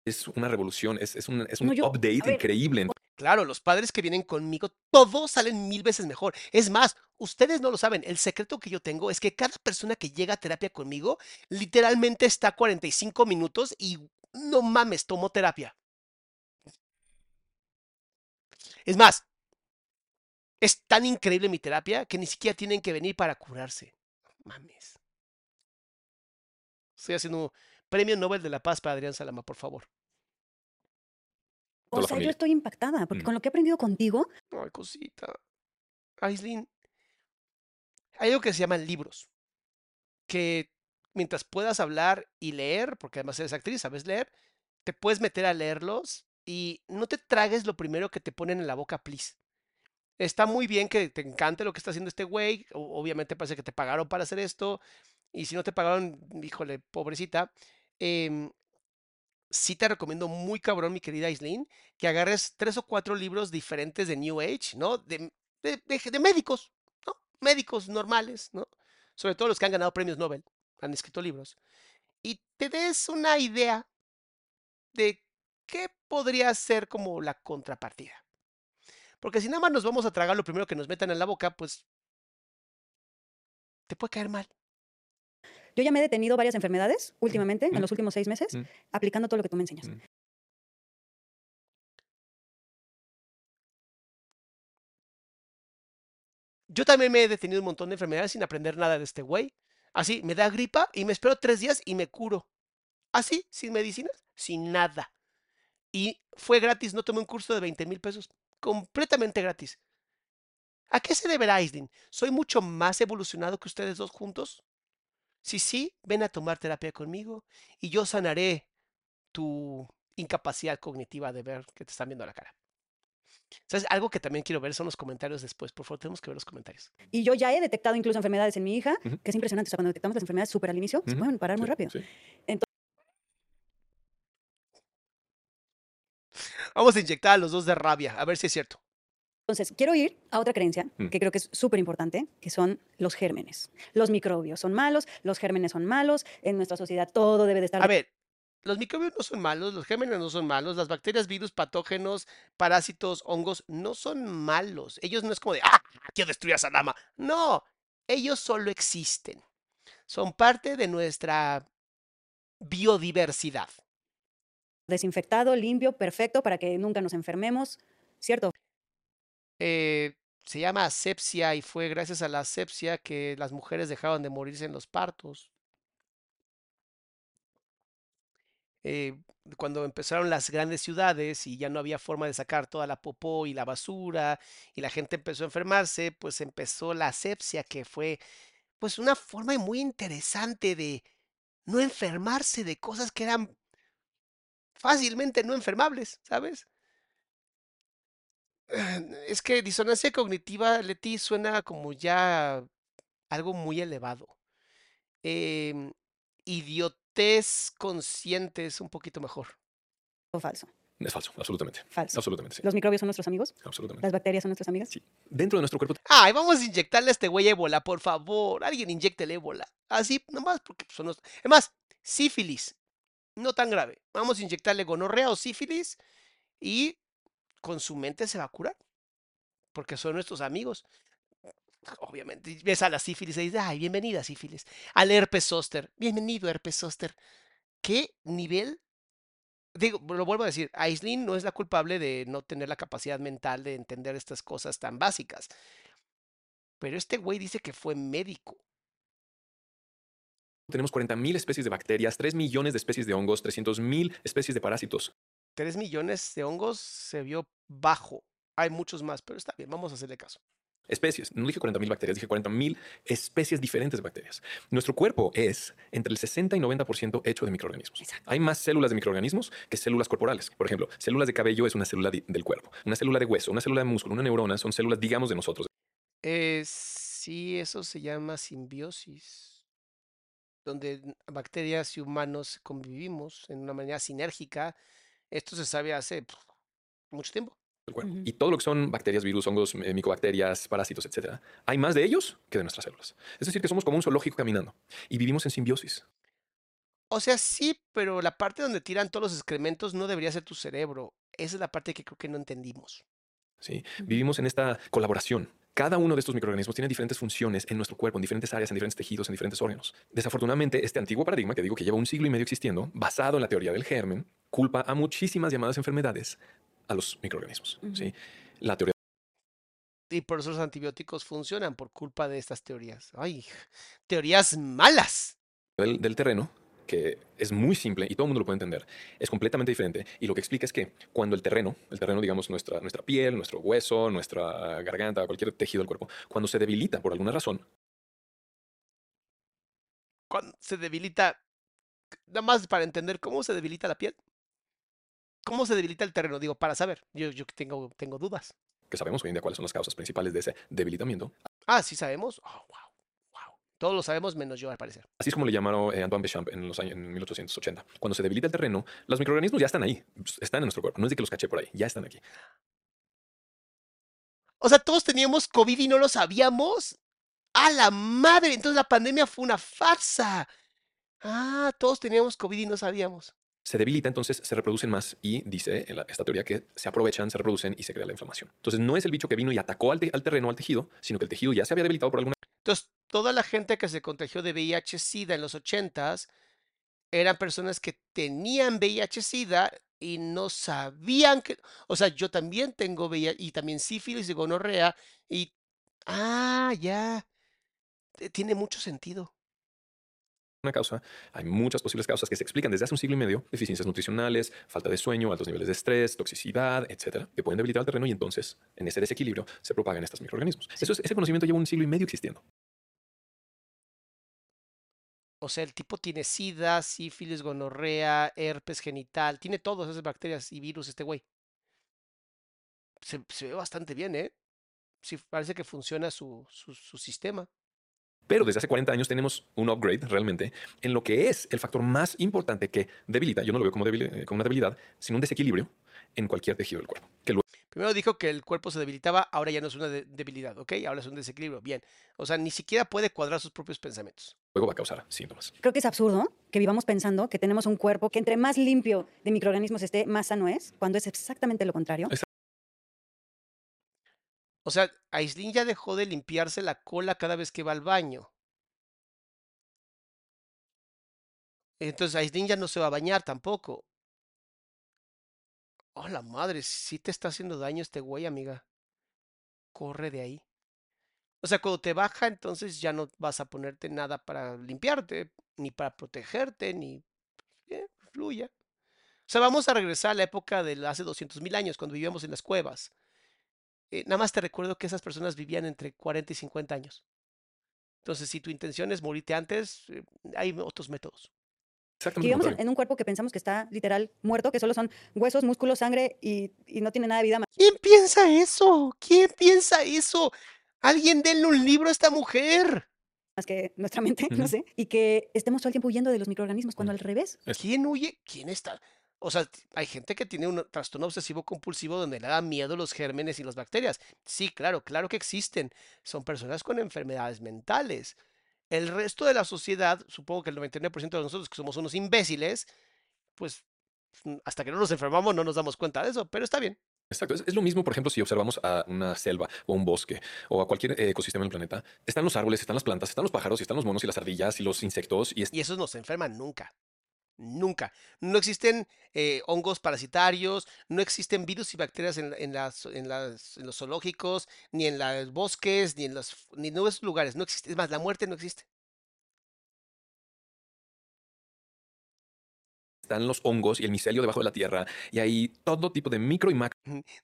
Es una revolución, es, es un, es un No, yo- update ver, increíble. Claro, los padres que vienen conmigo, todos salen mil veces mejor. Es más, ustedes no lo saben, el secreto que yo tengo es que cada persona que llega a terapia conmigo, literalmente está 45 minutos y no mames, tomó terapia. Es más, es tan increíble mi terapia que ni siquiera tienen que venir para curarse. Mames. Estoy haciendo premio Nobel de la Paz para Adrián Salama, por favor. O sea, yo estoy impactada, porque Mm. con lo que he aprendido contigo, Ay, cosita. Aislinn, hay algo que se llaman libros. Que mientras puedas hablar y leer, porque además eres actriz, sabes leer, te puedes meter a leerlos y no te tragues lo primero que te ponen en la boca, please. Está muy bien que te encante lo que está haciendo este güey. Obviamente parece que te pagaron para hacer esto. Y si no te pagaron, híjole, pobrecita. em, sí te recomiendo muy cabrón, mi querida Aislinn, que agarres tres o cuatro libros diferentes de New Age, ¿no? De- de médicos, ¿no? Médicos normales, ¿no? Sobre todo los que han ganado premios Nobel, han escrito libros. Y te des una idea de qué podría ser como la contrapartida. Porque si nada más nos vamos a tragar lo primero que nos metan en la boca, pues te puede caer mal. Yo ya me he detenido varias enfermedades últimamente, Mm. en los últimos seis meses, Mm. aplicando todo lo que tú me enseñas. Mm. Yo también me he detenido un montón de enfermedades sin aprender nada de este güey. Así, me da gripa y me espero tres días y me curo. Así, sin medicinas, sin nada. Y fue gratis, no tomé un curso de 20 mil pesos. Completamente gratis. ¿A qué se deberá, Aislinn? ¿Soy mucho más evolucionado que ustedes dos juntos? Si sí, ven a tomar terapia conmigo y yo sanaré tu incapacidad cognitiva de ver que te están viendo a la cara. ¿Sabes? Algo que también quiero ver son los comentarios después. Por favor, tenemos que ver los comentarios. Y yo ya he detectado incluso enfermedades en mi hija, que es impresionante. O sea, cuando detectamos las enfermedades súper al inicio, se pueden parar muy Sí, rápido. sí. Vamos a inyectar a los dos de rabia, a ver si es cierto. Entonces, quiero ir a otra creencia Mm. que creo que es súper importante, que son los gérmenes. Los microbios son malos, los gérmenes son malos, en nuestra sociedad todo debe de estar... A ver, los microbios no son malos, los gérmenes no son malos, las bacterias, virus, patógenos, parásitos, hongos no son malos. Ellos no es como de, ah, quiero destruir a Sadama. No, ellos solo existen. Son parte de nuestra biodiversidad. desinfectado, limpio, perfecto, para que nunca nos enfermemos, ¿cierto? Eh, se llama asepsia y fue gracias a la asepsia que las mujeres dejaron de morirse en los partos. Eh, cuando empezaron las grandes ciudades y ya no había forma de sacar toda la popó y la basura y la gente empezó a enfermarse, pues empezó la asepsia que fue pues una forma muy interesante de no enfermarse de cosas que eran fácilmente no enfermables, ¿sabes? Es que disonancia cognitiva, Leti, suena como ya algo muy elevado. Em, idiotez consciente es un poquito mejor. O falso. Es falso, absolutamente. Falso. Absolutamente, sí. Los microbios son nuestros amigos, Absolutamente. las bacterias son nuestras amigas. Sí. Dentro de nuestro cuerpo Ay, vamos a inyectarle a este güey ébola, por favor. Alguien inyecte el ébola. Así, nomás porque son los... Es más, sífilis. No tan grave. Vamos a inyectarle gonorrea o sífilis y con su mente se va a curar. Porque son nuestros amigos. Obviamente, ves a la sífilis y dices, ay, bienvenida sífilis. Al herpes zóster, bienvenido herpes zóster. ¿Qué nivel? Digo, lo vuelvo a decir, Aislinn no es la culpable de no tener la capacidad mental de entender estas cosas tan básicas. Pero este güey dice que fue médico. tenemos 40.000 especies de bacterias, 3 millones de especies de hongos, 300.000 especies de parásitos. 3 millones de hongos se vio bajo. Hay muchos más, pero está bien, vamos a hacerle caso. Especies, no dije 40.000 bacterias, dije 40.000 especies diferentes de bacterias. Nuestro cuerpo es entre el 60 y 90% hecho de microorganismos. Hay más células de microorganismos que células corporales. Por ejemplo, células de cabello es una célula del cuerpo. Una célula de hueso, una célula de músculo, una neurona son células, digamos, de nosotros. Eh, sí, eso se llama simbiosis, donde bacterias y humanos convivimos en una manera sinérgica. Esto se sabe hace pf, mucho tiempo. Y todo lo que son bacterias, virus, hongos, eh, micobacterias, parásitos, etcétera, hay más de ellos que de nuestras células. Es decir, que somos como un zoológico caminando y vivimos en simbiosis. O sea, sí, pero la parte donde tiran todos los excrementos no debería ser tu cerebro. Esa es la parte que creo que no entendimos. ¿sí? Vivimos en esta colaboración. Cada uno de estos microorganismos tiene diferentes funciones en nuestro cuerpo, en diferentes áreas, en diferentes tejidos, en diferentes órganos. Desafortunadamente, este antiguo paradigma que digo que lleva un siglo y medio existiendo, basado en la teoría del germen, culpa a muchísimas llamadas enfermedades a los microorganismos. ¿sí? La teoría Y por eso los antibióticos funcionan por culpa de estas teorías. Ay, teorías malas. del, del terreno, que es muy simple y todo el mundo lo puede entender, es completamente diferente. Y lo que explica es que cuando el terreno, el terreno, digamos, nuestra, nuestra piel, nuestro hueso, nuestra garganta, cualquier tejido del cuerpo, cuando se debilita por alguna razón, Cuando se debilita, nada más para entender cómo se debilita la piel. ¿Cómo se debilita el terreno? Digo, para saber. Yo, yo tengo, tengo dudas. que sabemos hoy en día cuáles son las causas principales de ese debilitamiento, Ah, sí sabemos. Oh, wow, wow. Todos lo sabemos menos yo, al parecer. así es como le llamaron eh, Antoine Béchamp en los años en 1880. Cuando se debilita el terreno, los microorganismos ya están ahí, están en nuestro cuerpo. No es de que los caché por ahí, ya están aquí. O sea, todos teníamos COVID y no lo sabíamos. ¡A la madre! Entonces la pandemia fue una farsa. Ah, todos teníamos COVID y no sabíamos. Se debilita, entonces se reproducen más y dice en la- esta teoría que se aprovechan, se reproducen y se crea la inflamación. Entonces no es el bicho que vino y atacó al, te- al terreno, al tejido, sino que el tejido ya se había debilitado por alguna Entonces, toda la gente que se contagió de VIH-Sida en los 80s eran personas que tenían VIH-Sida y no sabían que. O sea, yo también tengo VIH y también sífilis y gonorrea y. Ah, ya. Eh, Tiene mucho sentido. Una causa. Hay muchas posibles causas que se explican desde hace un siglo y medio. Deficiencias nutricionales, falta de sueño, altos niveles de estrés, toxicidad, etcétera, que pueden debilitar el terreno y entonces, en ese desequilibrio, se propagan estos microorganismos. Eso es- ese conocimiento lleva un siglo y medio existiendo. O sea, el tipo tiene sida, sífilis, gonorrea, herpes genital, tiene todas esas bacterias y virus este güey. Se, se ve bastante bien, ¿eh? Sí, parece que funciona su, su, su sistema. Pero desde hace 40 años tenemos un upgrade realmente en lo que es el factor más importante que debilita, yo no lo veo como, debil- eh, como una debilidad, sino un desequilibrio en cualquier tejido del cuerpo, que Primero dijo que el cuerpo se debilitaba, ahora ya no es una de- debilidad, ¿ok? Ahora es un desequilibrio, bien. O sea, ni siquiera puede cuadrar sus propios pensamientos. luego va a causar síntomas. Creo que es absurdo que vivamos pensando que tenemos un cuerpo que entre más limpio de microorganismos esté, más sano es, cuando es exactamente lo contrario. O sea, Aislinn ya dejó de limpiarse la cola cada vez que va al baño. Entonces Aislinn ya no se va a bañar tampoco. Oh, la madre, sí te está haciendo daño este güey, amiga. Corre de ahí. O sea, cuando te baja, entonces ya no vas a ponerte nada para limpiarte, ni para protegerte, ni... eh, fluya. O sea, vamos a regresar a la época de hace 200 mil años, cuando vivíamos en las cuevas. Eh, nada más te recuerdo que esas personas vivían entre 40 y 50 años. Entonces, si tu intención es morirte antes, eh, hay otros métodos. Que Exactamente. vivamos en, un cuerpo que pensamos que está literal muerto, que solo son huesos, músculos, sangre y, y no tiene nada de vida más ¿Quién piensa eso? ¿Quién piensa eso? Alguien denle un libro a esta mujer. que nuestra mente, no Ujú. sé, y que estemos todo el tiempo huyendo de los microorganismos, cuando Mm. al revés. ¿Quién huye? ¿Quién está? O sea, hay gente que tiene un trastorno obsesivo compulsivo donde le da miedo los gérmenes y las bacterias. Sí, claro, claro que existen. Son personas con enfermedades mentales. El resto de la sociedad, supongo que el 99% de nosotros que somos unos imbéciles, pues mm, hasta que no nos enfermamos no nos damos cuenta de eso, pero está bien. Exacto. Es, es lo mismo, por ejemplo, si observamos a una selva o un bosque o a cualquier eh, ecosistema del planeta. Están los árboles, están las plantas, están los pájaros, y están los monos y las ardillas y los insectos. Y es- Y esos no se enferman nunca. Nunca. No existen eh, hongos parasitarios, no existen virus y bacterias en, en las, en, las, en los zoológicos, ni en los bosques, ni en los ni en esos lugares. No existe. Es más, la muerte no existe. están los hongos y el micelio debajo de la tierra. Y hay todo tipo de micro y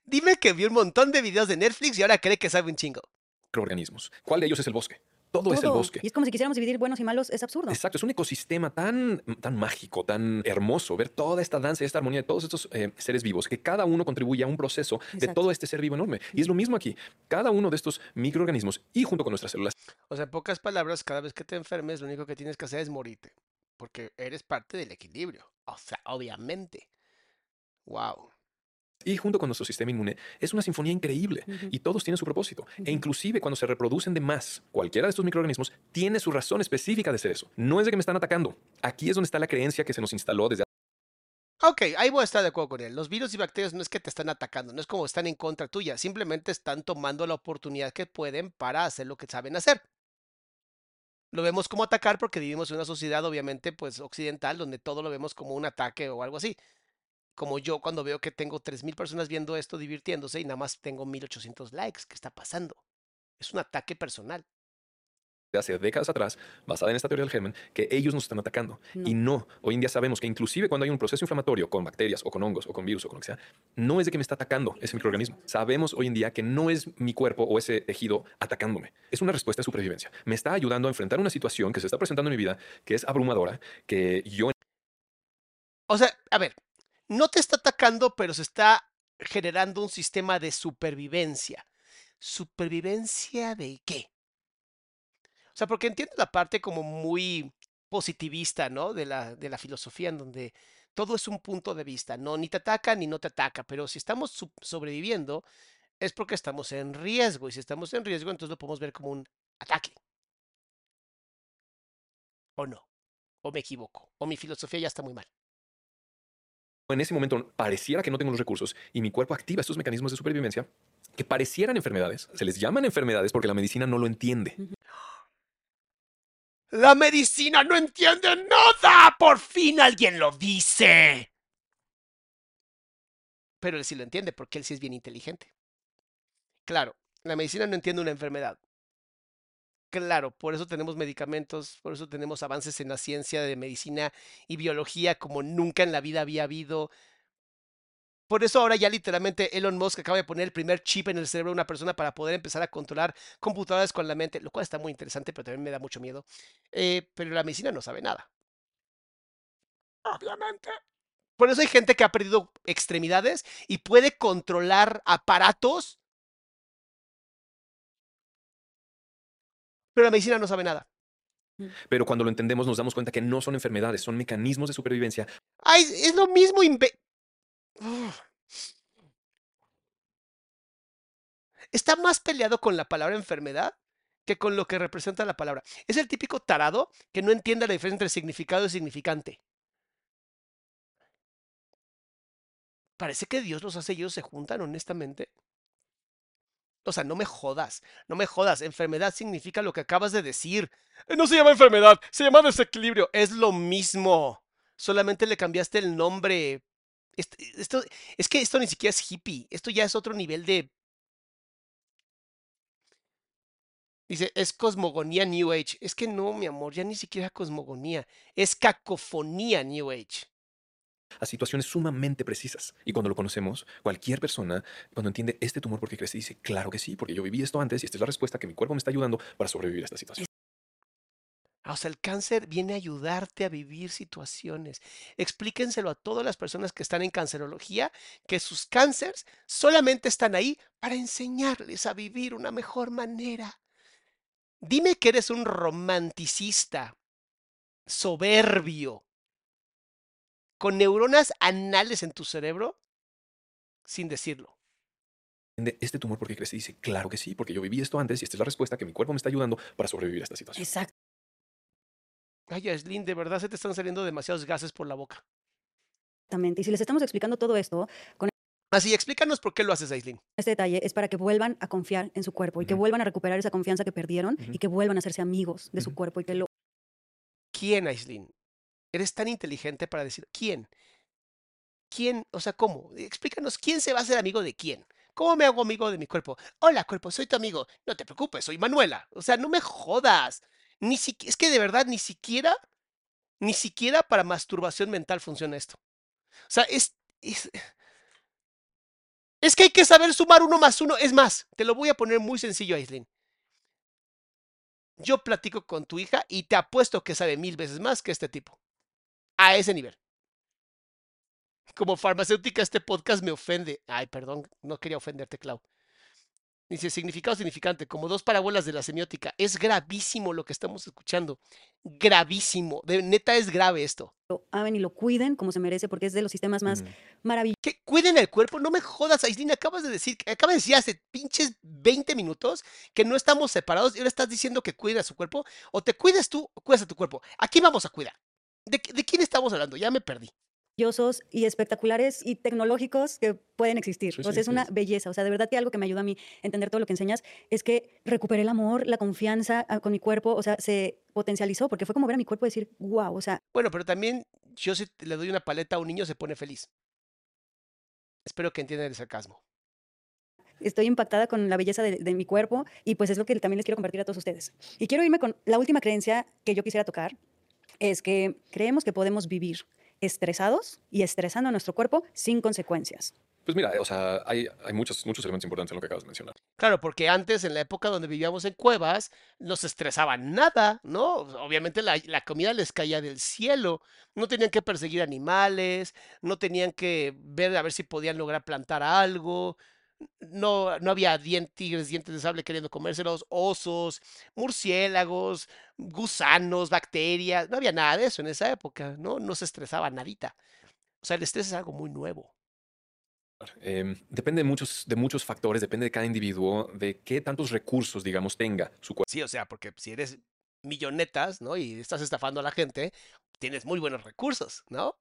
Dime que vio un montón de videos de Netflix y ahora cree que sabe un chingo. macroorganismos. ¿Cuál de ellos es el bosque? Todo, es el bosque. Y es como si quisiéramos dividir buenos y malos, es absurdo. Exacto, es un ecosistema tan, tan mágico, tan hermoso, ver toda esta danza y esta armonía de todos estos eh, seres vivos, que cada uno contribuye a un proceso de todo este ser vivo enorme. Y es lo mismo aquí, cada uno de estos microorganismos y junto con nuestras células O sea, en pocas palabras, cada vez que te enfermes, lo único que tienes que hacer es morirte. Porque eres parte del equilibrio. O sea, obviamente. Wow. Y junto con nuestro sistema inmune es una sinfonía increíble y todos tienen su propósito. E inclusive cuando se reproducen de más, cualquiera de estos microorganismos tiene su razón específica de ser eso. No es de que me están atacando. Aquí es donde está la creencia que se nos instaló desde Ok, ahí voy a estar de acuerdo con él. Los virus y bacterias no es que te están atacando, no es como están en contra tuya, simplemente están tomando la oportunidad que pueden para hacer lo que saben hacer. Lo vemos como atacar porque vivimos en una sociedad obviamente pues occidental donde todo lo vemos como un ataque o algo así. Como yo cuando veo que tengo 3.000 personas viendo esto divirtiéndose y nada más tengo 1.800 likes, ¿qué está pasando? Es un ataque personal hace décadas atrás, basada en esta teoría del germen, que ellos nos están atacando. Y no, hoy en día sabemos que inclusive cuando hay un proceso inflamatorio con bacterias o con hongos o con virus o con lo que sea, no es de que me está atacando ese microorganismo. Sabemos hoy en día que no es mi cuerpo o ese tejido atacándome. Es una respuesta de supervivencia. Me está ayudando a enfrentar una situación que se está presentando en mi vida, que es abrumadora, que yo... O sea, a ver, no te está atacando, pero se está generando un sistema de supervivencia. ¿Supervivencia de qué? O sea, porque entiendo la parte como muy positivista, ¿no? De la, de la filosofía en donde todo es un punto de vista, no ni te ataca ni no te ataca, pero si estamos sobreviviendo es porque estamos en riesgo y si estamos en riesgo entonces lo podemos ver como un ataque. ¿O no? ¿O me equivoco? ¿O mi filosofía ya está muy mal? En ese momento pareciera que no tengo los recursos y mi cuerpo activa estos mecanismos de supervivencia que parecieran enfermedades. Se les llaman enfermedades porque la medicina no lo entiende. La medicina no entiende nada. Por fin alguien lo dice. Pero él sí lo entiende porque él sí es bien inteligente. Claro, la medicina no entiende una enfermedad. Claro, por eso tenemos medicamentos, por eso tenemos avances en la ciencia de medicina y biología como nunca en la vida había habido. Por eso ahora ya literalmente Elon Musk acaba de poner el primer chip en el cerebro de una persona para poder empezar a controlar computadoras con la mente, lo cual está muy interesante, pero también me da mucho miedo. Eh, pero la medicina no sabe nada. Obviamente. Por eso hay gente que ha perdido extremidades y puede controlar aparatos. Pero la medicina no sabe nada. Mm. Pero cuando lo entendemos nos damos cuenta que no son enfermedades, son mecanismos de supervivencia. Ay, es lo mismo. Está más peleado con la palabra enfermedad que con lo que representa la palabra. Es el típico tarado que no entiende la diferencia entre significado y significante. Parece que Dios los hace y ellos se juntan, honestamente. O sea, no me jodas, no me jodas. Enfermedad significa lo que acabas de decir. No se llama enfermedad, se llama desequilibrio. Es lo mismo. Solamente le cambiaste el nombre esto, es que esto ni siquiera es hippie, esto ya es otro nivel de... Dice, es cosmogonía New Age. Es que no, mi amor, ya ni siquiera cosmogonía, es cacofonía New Age. A situaciones sumamente precisas. Y cuando lo conocemos, cualquier persona, cuando entiende este tumor porque crece, dice, claro que sí, porque yo viví esto antes y esta es la respuesta que mi cuerpo me está ayudando para sobrevivir a esta situación. O sea, el cáncer viene a ayudarte a vivir situaciones. Explíquenselo a todas las personas que están en cancerología, que sus cánceres solamente están ahí para enseñarles a vivir una mejor manera. Dime que eres un romanticista, soberbio, con neuronas anales en tu cerebro, sin decirlo este tumor porque crece dice, claro que sí, porque yo viví esto antes y esta es la respuesta que mi cuerpo me está ayudando para sobrevivir a esta situación. Exacto. Ay, Aislinn, de verdad se te están saliendo demasiados gases por la boca. Exactamente. Y si les estamos explicando todo esto con Así, explícanos por qué lo haces, Aislinn. Este detalle es para que vuelvan a confiar en su cuerpo y que vuelvan a recuperar esa confianza que perdieron y que vuelvan a hacerse amigos de su cuerpo y que lo... ¿Quién, Aislinn? Eres tan inteligente para decir, ¿quién? ¿Quién? O sea, ¿cómo? Explícanos, ¿quién se va a hacer amigo de quién? ¿Cómo me hago amigo de mi cuerpo? Hola, cuerpo, soy tu amigo. No te preocupes, soy Manuela. O sea, no me jodas. Ni es que de verdad ni siquiera, ni siquiera para masturbación mental funciona esto. O sea, es, es, es que hay que saber sumar uno más uno. Es más, te lo voy a poner muy sencillo, Aislinn. Yo platico con tu hija y te apuesto que sabe mil veces más que este tipo. A ese nivel. Como farmacéutica, este podcast me ofende. Ay, perdón, no quería ofenderte, Clau. Dice, significado significante, como dos parábolas de la semiótica. Es gravísimo lo que estamos escuchando. Gravísimo. De, neta es grave esto. lo amen y lo cuiden como se merece, porque es de los sistemas más Mm. maravillosos Que cuiden el cuerpo. No me jodas, Aislinn. Acabas de decir, acabas de decir hace pinches 20 minutos que no estamos separados y ahora estás diciendo que cuiden a su cuerpo. O te cuides tú o cuidas a tu cuerpo. Aquí vamos a cuidar. ¿De, de quién estamos hablando? Ya me perdí. y espectaculares y tecnológicos que pueden existir. Sí, o sea, sí, es sí, una belleza. O sea, de verdad que algo que me ayuda a mí a entender todo lo que enseñas es que recuperé el amor, la confianza ah, con mi cuerpo. O sea, se potencializó porque fue como ver a mi cuerpo y decir, wow, o sea, Bueno, pero también yo si le doy una paleta a un niño se pone feliz. Espero que entiendan el sarcasmo. estoy impactada con la belleza de, de mi cuerpo y pues es lo que también les quiero compartir a todos ustedes. Y quiero irme con la última creencia que yo quisiera tocar, es que creemos que podemos vivir estresados y estresando a nuestro cuerpo sin consecuencias. Pues mira, o sea, hay, hay muchos, muchos elementos importantes en lo que acabas de mencionar. Claro, porque antes, en la época donde vivíamos en cuevas, no se estresaba nada, ¿no? Obviamente la, la comida les caía del cielo, no tenían que perseguir animales, no tenían que ver a ver si podían lograr plantar algo, no, no había dien- tigres, dientes de sable queriendo comérselos, osos, murciélagos, gusanos, bacterias, no había nada de eso en esa época, ¿no? No se estresaba nadita. O sea, el estrés es algo muy nuevo. Eh, depende de muchos, de muchos factores, depende de cada individuo, de qué tantos recursos, digamos, tenga su cuerpo. Sí, o sea, porque si eres millonetas, ¿no? Y estás estafando a la gente, tienes muy buenos recursos, ¿no?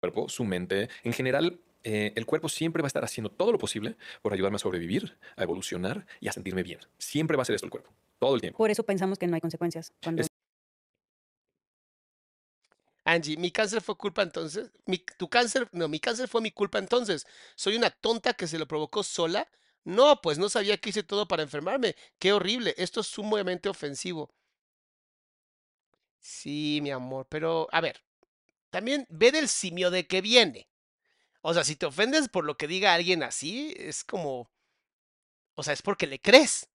cuerpo, su mente. En general, eh, el cuerpo siempre va a estar haciendo todo lo posible por ayudarme a sobrevivir, a evolucionar y a sentirme bien. Siempre va a ser esto el cuerpo, todo el tiempo. Por eso pensamos que no hay consecuencias. Cuando Es- Angie, mi cáncer fue culpa entonces. Mi, tu cáncer, no, mi cáncer fue mi culpa entonces. Soy una tonta que se lo provocó sola. No, pues no sabía que hice todo para enfermarme. Qué horrible. Esto es sumamente ofensivo. Sí, mi amor, pero a ver, también ve del simio de que viene. O sea, si te ofendes por lo que diga alguien así, es como, o sea, es porque le crees.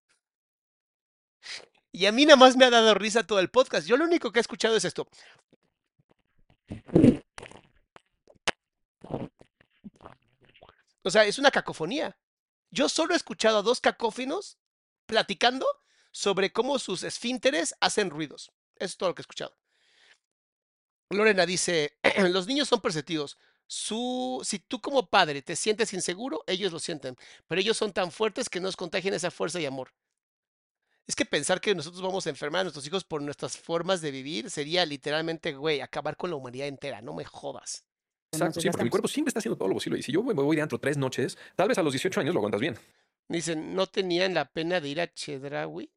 Y a mí nada más me ha dado risa todo el podcast. Yo lo único que he escuchado es esto. O sea, es una cacofonía. Yo solo he escuchado a dos cacófinos platicando sobre cómo sus esfínteres hacen ruidos. Eso es todo lo que he escuchado. Lorena dice, los niños son perceptivos. Su, si tú como padre te sientes inseguro, ellos lo sienten, pero ellos son tan fuertes que nos contagian esa fuerza y amor. Es que pensar que nosotros vamos a enfermar a nuestros hijos por nuestras formas de vivir sería literalmente, güey, acabar con la humanidad entera, no me jodas. Exacto, sí, porque mi desgastamos. cuerpo siempre está haciendo todo lo posible. Y si yo me voy de antro tres noches, tal vez a los 18 años lo aguantas bien. Dicen, ¿no tenían la pena de ir a Chedraui?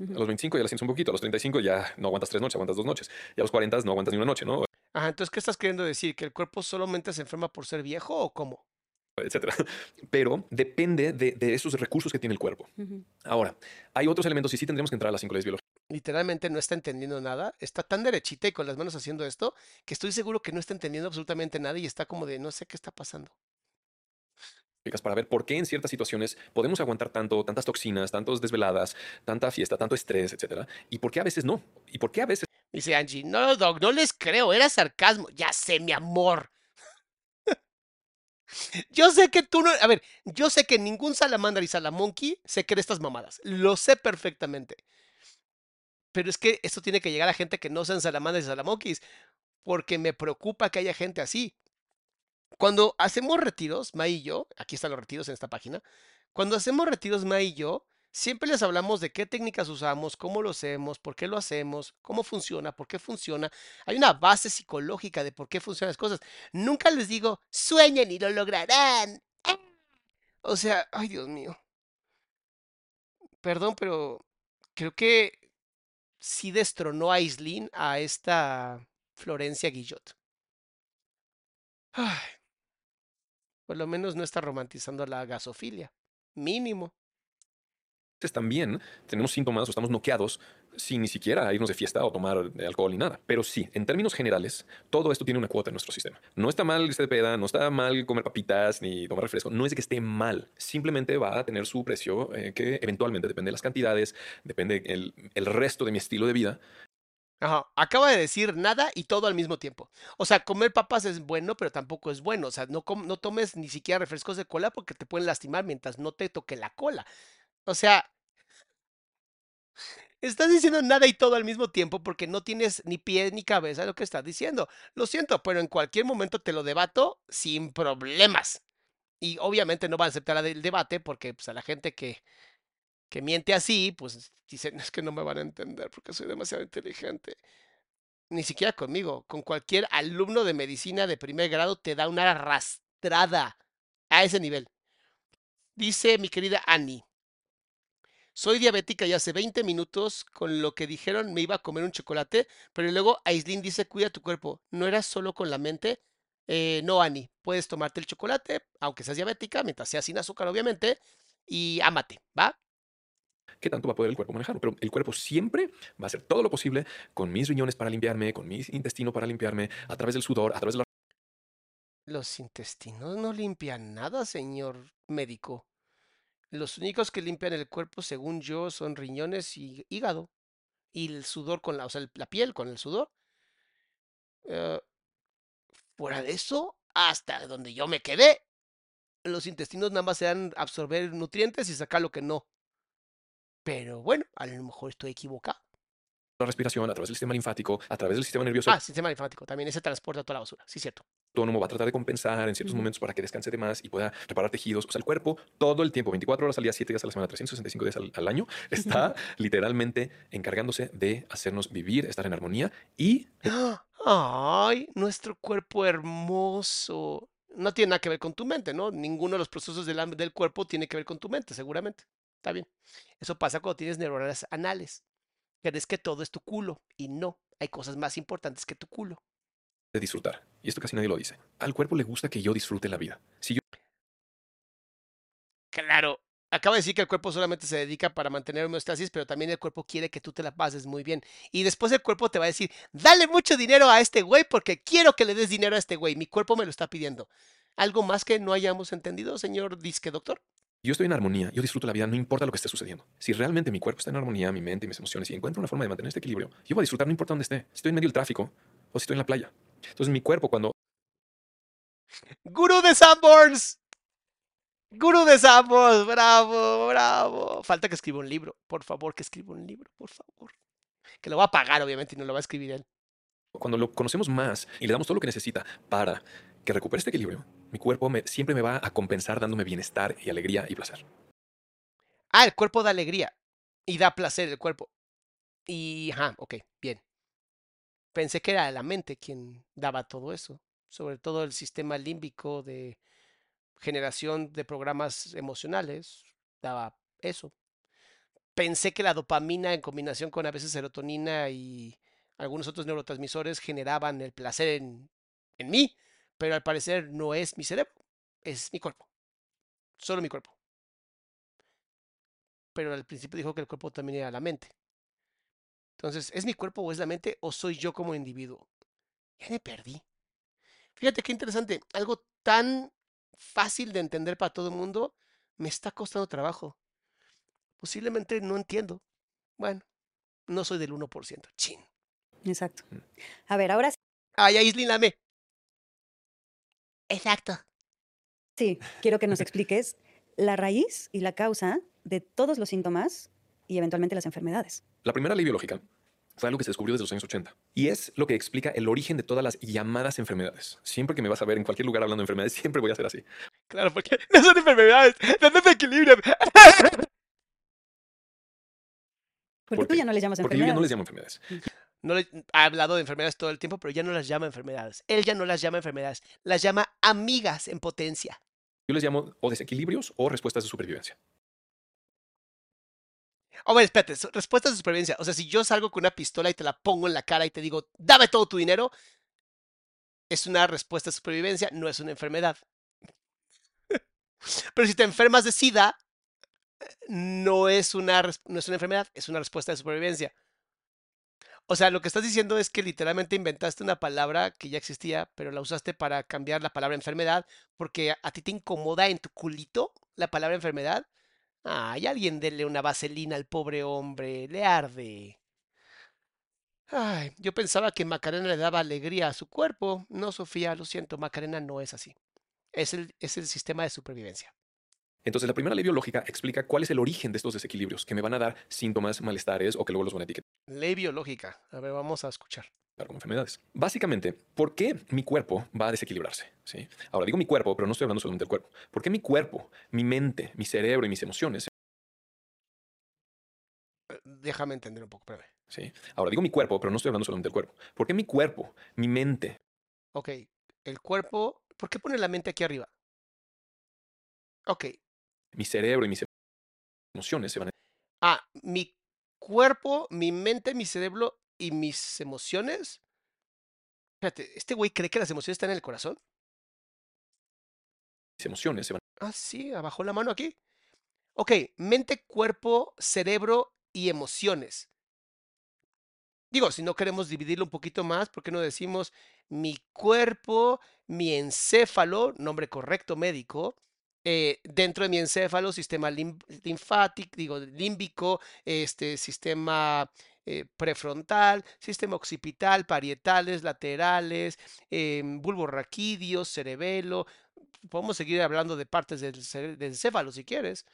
A los 25 ya la sientes un poquito, a los 35 ya no aguantas tres noches, aguantas dos noches. Y a los 40 no aguantas ni una noche, ¿no? Ajá, entonces, ¿qué estás queriendo decir? ¿Que el cuerpo solamente se enferma por ser viejo o cómo? Etcétera. Pero depende de, de esos recursos que tiene el cuerpo. Ahora, hay otros elementos y sí tendremos que entrar a las cinco leyes biológicas. Literalmente no está entendiendo nada, está tan derechita y con las manos haciendo esto que estoy seguro que no está entendiendo absolutamente nada y está como de no sé qué está pasando. Para ver por qué en ciertas situaciones podemos aguantar tanto, tantas toxinas, tantas desveladas, tanta fiesta, tanto estrés, etcétera, y por qué a veces no, y por qué a veces Dice Angie, no, Doc, no les creo, era sarcasmo. Ya sé, mi amor. yo sé que tú no. A ver, yo sé que ningún salamandra y salamonkey se cree estas mamadas. Lo sé perfectamente. Pero es que esto tiene que llegar a gente que no sean salamandras y salamonkeys. Porque me preocupa que haya gente así. Cuando hacemos retiros, May y yo, aquí están los retiros en esta página. Cuando hacemos retiros, May y yo, siempre les hablamos de qué técnicas usamos, cómo lo hacemos, por qué lo hacemos, cómo funciona, por qué funciona. Hay una base psicológica de por qué funcionan las cosas. Nunca les digo, sueñen y lo lograrán. O sea, ay Dios mío. Perdón, pero creo que sí destronó a Islin a esta Florencia Guillot. Ay, por lo menos no está romantizando la gasofilia. Mínimo. también tenemos síntomas o estamos noqueados sin ni siquiera irnos de fiesta o tomar alcohol ni nada. Pero sí, en términos generales, todo esto tiene una cuota en nuestro sistema. No está mal irse de peda, no está mal comer papitas ni tomar refresco. No es que esté mal. Simplemente va a tener su precio eh, que eventualmente depende de las cantidades, depende el resto de mi estilo de vida. Ajá, acaba de decir nada y todo al mismo tiempo. O sea, comer papas es bueno, pero tampoco es bueno. O sea, no, tomes ni siquiera refrescos de cola porque te pueden lastimar mientras no te toque la cola. O sea, estás diciendo nada y todo al mismo tiempo porque no tienes ni pie ni cabeza lo que estás diciendo. Lo siento, pero en cualquier momento te lo debato sin problemas. Y obviamente no van a aceptar el debate porque pues, a la gente que, que miente así, pues dicen, es que no me van a entender porque soy demasiado inteligente. Ni siquiera conmigo, con cualquier alumno de medicina de primer grado te da una arrastrada a ese nivel. Dice mi querida Annie, soy diabética y hace 20 minutos con lo que dijeron me iba a comer un chocolate, pero luego Aislinn dice cuida tu cuerpo, ¿no era solo con la mente? Eh, no, Annie, puedes tomarte el chocolate, aunque seas diabética, mientras sea sin azúcar, obviamente, y ámate, ¿va? ¿Qué tanto va a poder el cuerpo manejarlo? Pero el cuerpo siempre va a hacer todo lo posible con mis riñones para limpiarme, con mi intestino para limpiarme, a través del sudor, a través de la Los intestinos no limpian nada, señor médico. Los únicos que limpian el cuerpo, según yo, son riñones y hígado. Y el sudor con la, o sea, la piel con el sudor. Eh, fuera de eso, hasta donde yo me quedé, los intestinos nada más se dan absorber nutrientes y sacar lo que no. Pero bueno, a lo mejor estoy equivocado. la respiración, a través del sistema linfático, a través del sistema nervioso Ah, sistema linfático, también ese transporta toda la basura, sí, cierto. autónomo, va a tratar de compensar en ciertos momentos para que descanse de más y pueda reparar tejidos. O sea, el cuerpo todo el tiempo, 24 horas al día, 7 días a la semana, 365 días al, al año, está literalmente encargándose de hacernos vivir, estar en armonía y Ay, nuestro cuerpo hermoso. No tiene nada que ver con tu mente, ¿no? Ninguno de los procesos del, del cuerpo tiene que ver con tu mente, seguramente. Está bien. Eso pasa cuando tienes neuronas anales. Crees que todo es tu culo y no, hay cosas más importantes que tu culo. de disfrutar. Y esto casi nadie lo dice. Al cuerpo le gusta que yo disfrute la vida. Si yo Claro, acabo de decir que el cuerpo solamente se dedica para mantener homeostasis, pero también el cuerpo quiere que tú te la pases muy bien. Y después el cuerpo te va a decir, dale mucho dinero a este güey porque quiero que le des dinero a este güey. Mi cuerpo me lo está pidiendo. ¿Algo más que no hayamos entendido, señor disque doctor? Yo estoy en armonía, yo disfruto la vida, no importa lo que esté sucediendo. Si realmente mi cuerpo está en armonía, mi mente y mis emociones, y encuentro una forma de mantener este equilibrio, yo voy a disfrutar no importa dónde esté. Si estoy en medio del tráfico o si estoy en la playa. Entonces mi cuerpo cuando ¡Gurú de Sanborns! ¡Gurú de Sanborns! ¡Bravo, bravo! Falta que escriba un libro. Por favor, que escriba un libro, por favor. Que lo va a pagar, obviamente, y no lo va a escribir él. Cuando lo conocemos más y le damos todo lo que necesita para que recupere este equilibrio, mi cuerpo me- siempre me va a compensar dándome bienestar y alegría y placer. Ah, el cuerpo da alegría y da placer el cuerpo. Y, ajá, ok, bien. Pensé que era la mente quien daba todo eso, sobre todo el sistema límbico de generación de programas emocionales, daba eso. Pensé que la dopamina en combinación con a veces serotonina y algunos otros neurotransmisores generaban el placer en, en mí, pero al parecer no es mi cerebro, es mi cuerpo, solo mi cuerpo pero al principio dijo que el cuerpo también era la mente. Entonces, ¿es mi cuerpo o es la mente o soy yo como individuo? Ya me perdí. Fíjate qué interesante, algo tan fácil de entender para todo el mundo me está costando trabajo. Posiblemente no entiendo. Bueno, no soy del 1%. Chin. Exacto. A ver, ahora Ay, Aislinn Lame. Exacto. sí, quiero que nos expliques la raíz y la causa de todos los síntomas y eventualmente las enfermedades. La primera ley biológica fue algo que se descubrió desde los años 80 y es lo que explica el origen de todas las llamadas enfermedades. Siempre que me vas a ver en cualquier lugar hablando de enfermedades, siempre voy a hacer así. Claro, porque no son enfermedades, no se equilibran. Porque ¿Por tú ya no les llamas Porque yo ya no les enfermedades. llamo enfermedades. No le, ha hablado de enfermedades todo el tiempo, pero ya no las llama enfermedades. Él ya no las llama enfermedades, las llama amigas en potencia. Yo les llamo o desequilibrios o respuestas de supervivencia. A ver, espérate, respuestas de supervivencia. O sea, si yo salgo con una pistola y te la pongo en la cara y te digo, dame todo tu dinero, es una respuesta de supervivencia, no es una enfermedad. Pero si te enfermas de SIDA, no es una, no es una enfermedad, es una respuesta de supervivencia. O sea, lo que estás diciendo es que literalmente inventaste una palabra que ya existía, pero la usaste para cambiar la palabra enfermedad, porque a, ti te incomoda en tu culito la palabra enfermedad. Ay, alguien dele una vaselina al pobre hombre, le arde. Ay, yo pensaba que Macarena le daba alegría a su cuerpo. No, Sofía, lo siento, Macarena no es así. Es el, es el sistema de supervivencia. Entonces, la primera ley biológica explica cuál es el origen de estos desequilibrios que me van a dar síntomas, malestares o que luego los van a etiquetar Ley biológica. A ver, vamos a escuchar. como enfermedades. Básicamente, ¿por qué mi cuerpo va a desequilibrarse? ¿Sí? Ahora, digo mi cuerpo, pero no estoy hablando solamente del cuerpo. ¿Por qué mi cuerpo, mi mente, mi cerebro y mis emociones Eh, Déjame entender un poco, espérame. ¿Sí? Ahora, digo mi cuerpo, pero no estoy hablando solamente del cuerpo. ¿Por qué mi cuerpo, mi mente, Ok, el cuerpo. ¿Por qué pone la mente aquí arriba? Ok. Mi cerebro y mis emociones se van a Ah, mi cuerpo, mi mente, mi cerebro y mis emociones. Espérate, ¿este güey cree que las emociones están en el corazón? mis emociones se van Ah, sí, abajó la mano aquí. Ok, mente, cuerpo, cerebro y emociones. Digo, si no queremos dividirlo un poquito más, ¿por qué no decimos mi cuerpo, mi encéfalo, nombre correcto médico, eh, dentro de mi encéfalo, sistema linfático, digo, límbico, este, sistema eh, prefrontal, sistema occipital, parietales, laterales, em, bulbo raquídeo, cerebelo. Podemos seguir hablando de partes del, del encéfalo si quieres,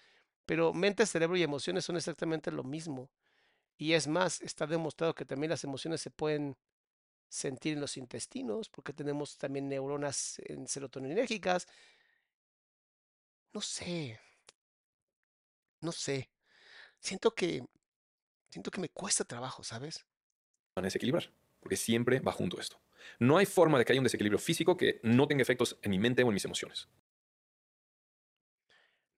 pero mente, cerebro y emociones son exactamente lo mismo. Y es más, está demostrado que también las emociones se pueden sentir en los intestinos, porque tenemos también neuronas en serotoninérgicas. No sé, no sé. Siento que, siento que me cuesta trabajo, ¿sabes? a desequilibrar, porque siempre va junto esto. No hay forma de que haya un desequilibrio físico que no tenga efectos en mi mente o en mis emociones.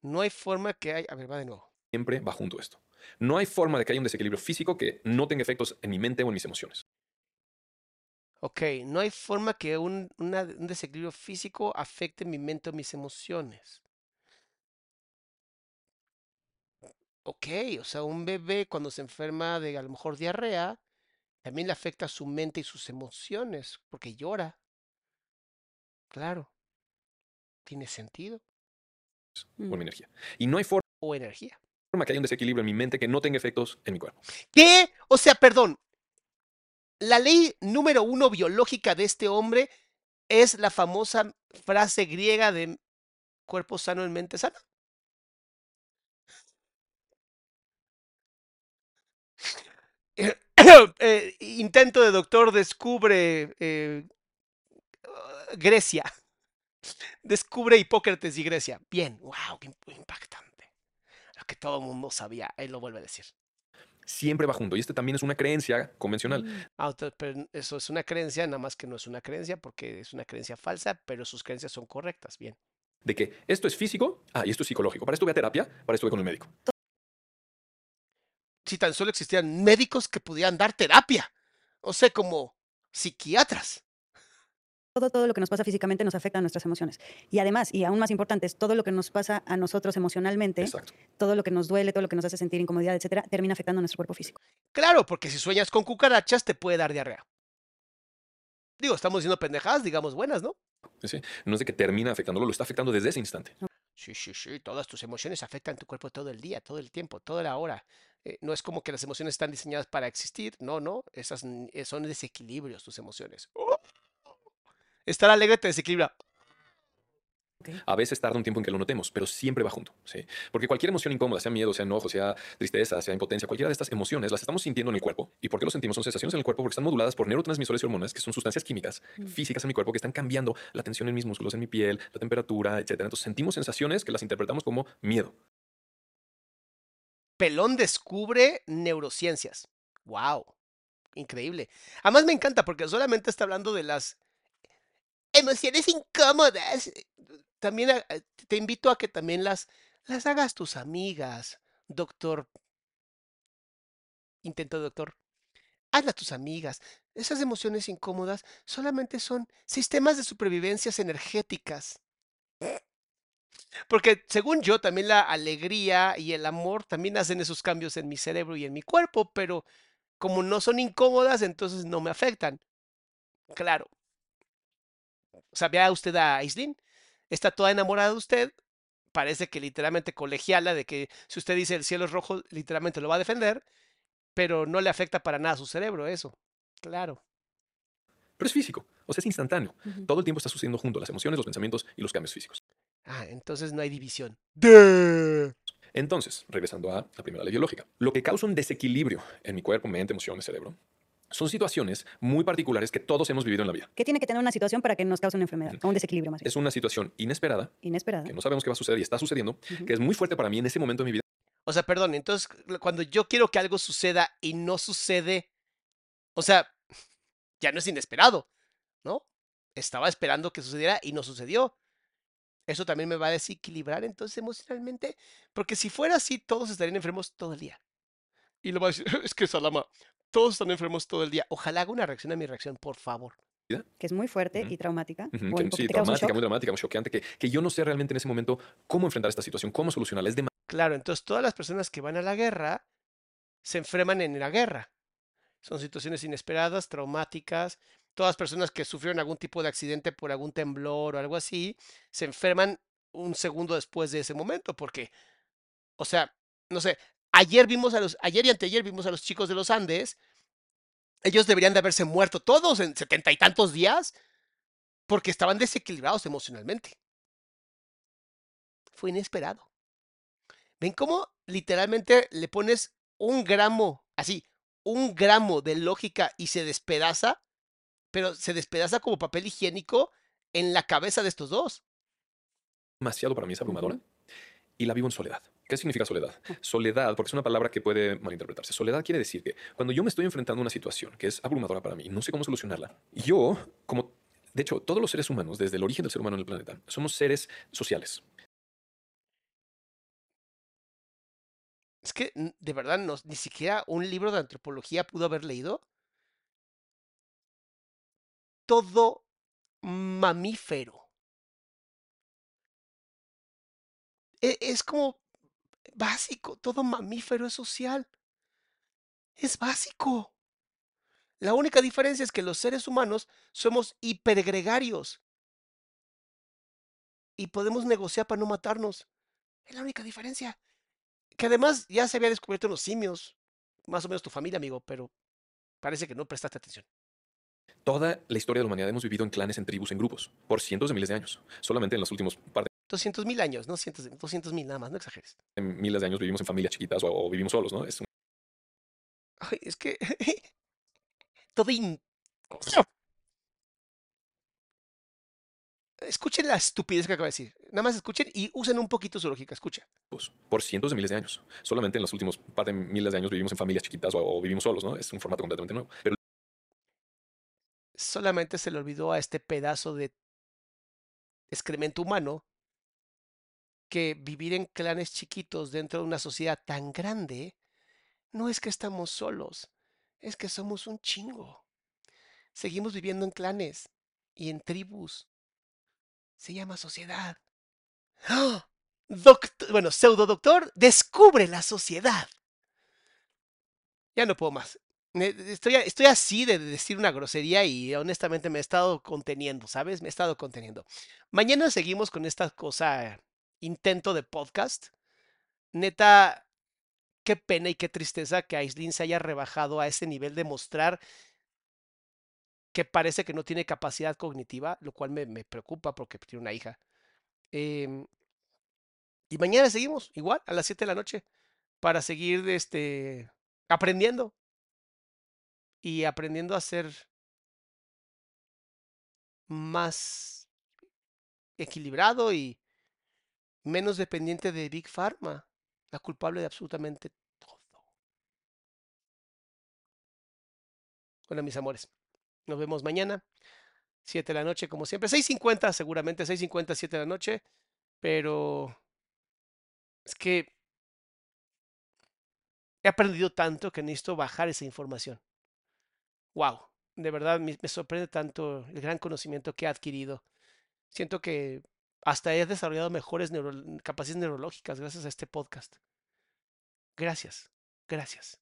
No hay forma que hay. A ver, va de nuevo. Siempre va junto esto. No hay forma de que haya un desequilibrio físico que no tenga efectos en mi mente o en mis emociones. Ok, no hay forma que un, una- un desequilibrio físico afecte mi mente o mis emociones. Ok, o sea, un bebé cuando se enferma de a lo mejor diarrea, también le afecta su mente y sus emociones, porque llora. Claro, tiene sentido. o Mm. mi energía. Y no hay forma O energía. que haya un desequilibrio en mi mente que no tenga efectos en mi cuerpo. ¿Qué? O sea, perdón. La ley número uno biológica de este hombre es la famosa frase griega de cuerpo sano en mente sana. Eh, intento de doctor descubre eh, Grecia. Descubre Hipócrates y Grecia. Bien, wow, qué imp- impactante. Lo que todo el mundo sabía, él lo vuelve a decir. Siempre va junto. Y este también es una creencia convencional. Mm. Ah, pero eso es una creencia, nada más que no es una creencia porque es una creencia falsa, pero sus creencias son correctas. Bien. De que esto es físico, ah, y esto es psicológico. Para esto voy a terapia, para esto voy con el médico. Si tan solo existieran médicos que pudieran dar terapia, o sea, como psiquiatras. Todo, todo lo que nos pasa físicamente nos afecta a nuestras emociones. Y además, y aún más importante, es todo lo que nos pasa a nosotros emocionalmente, Exacto. todo lo que nos duele, todo lo que nos hace sentir incomodidad, etcétera, termina afectando a nuestro cuerpo físico. Claro, porque si sueñas con cucarachas te puede dar diarrea. Digo, estamos diciendo pendejadas, digamos buenas, ¿no? Sí, sí. No es de que termina afectándolo, lo está afectando desde ese instante. Sí, sí, sí, todas tus emociones afectan tu cuerpo todo el día, todo el tiempo, toda la hora. Eh, no es como que las emociones están diseñadas para existir, no, no, esas eh, son desequilibrios tus emociones. ¡Oh! Estar alegre te desequilibra. A veces tarda un tiempo en que lo notemos, pero siempre va junto. ¿sí? Porque cualquier emoción incómoda, sea miedo, sea enojo, sea tristeza, sea impotencia, cualquiera de estas emociones las estamos sintiendo en el cuerpo. ¿Y por qué lo sentimos? Son sensaciones en el cuerpo porque están moduladas por neurotransmisores y hormonas, que son sustancias químicas físicas en mi cuerpo que están cambiando la tensión en mis músculos, en mi piel, la temperatura, etc. Entonces sentimos sensaciones que las interpretamos como miedo. Pelón descubre neurociencias. ¡Wow! Increíble. Además me encanta porque solamente está hablando de las emociones incómodas. También a- a- te invito a que también las, las hagas tus amigas, doctor. Intento doctor. Hazlas tus amigas. Esas emociones incómodas solamente son sistemas de supervivencias energéticas. Porque según yo, también la alegría y el amor también hacen esos cambios en mi cerebro y en mi cuerpo, pero como no son incómodas, entonces no me afectan. Claro. O sea, vea usted a Aislinn, está toda enamorada de usted, parece que literalmente colegiala de que si usted dice el cielo es rojo, literalmente lo va a defender, pero no le afecta para nada a su cerebro eso. Claro. Pero es físico, o sea, es instantáneo. Todo el tiempo está sucediendo junto las emociones, los pensamientos y los cambios físicos. Ah, entonces no hay división. Entonces, regresando a la primera ley biológica, lo que causa un desequilibrio en mi cuerpo, mente, emociones, cerebro, son situaciones muy particulares que todos hemos vivido en la vida. ¿Qué tiene que tener una situación para que nos cause una enfermedad o un desequilibrio más bien? Es una situación inesperada, Inesperada. que no sabemos qué va a suceder y está sucediendo, que es muy fuerte para mí en ese momento de mi vida. O sea, perdón, entonces cuando yo quiero que algo suceda y no sucede, o sea, ya no es inesperado, ¿no? Estaba esperando que sucediera y no sucedió. Eso también me va a desequilibrar entonces emocionalmente, porque si fuera así, todos estarían enfermos todo el día. Y lo va a decir, es que Salama, todos están enfermos todo el día. Ojalá haga una reacción a mi reacción, por favor. que es muy fuerte y traumática. Que- poco sí, shock. muy dramática, muy choqueante, que, que yo no sé realmente en ese momento cómo enfrentar esta situación, cómo solucionarla. Es Claro, entonces todas las personas que van a la guerra se enferman en la guerra. Son situaciones inesperadas, traumáticas. Todas las personas que sufrieron algún tipo de accidente por algún temblor o algo así, se enferman un segundo después de ese momento, porque, o sea, no sé, ayer vimos a los, ayer y anteayer vimos a los chicos de los Andes, ellos deberían de haberse muerto todos en setenta y tantos días, porque estaban desequilibrados emocionalmente. Fue inesperado. ¿Ven cómo literalmente le pones un gramo, así, un gramo de lógica y se despedaza? Pero se despedaza como papel higiénico en la cabeza de estos dos. demasiado para mí, es abrumadora. Y la vivo en soledad. ¿Qué significa soledad? Soledad, porque es una palabra que puede malinterpretarse. Soledad quiere decir que cuando yo me estoy enfrentando a una situación que es abrumadora para mí no sé cómo solucionarla, yo, como, de hecho, todos los seres humanos, desde el origen del ser humano en el planeta, somos seres sociales. Es que de verdad no, ni siquiera un libro de antropología pudo haber leído. Todo mamífero. E- Es como básico, todo mamífero es social. Es básico. La única diferencia es que los seres humanos somos hipergregarios y podemos negociar para no matarnos. Es la única diferencia. Que además ya se había descubierto en los simios, más o menos tu familia, amigo, pero parece que no prestaste atención. Toda la historia de la humanidad hemos vivido en clanes, en tribus, en grupos, por cientos de miles de años. Solamente en los últimos par 200 mil años, no cientos, de- 200 mil nada más, no exageres. de miles de años vivimos en familias chiquitas o, o vivimos solos, ¿no? Es un- Ay, es que todo in- Escuchen la estupidez que acabo de decir. Nada más escuchen y usen un poquito su lógica. Escucha. grupos, por cientos de miles de años. Solamente en los últimos par de miles de años vivimos en familias chiquitas o, o vivimos solos, ¿no? Es un formato completamente nuevo. Pero Solamente se le olvidó a este pedazo de excremento humano que vivir en clanes chiquitos dentro de una sociedad tan grande no es que estamos solos, es que somos un chingo. Seguimos viviendo en clanes y en tribus. Se llama sociedad. ¡Ah! Doct- bueno, pseudo doctor, descubre la sociedad. Ya no puedo más. Estoy, estoy así de decir una grosería y honestamente me he estado conteniendo, ¿sabes? Me he estado conteniendo. Mañana seguimos con esta cosa, intento de podcast. Neta, qué pena y qué tristeza que Aislinn se haya rebajado a ese nivel de mostrar que parece que no tiene capacidad cognitiva, lo cual me, me preocupa porque tiene una hija. Em, y mañana seguimos, igual, a las 7 de la noche, para seguir este, aprendiendo. Y aprendiendo a ser más equilibrado y menos dependiente de Big Pharma, la culpable de absolutamente todo. Bueno, mis amores, nos vemos mañana, 7 de la noche, como siempre, 6.50 seguramente, 6.50, 7 de la noche, pero es que he aprendido tanto que necesito bajar esa información. Wow, de verdad me, sorprende tanto el gran conocimiento que he adquirido. Siento que hasta he desarrollado mejores capacidades neurológicas gracias a este podcast. Gracias, gracias.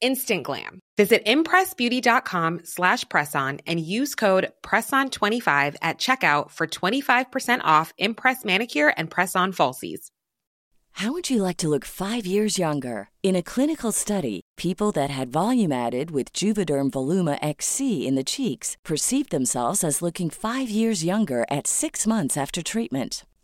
Instant glam. Visit impressbeauty.com slash presson and use code PRESSON25 at checkout for 25% off Impress Manicure and Press-On Falsies. How would you like to look five years younger? In a clinical study, people that had volume added with Juvederm Voluma XC in the cheeks perceived themselves as looking five years younger at six months after treatment.